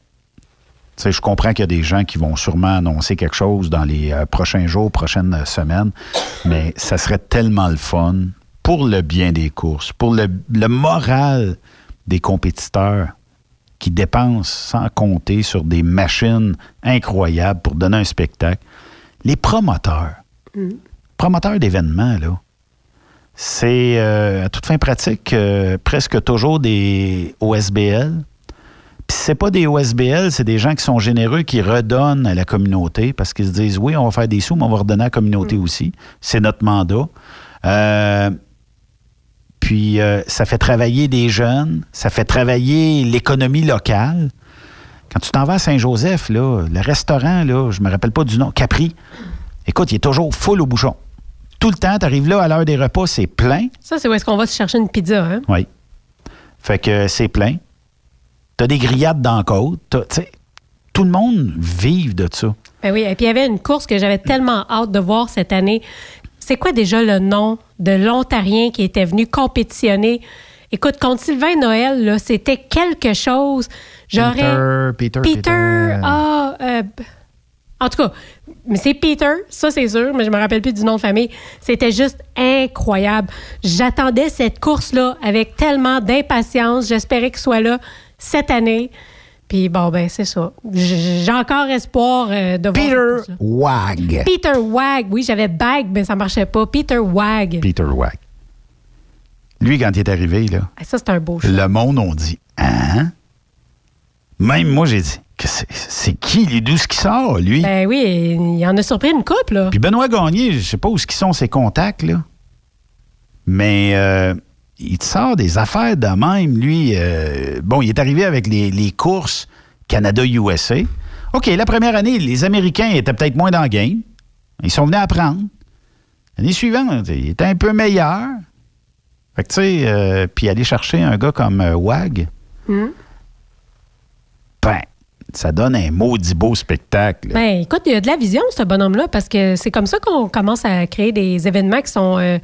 [SPEAKER 5] je comprends qu'il y a des gens qui vont sûrement annoncer quelque chose dans les prochains jours, prochaines semaines, mais ça serait tellement le fun pour le bien des courses, pour le moral des compétiteurs qui dépensent sans compter sur des machines incroyables pour donner un spectacle. Les promoteurs, promoteurs d'événements, là, c'est euh, à toute fin pratique euh, presque toujours des OSBL. Puis c'est pas des OSBL, c'est des gens qui sont généreux, qui redonnent à la communauté parce qu'ils se disent oui, on va faire des sous, mais on va redonner à la communauté aussi. C'est notre mandat. Euh, puis euh, ça fait travailler des jeunes, ça fait travailler l'économie locale. Quand tu t'en vas à Saint-Joseph, là, le restaurant, là, je me rappelle pas du nom, Capri, écoute, il est toujours full au bouchon. Tout le temps, tu arrives là à l'heure des repas, c'est plein.
[SPEAKER 6] Ça, c'est où est-ce qu'on va se chercher une pizza, hein?
[SPEAKER 5] Oui. Fait que c'est plein. T'as des grillades dans la côte. Tout le monde vive de ça.
[SPEAKER 6] Ben oui, et puis il y avait une course que j'avais tellement hâte de voir cette année. C'est quoi déjà le nom de l'Ontarien qui était venu compétitionner? Écoute, contre Sylvain Noël, là, c'était quelque chose. J'aurais.
[SPEAKER 5] Peter, Peter,
[SPEAKER 6] Peter.
[SPEAKER 5] Peter.
[SPEAKER 6] Ah, euh, en tout cas, mais c'est Peter, ça c'est sûr, mais je me rappelle plus du nom de famille. C'était juste incroyable. J'attendais cette course-là avec tellement d'impatience. J'espérais qu'il soit là cette année. Puis bon, ben c'est ça. J'ai encore espoir euh, de voir. course-là.
[SPEAKER 5] Wag.
[SPEAKER 6] Peter Wag. Oui, j'avais Bag, mais ça marchait pas. Peter Wag.
[SPEAKER 5] Peter Wag. Lui, quand il est arrivé, là,
[SPEAKER 6] Ah, Ça, c'est un beau show.
[SPEAKER 5] le monde on dit Hein? Même moi, j'ai dit que c'est- qui, les douze qui sort, lui?
[SPEAKER 6] Ben oui, il en a surpris une couple, là.
[SPEAKER 5] Puis Benoît Gagné, je sais pas où sont ses contacts, là. Mais euh, il te sort des affaires de même, lui. euh, bon, il est arrivé avec les, les courses Canada-USA. OK, la première année, les Américains étaient peut-être moins dans le game. Ils sont venus apprendre. L'année suivante, il était un peu meilleur. Fait que, tu sais, euh, puis aller chercher un gars comme euh, Wag,
[SPEAKER 6] Hum.
[SPEAKER 5] ben, ça donne un maudit beau spectacle.
[SPEAKER 6] Ben, écoute, il y a de la vision, ce bonhomme-là, parce que c'est comme ça qu'on commence à créer des événements qui sont euh,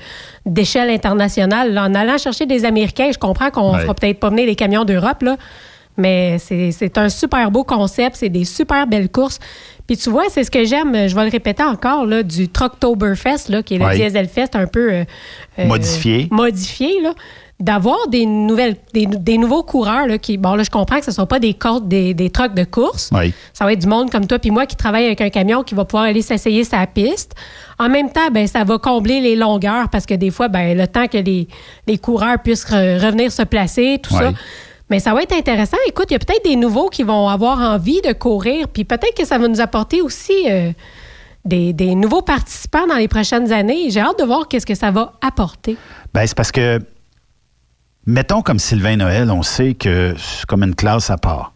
[SPEAKER 6] d'échelle internationale. là. en allant chercher des Américains, je comprends qu'on
[SPEAKER 5] Ouais.
[SPEAKER 6] fera peut-être pas venir les camions d'Europe, là, mais c'est c'est un super beau concept, c'est des super belles courses. Puis tu vois, c'est ce que j'aime, je vais le répéter encore, là, du Trucktoberfest, là, qui est le
[SPEAKER 5] Ouais.
[SPEAKER 6] Dieselfest un peu... euh, euh,
[SPEAKER 5] Modifié.
[SPEAKER 6] Modifié, là. D'avoir des nouvelles, des, des nouveaux coureurs, là, qui, bon, là, je comprends que ce ne sont pas des côtes, des, des trucks de course.
[SPEAKER 5] Oui.
[SPEAKER 6] Ça va être du monde comme toi puis moi qui travaille avec un camion qui va pouvoir aller s'essayer sa piste. En même temps, ben ça va combler les longueurs parce que des fois, ben le temps que les, les coureurs puissent re- revenir se placer, tout ça. Mais ça va être intéressant. Écoute, il y a peut-être des nouveaux qui vont avoir envie de courir, puis peut-être que ça va nous apporter aussi euh, des, des nouveaux participants dans les prochaines années. J'ai hâte de voir qu'est-ce que ça va apporter.
[SPEAKER 5] Ben, c'est parce que, mettons comme Sylvain Noël, on sait que c'est comme une classe à part.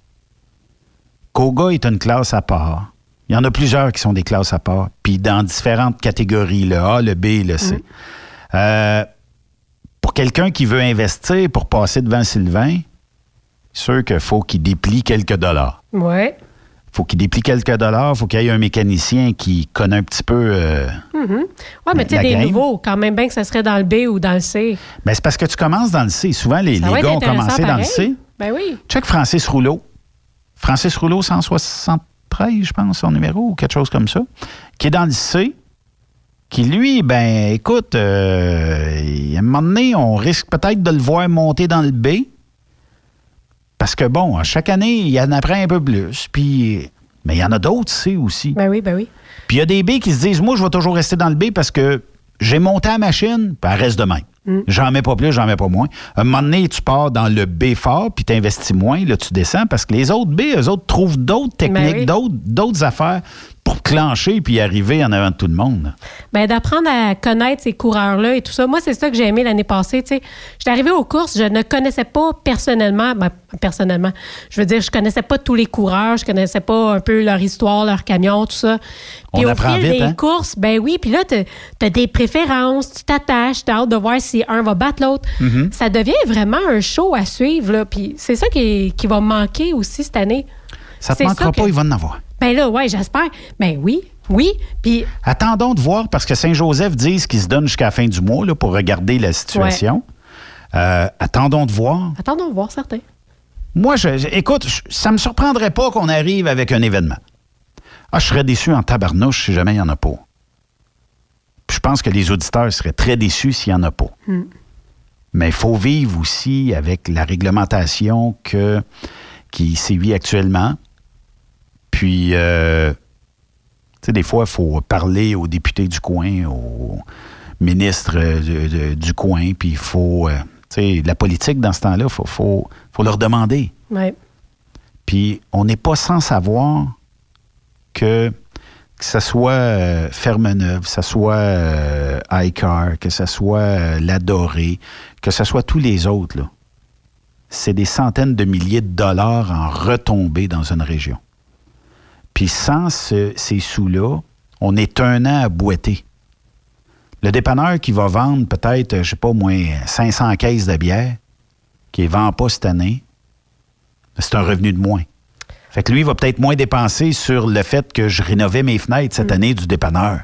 [SPEAKER 5] Koga est une classe à part. Il y en a plusieurs qui sont des classes à part, puis dans différentes catégories, le A, le B et le C. Euh, pour quelqu'un qui veut investir pour passer devant Sylvain, sûr qu'il faut qu'il déplie quelques dollars.
[SPEAKER 6] Ouais.
[SPEAKER 5] Faut qu'il déplie quelques dollars, faut qu'il y ait un mécanicien qui connaît un petit peu. euh,
[SPEAKER 6] Mhm. Ouais, mais tu sais, des
[SPEAKER 5] game.
[SPEAKER 6] nouveaux, quand même bien que ça serait dans le B ou dans le C.
[SPEAKER 5] Ben, c'est parce que tu commences dans le C. Souvent, les, les gars ont commencé dans le. C.
[SPEAKER 6] Ben oui.
[SPEAKER 5] Check Francis Rouleau. Francis Rouleau, 173, je pense, son numéro, ou quelque chose comme ça, qui est dans le C, qui, lui, ben, écoute, euh, à un moment donné, on risque peut-être de le voir monter dans le B, parce que, bon, à chaque année, il y en apprend un peu plus, puis... Mais il y en a d'autres C aussi.
[SPEAKER 6] Ben oui, ben oui.
[SPEAKER 5] Puis il y a des B qui se disent, moi, je vais toujours rester dans le B parce que j'ai monté la machine, puis elle reste de même.
[SPEAKER 6] Mm.
[SPEAKER 5] J'en mets pas plus, j'en mets pas moins. À un moment donné, tu pars dans le B fort, puis tu investis moins, là, tu descends parce que les autres B, eux autres trouvent d'autres techniques,
[SPEAKER 6] Ben oui.
[SPEAKER 5] d'autres, d'autres affaires pour clencher puis arriver en avant de tout le monde?
[SPEAKER 6] Ben, d'apprendre à connaître ces coureurs-là et tout ça. Moi, c'est ça que j'ai aimé l'année passée. Tu sais, j'étais arrivée aux courses, je ne connaissais pas personnellement, ben, personnellement, je veux dire, je connaissais pas tous les coureurs, je connaissais pas un peu leur histoire, leur camion, tout ça. Puis
[SPEAKER 5] On
[SPEAKER 6] au
[SPEAKER 5] apprend
[SPEAKER 6] fil
[SPEAKER 5] vite,
[SPEAKER 6] des
[SPEAKER 5] hein?
[SPEAKER 6] courses, ben oui, puis là, tu as des préférences, tu t'attaches, tu as hâte de voir si un va battre l'autre.
[SPEAKER 5] Mhm.
[SPEAKER 6] Ça devient vraiment un show à suivre, là. Puis c'est ça qui, qui va manquer aussi cette année.
[SPEAKER 5] Ça te manquera
[SPEAKER 6] que-
[SPEAKER 5] pas, il va en avoir.
[SPEAKER 6] Ben là, ouais, j'espère. Ben oui, oui. Puis
[SPEAKER 5] Attendons de voir parce que Saint-Joseph disent qu'ils se donnent jusqu'à la fin du mois là, pour regarder la situation. Euh, attendons de voir.
[SPEAKER 6] attendons de voir certains.
[SPEAKER 5] Moi, je, je- écoute, je- ça me surprendrait pas qu'on arrive avec un événement. Ah, je serais déçu en tabarnouche si jamais il n'y en a pas. Puis je pense que les auditeurs seraient très déçus s'il n'y en a pas.
[SPEAKER 6] Hmm.
[SPEAKER 5] Mais il faut vivre aussi avec la réglementation que, qui sévit actuellement. Puis, euh, tu sais, des fois, il faut parler aux députés du coin, aux ministres euh, de- de- du coin, puis il faut, euh, tu sais, la politique dans ce temps-là, il faut, faut, faut leur demander.
[SPEAKER 6] Ouais.
[SPEAKER 5] Puis on n'est pas sans savoir que que ce soit euh, Fermeneuve, que ce soit euh, iCar, que ce soit euh, l'Adoré, que ce soit tous les autres, là, c'est des centaines de milliers de dollars en retombées dans une région. Puis sans ce- ces sous-là, on est un an à boiter. Le dépanneur qui va vendre peut-être, je sais pas, au moins 500 caisses de bière, qui ne vend pas cette année, c'est un revenu de moins. Fait que lui, il va peut-être moins dépenser sur le fait que je rénovais mes fenêtres cette année du dépanneur.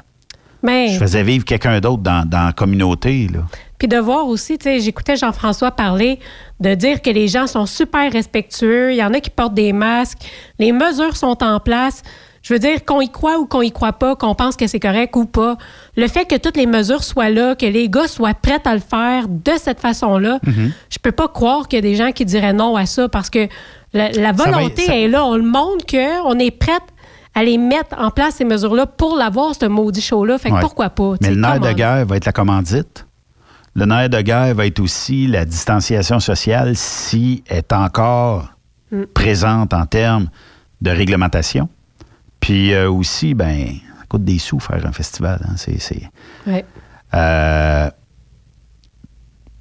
[SPEAKER 6] Mais
[SPEAKER 5] Je faisais vivre quelqu'un d'autre dans, dans la communauté. Là.
[SPEAKER 6] Puis de voir aussi, tu sais, j'écoutais Jean-François parler de dire que les gens sont super respectueux, il y en a qui portent des masques, les mesures sont en place. Je veux dire, qu'on y croit ou qu'on y croit pas, qu'on pense que c'est correct ou pas, le fait que toutes les mesures soient là, que les gars soient prêts à le faire de cette façon-là,
[SPEAKER 5] Mhm.
[SPEAKER 6] je peux pas croire qu'il y a des gens qui diraient non à ça parce que la, la
[SPEAKER 5] Ça va-
[SPEAKER 6] volonté
[SPEAKER 5] ça-
[SPEAKER 6] est là. On le montre qu'on est prête à les mettre en place, ces mesures-là, pour l'avoir, ce maudit show-là. Fait que
[SPEAKER 5] Ouais.
[SPEAKER 6] pourquoi pas?
[SPEAKER 5] Mais le nerf de guerre va être la commandite. Le nerf de guerre va être aussi la distanciation sociale si elle est encore
[SPEAKER 6] Mm.
[SPEAKER 5] présente en termes de réglementation. Puis euh, aussi, ben, ça coûte des sous faire un festival. hein. C'est,
[SPEAKER 6] Ouais.
[SPEAKER 5] Euh,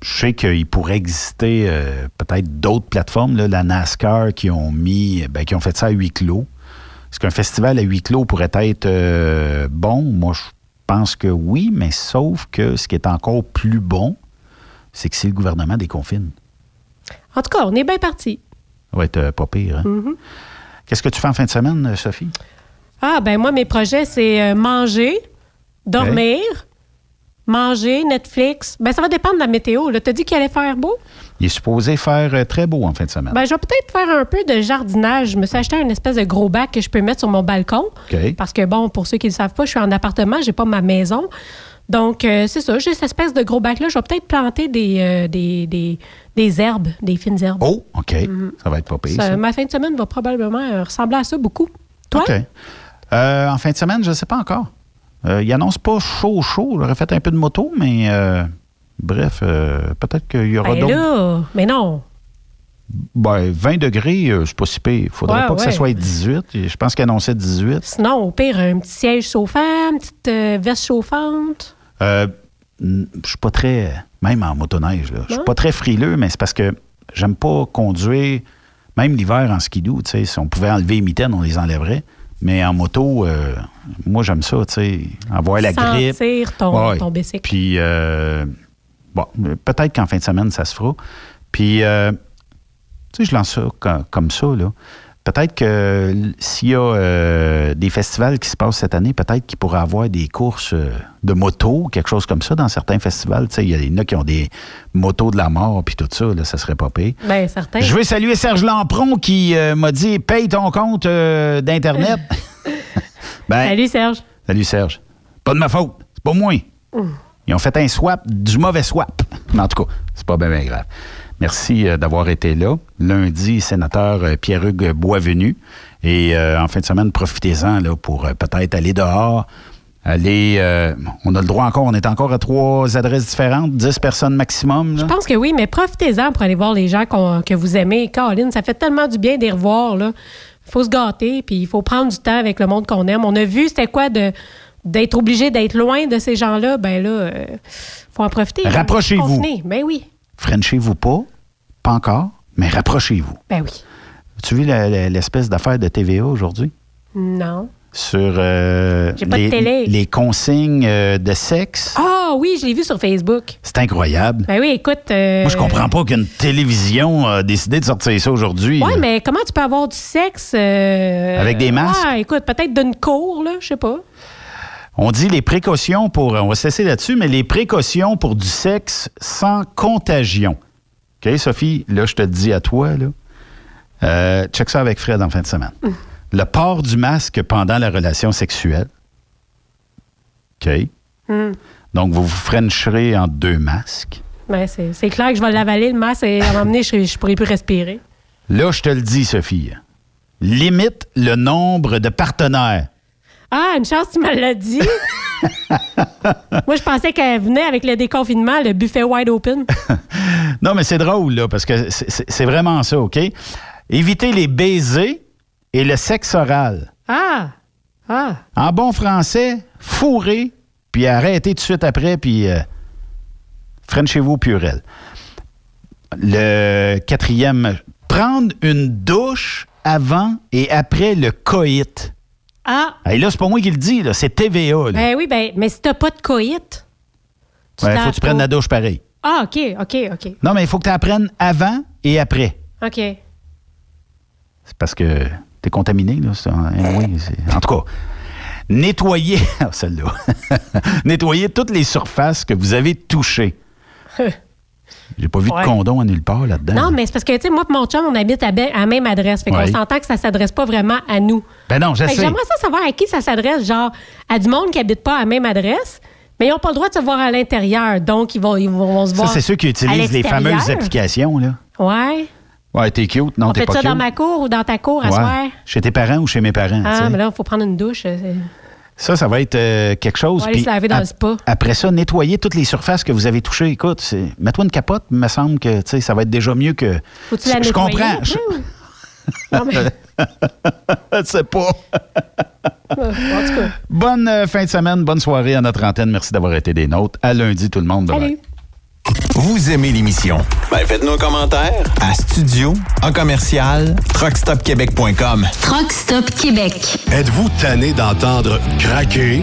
[SPEAKER 5] je sais qu'il pourrait exister euh, peut-être d'autres plateformes, là, la NASCAR, qui ont mis, ben, qui ont fait ça à huis clos. Est-ce qu'un festival à huis clos pourrait être euh, bon? Moi, je pense que oui, mais sauf que ce qui est encore plus bon, c'est que si le gouvernement déconfine.
[SPEAKER 6] En tout cas, on est bien parti.
[SPEAKER 5] Ça va être euh, pas pire. hein?
[SPEAKER 6] Mhm.
[SPEAKER 5] Qu'est-ce que tu fais en fin de semaine, euh, Sophie?
[SPEAKER 6] Ah, ben moi, mes projets, c'est euh, manger, dormir, manger, Netflix. Ben, ça va dépendre de la météo. Tu as dit qu'il allait faire beau?
[SPEAKER 5] Il est supposé faire euh, très beau en fin de semaine.
[SPEAKER 6] Ben, je vais peut-être faire un peu de jardinage. Je me suis acheté un espèce de gros bac que je peux mettre sur mon balcon.
[SPEAKER 5] OK.
[SPEAKER 6] Parce que, bon, pour ceux qui ne le savent pas, je suis en appartement, j'ai pas ma maison. Donc, euh, c'est ça, j'ai cette espèce de gros bac-là. Je vais peut-être planter des, euh, des, des, des herbes, des fines herbes.
[SPEAKER 5] Oh, OK.
[SPEAKER 6] Mhm.
[SPEAKER 5] Ça va être pas pire.
[SPEAKER 6] Ça,
[SPEAKER 5] ça.
[SPEAKER 6] ma fin de semaine va probablement ressembler à ça beaucoup. Toi?
[SPEAKER 5] OK. En fin de semaine, je ne sais pas encore. Euh, il annonce pas chaud, chaud. J'aurais fait un peu de moto, mais euh, bref, euh, peut-être qu'il y aura
[SPEAKER 6] Ben
[SPEAKER 5] d'autres.
[SPEAKER 6] mais non.
[SPEAKER 5] Ben, 20 degrés, euh, c'est pas si pire. Il faudrait
[SPEAKER 6] Ouais,
[SPEAKER 5] pas que ça soit 18. Et Je pense qu'il annonçait 18.
[SPEAKER 6] Sinon, au pire, un petit siège chauffant, une petite veste chauffante.
[SPEAKER 5] Euh, je suis pas très. Même en motoneige. Je suis pas très frileux, mais c'est parce que j'aime pas conduire, même l'hiver en skidoo. Si on pouvait enlever les mitaines, on les enlèverait. Mais en moto, euh, moi, j'aime ça, tu sais, avoir la grippe.
[SPEAKER 6] Sentir ton,
[SPEAKER 5] Ouais.
[SPEAKER 6] ton bicycle.
[SPEAKER 5] Puis, euh, Bon, peut-être qu'en fin de semaine, ça se fera. Puis, euh, tu sais, je lance ça co- comme, ça, là. Peut-être que s'il y a euh, des festivals qui se passent cette année, peut-être qu'il pourrait avoir des courses euh, de moto, quelque chose comme ça dans certains festivals. Il y en a qui ont des motos de la mort, puis tout ça, là, ça serait pas pire.
[SPEAKER 6] Ben, certain.
[SPEAKER 5] Je veux saluer Serge Lampron qui euh, m'a dit paye ton compte euh, d'Internet. ben,
[SPEAKER 6] Salut, Serge.
[SPEAKER 5] Salut Serge. Pas de ma faute. C'est pas moi. Ils ont fait un swap, du mauvais swap. Mais en tout cas, c'est pas bien, bien grave. Merci euh, d'avoir été là. Lundi, sénateur euh, Pierre-Hugues Boisvenu. Et euh, en fin de semaine, profitez-en là, pour euh, peut-être aller dehors. Aller. euh, on a le droit encore, on est encore à trois adresses différentes, 10 personnes maximum. là.
[SPEAKER 6] Je pense que oui, mais profitez-en pour aller voir les gens que vous aimez. Caroline, ça fait tellement du bien d'y revoir. Il faut se gâter, puis il faut prendre du temps avec le monde qu'on aime. On a vu c'était quoi de d'être obligé d'être loin de ces gens-là? Ben là, euh, faut en profiter. là.
[SPEAKER 5] Rapprochez-vous.
[SPEAKER 6] Ben oui.
[SPEAKER 5] Frenchez-vous pas, pas encore, mais rapprochez-vous.
[SPEAKER 6] Ben oui.
[SPEAKER 5] As-tu vu l'espèce d'affaire de TVA aujourd'hui?
[SPEAKER 6] Non.
[SPEAKER 5] sur euh,
[SPEAKER 6] J'ai pas de
[SPEAKER 5] les,
[SPEAKER 6] télé.
[SPEAKER 5] les consignes euh, de sexe.
[SPEAKER 6] Ah oui, je l'ai vu sur Facebook.
[SPEAKER 5] C'est incroyable.
[SPEAKER 6] Ben oui, écoute. euh,
[SPEAKER 5] Moi, je comprends pas qu'une télévision a décidé de sortir ça aujourd'hui.
[SPEAKER 6] Ouais,
[SPEAKER 5] là.
[SPEAKER 6] mais comment tu peux avoir du sexe euh,
[SPEAKER 5] Avec des masques?
[SPEAKER 6] Ouais, écoute, peut-être d'une cour, là, je sais pas.
[SPEAKER 5] On dit les précautions pour. On va se laisser là-dessus, mais les précautions pour du sexe sans contagion. OK, Sophie, là, je te le dis à toi, là. Euh, check ça avec Fred en fin de semaine. Le port du masque pendant la relation sexuelle. OK.
[SPEAKER 6] Hmm.
[SPEAKER 5] Donc, vous vous frencherez en deux masques.
[SPEAKER 6] Ben, c'est c'est clair que je vais l'avaler, le masque, et à un moment donné, je, je pourrai plus respirer.
[SPEAKER 5] Là, je te le dis, Sophie. Limite le nombre de partenaires.
[SPEAKER 6] Ah, une chance, tu me l'as dit. Moi, je pensais qu'elle venait avec le déconfinement, le buffet wide open.
[SPEAKER 5] Non, mais c'est drôle, là, parce que c'est- vraiment ça, OK? Évitez les baisers et le sexe oral.
[SPEAKER 6] Ah! Ah!
[SPEAKER 5] En bon français, fourrez, puis arrêtez tout de suite après, puis euh, Frenchez-vous purel. Le quatrième, prendre une douche avant et après le coït.
[SPEAKER 6] Ah!
[SPEAKER 5] Et là, c'est pas moi qui le dis, là, c'est TVA. Là.
[SPEAKER 6] Ben oui, ben, mais si t'as pas de coït. tu
[SPEAKER 5] Ouais, faut que tu prennes la douche pareil.
[SPEAKER 6] Ah, OK, OK, OK.
[SPEAKER 5] Non, mais il faut que tu apprennes avant et après.
[SPEAKER 6] OK.
[SPEAKER 5] C'est parce que t'es contaminé, là. anyway, c'est- en tout cas, nettoyez, ah, celle-là, nettoyez toutes les surfaces que vous avez touchées. J'ai pas vu
[SPEAKER 6] Ouais.
[SPEAKER 5] de condom à nulle part là-dedans.
[SPEAKER 6] Non, mais c'est parce que, tu sais, moi et mon chum, on habite à, à la même adresse. Fait qu'on
[SPEAKER 5] Ouais.
[SPEAKER 6] s'entend que ça s'adresse pas vraiment à nous.
[SPEAKER 5] Ben non, je
[SPEAKER 6] Fait que
[SPEAKER 5] sais.
[SPEAKER 6] J'aimerais ça savoir à qui ça s'adresse, genre à du monde qui habite pas à la même adresse, mais ils n'ont pas le droit de se voir à l'intérieur. Donc, ils vont, ils vont, vont se
[SPEAKER 5] Ça,
[SPEAKER 6] voir.
[SPEAKER 5] c'est ceux qui utilisent les fameuses applications, là.
[SPEAKER 6] Ouais.
[SPEAKER 5] Ouais, t'es cute. Non,
[SPEAKER 6] on
[SPEAKER 5] t'es pas
[SPEAKER 6] ça
[SPEAKER 5] cute.
[SPEAKER 6] dans ma cour ou dans ta cour à
[SPEAKER 5] Ouais.
[SPEAKER 6] soir?
[SPEAKER 5] Chez tes parents ou chez mes parents.
[SPEAKER 6] Ah, mais là, il faut prendre une douche.
[SPEAKER 5] Ça, ça va être euh, quelque chose.
[SPEAKER 6] On va aller
[SPEAKER 5] puis
[SPEAKER 6] se laver dans le spa.
[SPEAKER 5] Après ça, nettoyer toutes les surfaces que vous avez touchées. Écoute, c'est- mets-toi une capote, il me semble que ça va être déjà mieux que.
[SPEAKER 6] Faut-tu la
[SPEAKER 5] je
[SPEAKER 6] nettoyer
[SPEAKER 5] comprends.
[SPEAKER 6] après,
[SPEAKER 5] Je
[SPEAKER 6] ou- Non, mais-
[SPEAKER 5] je sais pas.
[SPEAKER 6] en tout cas.
[SPEAKER 5] Bonne euh, fin de semaine, bonne soirée à notre antenne. Merci d'avoir été des nôtres. À lundi, tout le monde.
[SPEAKER 6] Salut.
[SPEAKER 1] Vous aimez l'émission? Ben, faites-nous un commentaire à studio en commercial truckstopquebec.com.
[SPEAKER 8] Truck Stop Québec.
[SPEAKER 3] Êtes-vous tanné d'entendre craquer,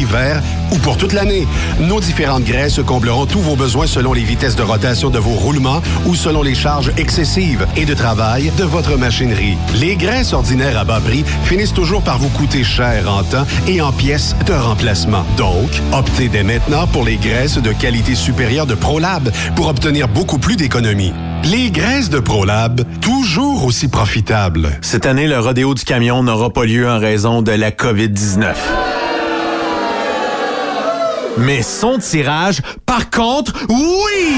[SPEAKER 3] ou pour toute l'année. Nos différentes graisses combleront tous vos besoins selon les vitesses de rotation de vos roulements ou selon les charges excessives et de travail de votre machinerie. Les graisses ordinaires à bas prix finissent toujours par vous coûter cher en temps et en pièces de remplacement. Donc, optez dès maintenant pour les graisses de qualité supérieure de ProLab pour obtenir beaucoup plus d'économies. Les graisses de ProLab, toujours aussi profitables.
[SPEAKER 1] Cette année, le rodéo du camion n'aura pas lieu en raison de la COVID-19. Mais son tirage, par contre, oui!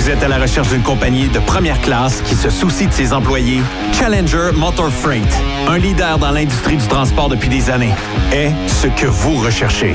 [SPEAKER 1] Vous êtes à la recherche d'une compagnie de première classe qui se soucie de ses employés? Challenger Motor Freight, un leader dans l'industrie du transport depuis des années, est ce que vous recherchez.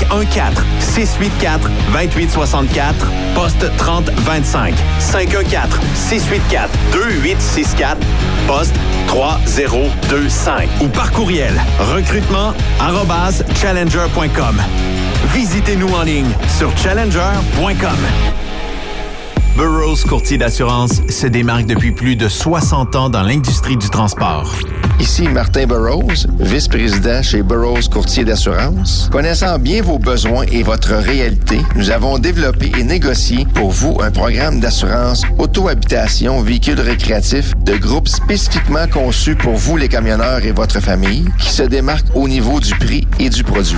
[SPEAKER 1] 684 2864 poste 3025 514 684 2864 poste 3025 ou par courriel recrutement challenger.com. Visitez-nous en ligne sur challenger.com. Burroughs Courtier d'assurance se démarque depuis plus de 60 ans dans l'industrie du transport.
[SPEAKER 24] Ici Martin Burroughs, vice-président chez Burroughs Courtier d'assurance. Connaissant bien vos besoins et votre réalité, nous avons développé et négocié pour vous un programme d'assurance auto-habitation véhicule récréatif de groupe spécifiquement conçu pour vous les camionneurs et votre famille qui se démarque au niveau du prix et du produit.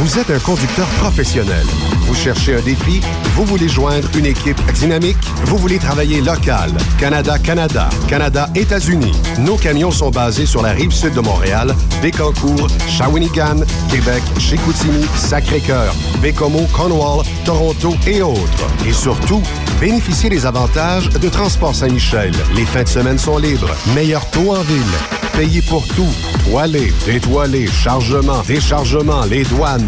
[SPEAKER 3] Vous êtes un conducteur professionnel. Vous cherchez un défi? Vous voulez joindre une équipe dynamique? Vous voulez travailler local? Canada-Canada, Canada-États-Unis. Nos camions sont basés sur la rive sud de Montréal, Bécancour, Shawinigan, Québec, Chicoutimi, Sacré-Cœur, Bécomo, Cornwall, Toronto et autres. Et surtout, bénéficiez des avantages de Transport Saint-Michel. Les fins de semaine sont libres. Meilleur taux en ville. Payé pour tout. Toilé, détoilé, chargement, déchargement, les douanes.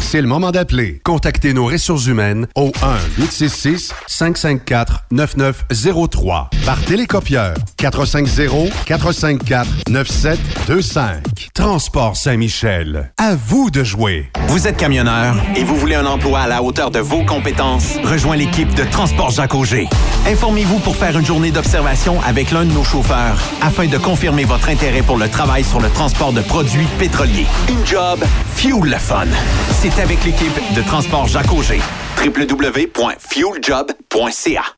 [SPEAKER 3] C'est le moment d'appeler. Contactez nos ressources humaines au 1-866-554-9903 par télécopieur 450-454-9725. Transport Saint-Michel. À vous de jouer.
[SPEAKER 1] Vous êtes camionneur et vous voulez un emploi à la hauteur de vos compétences? Rejoins l'équipe de Transport Jacques Auger. Informez-vous pour faire une journée d'observation avec l'un de nos chauffeurs afin de confirmer votre intérêt pour le travail sur le transport de produits pétroliers. Une job, fuel le fun. Est avec l'équipe de Transport Jacques Auger. www.fueljob.ca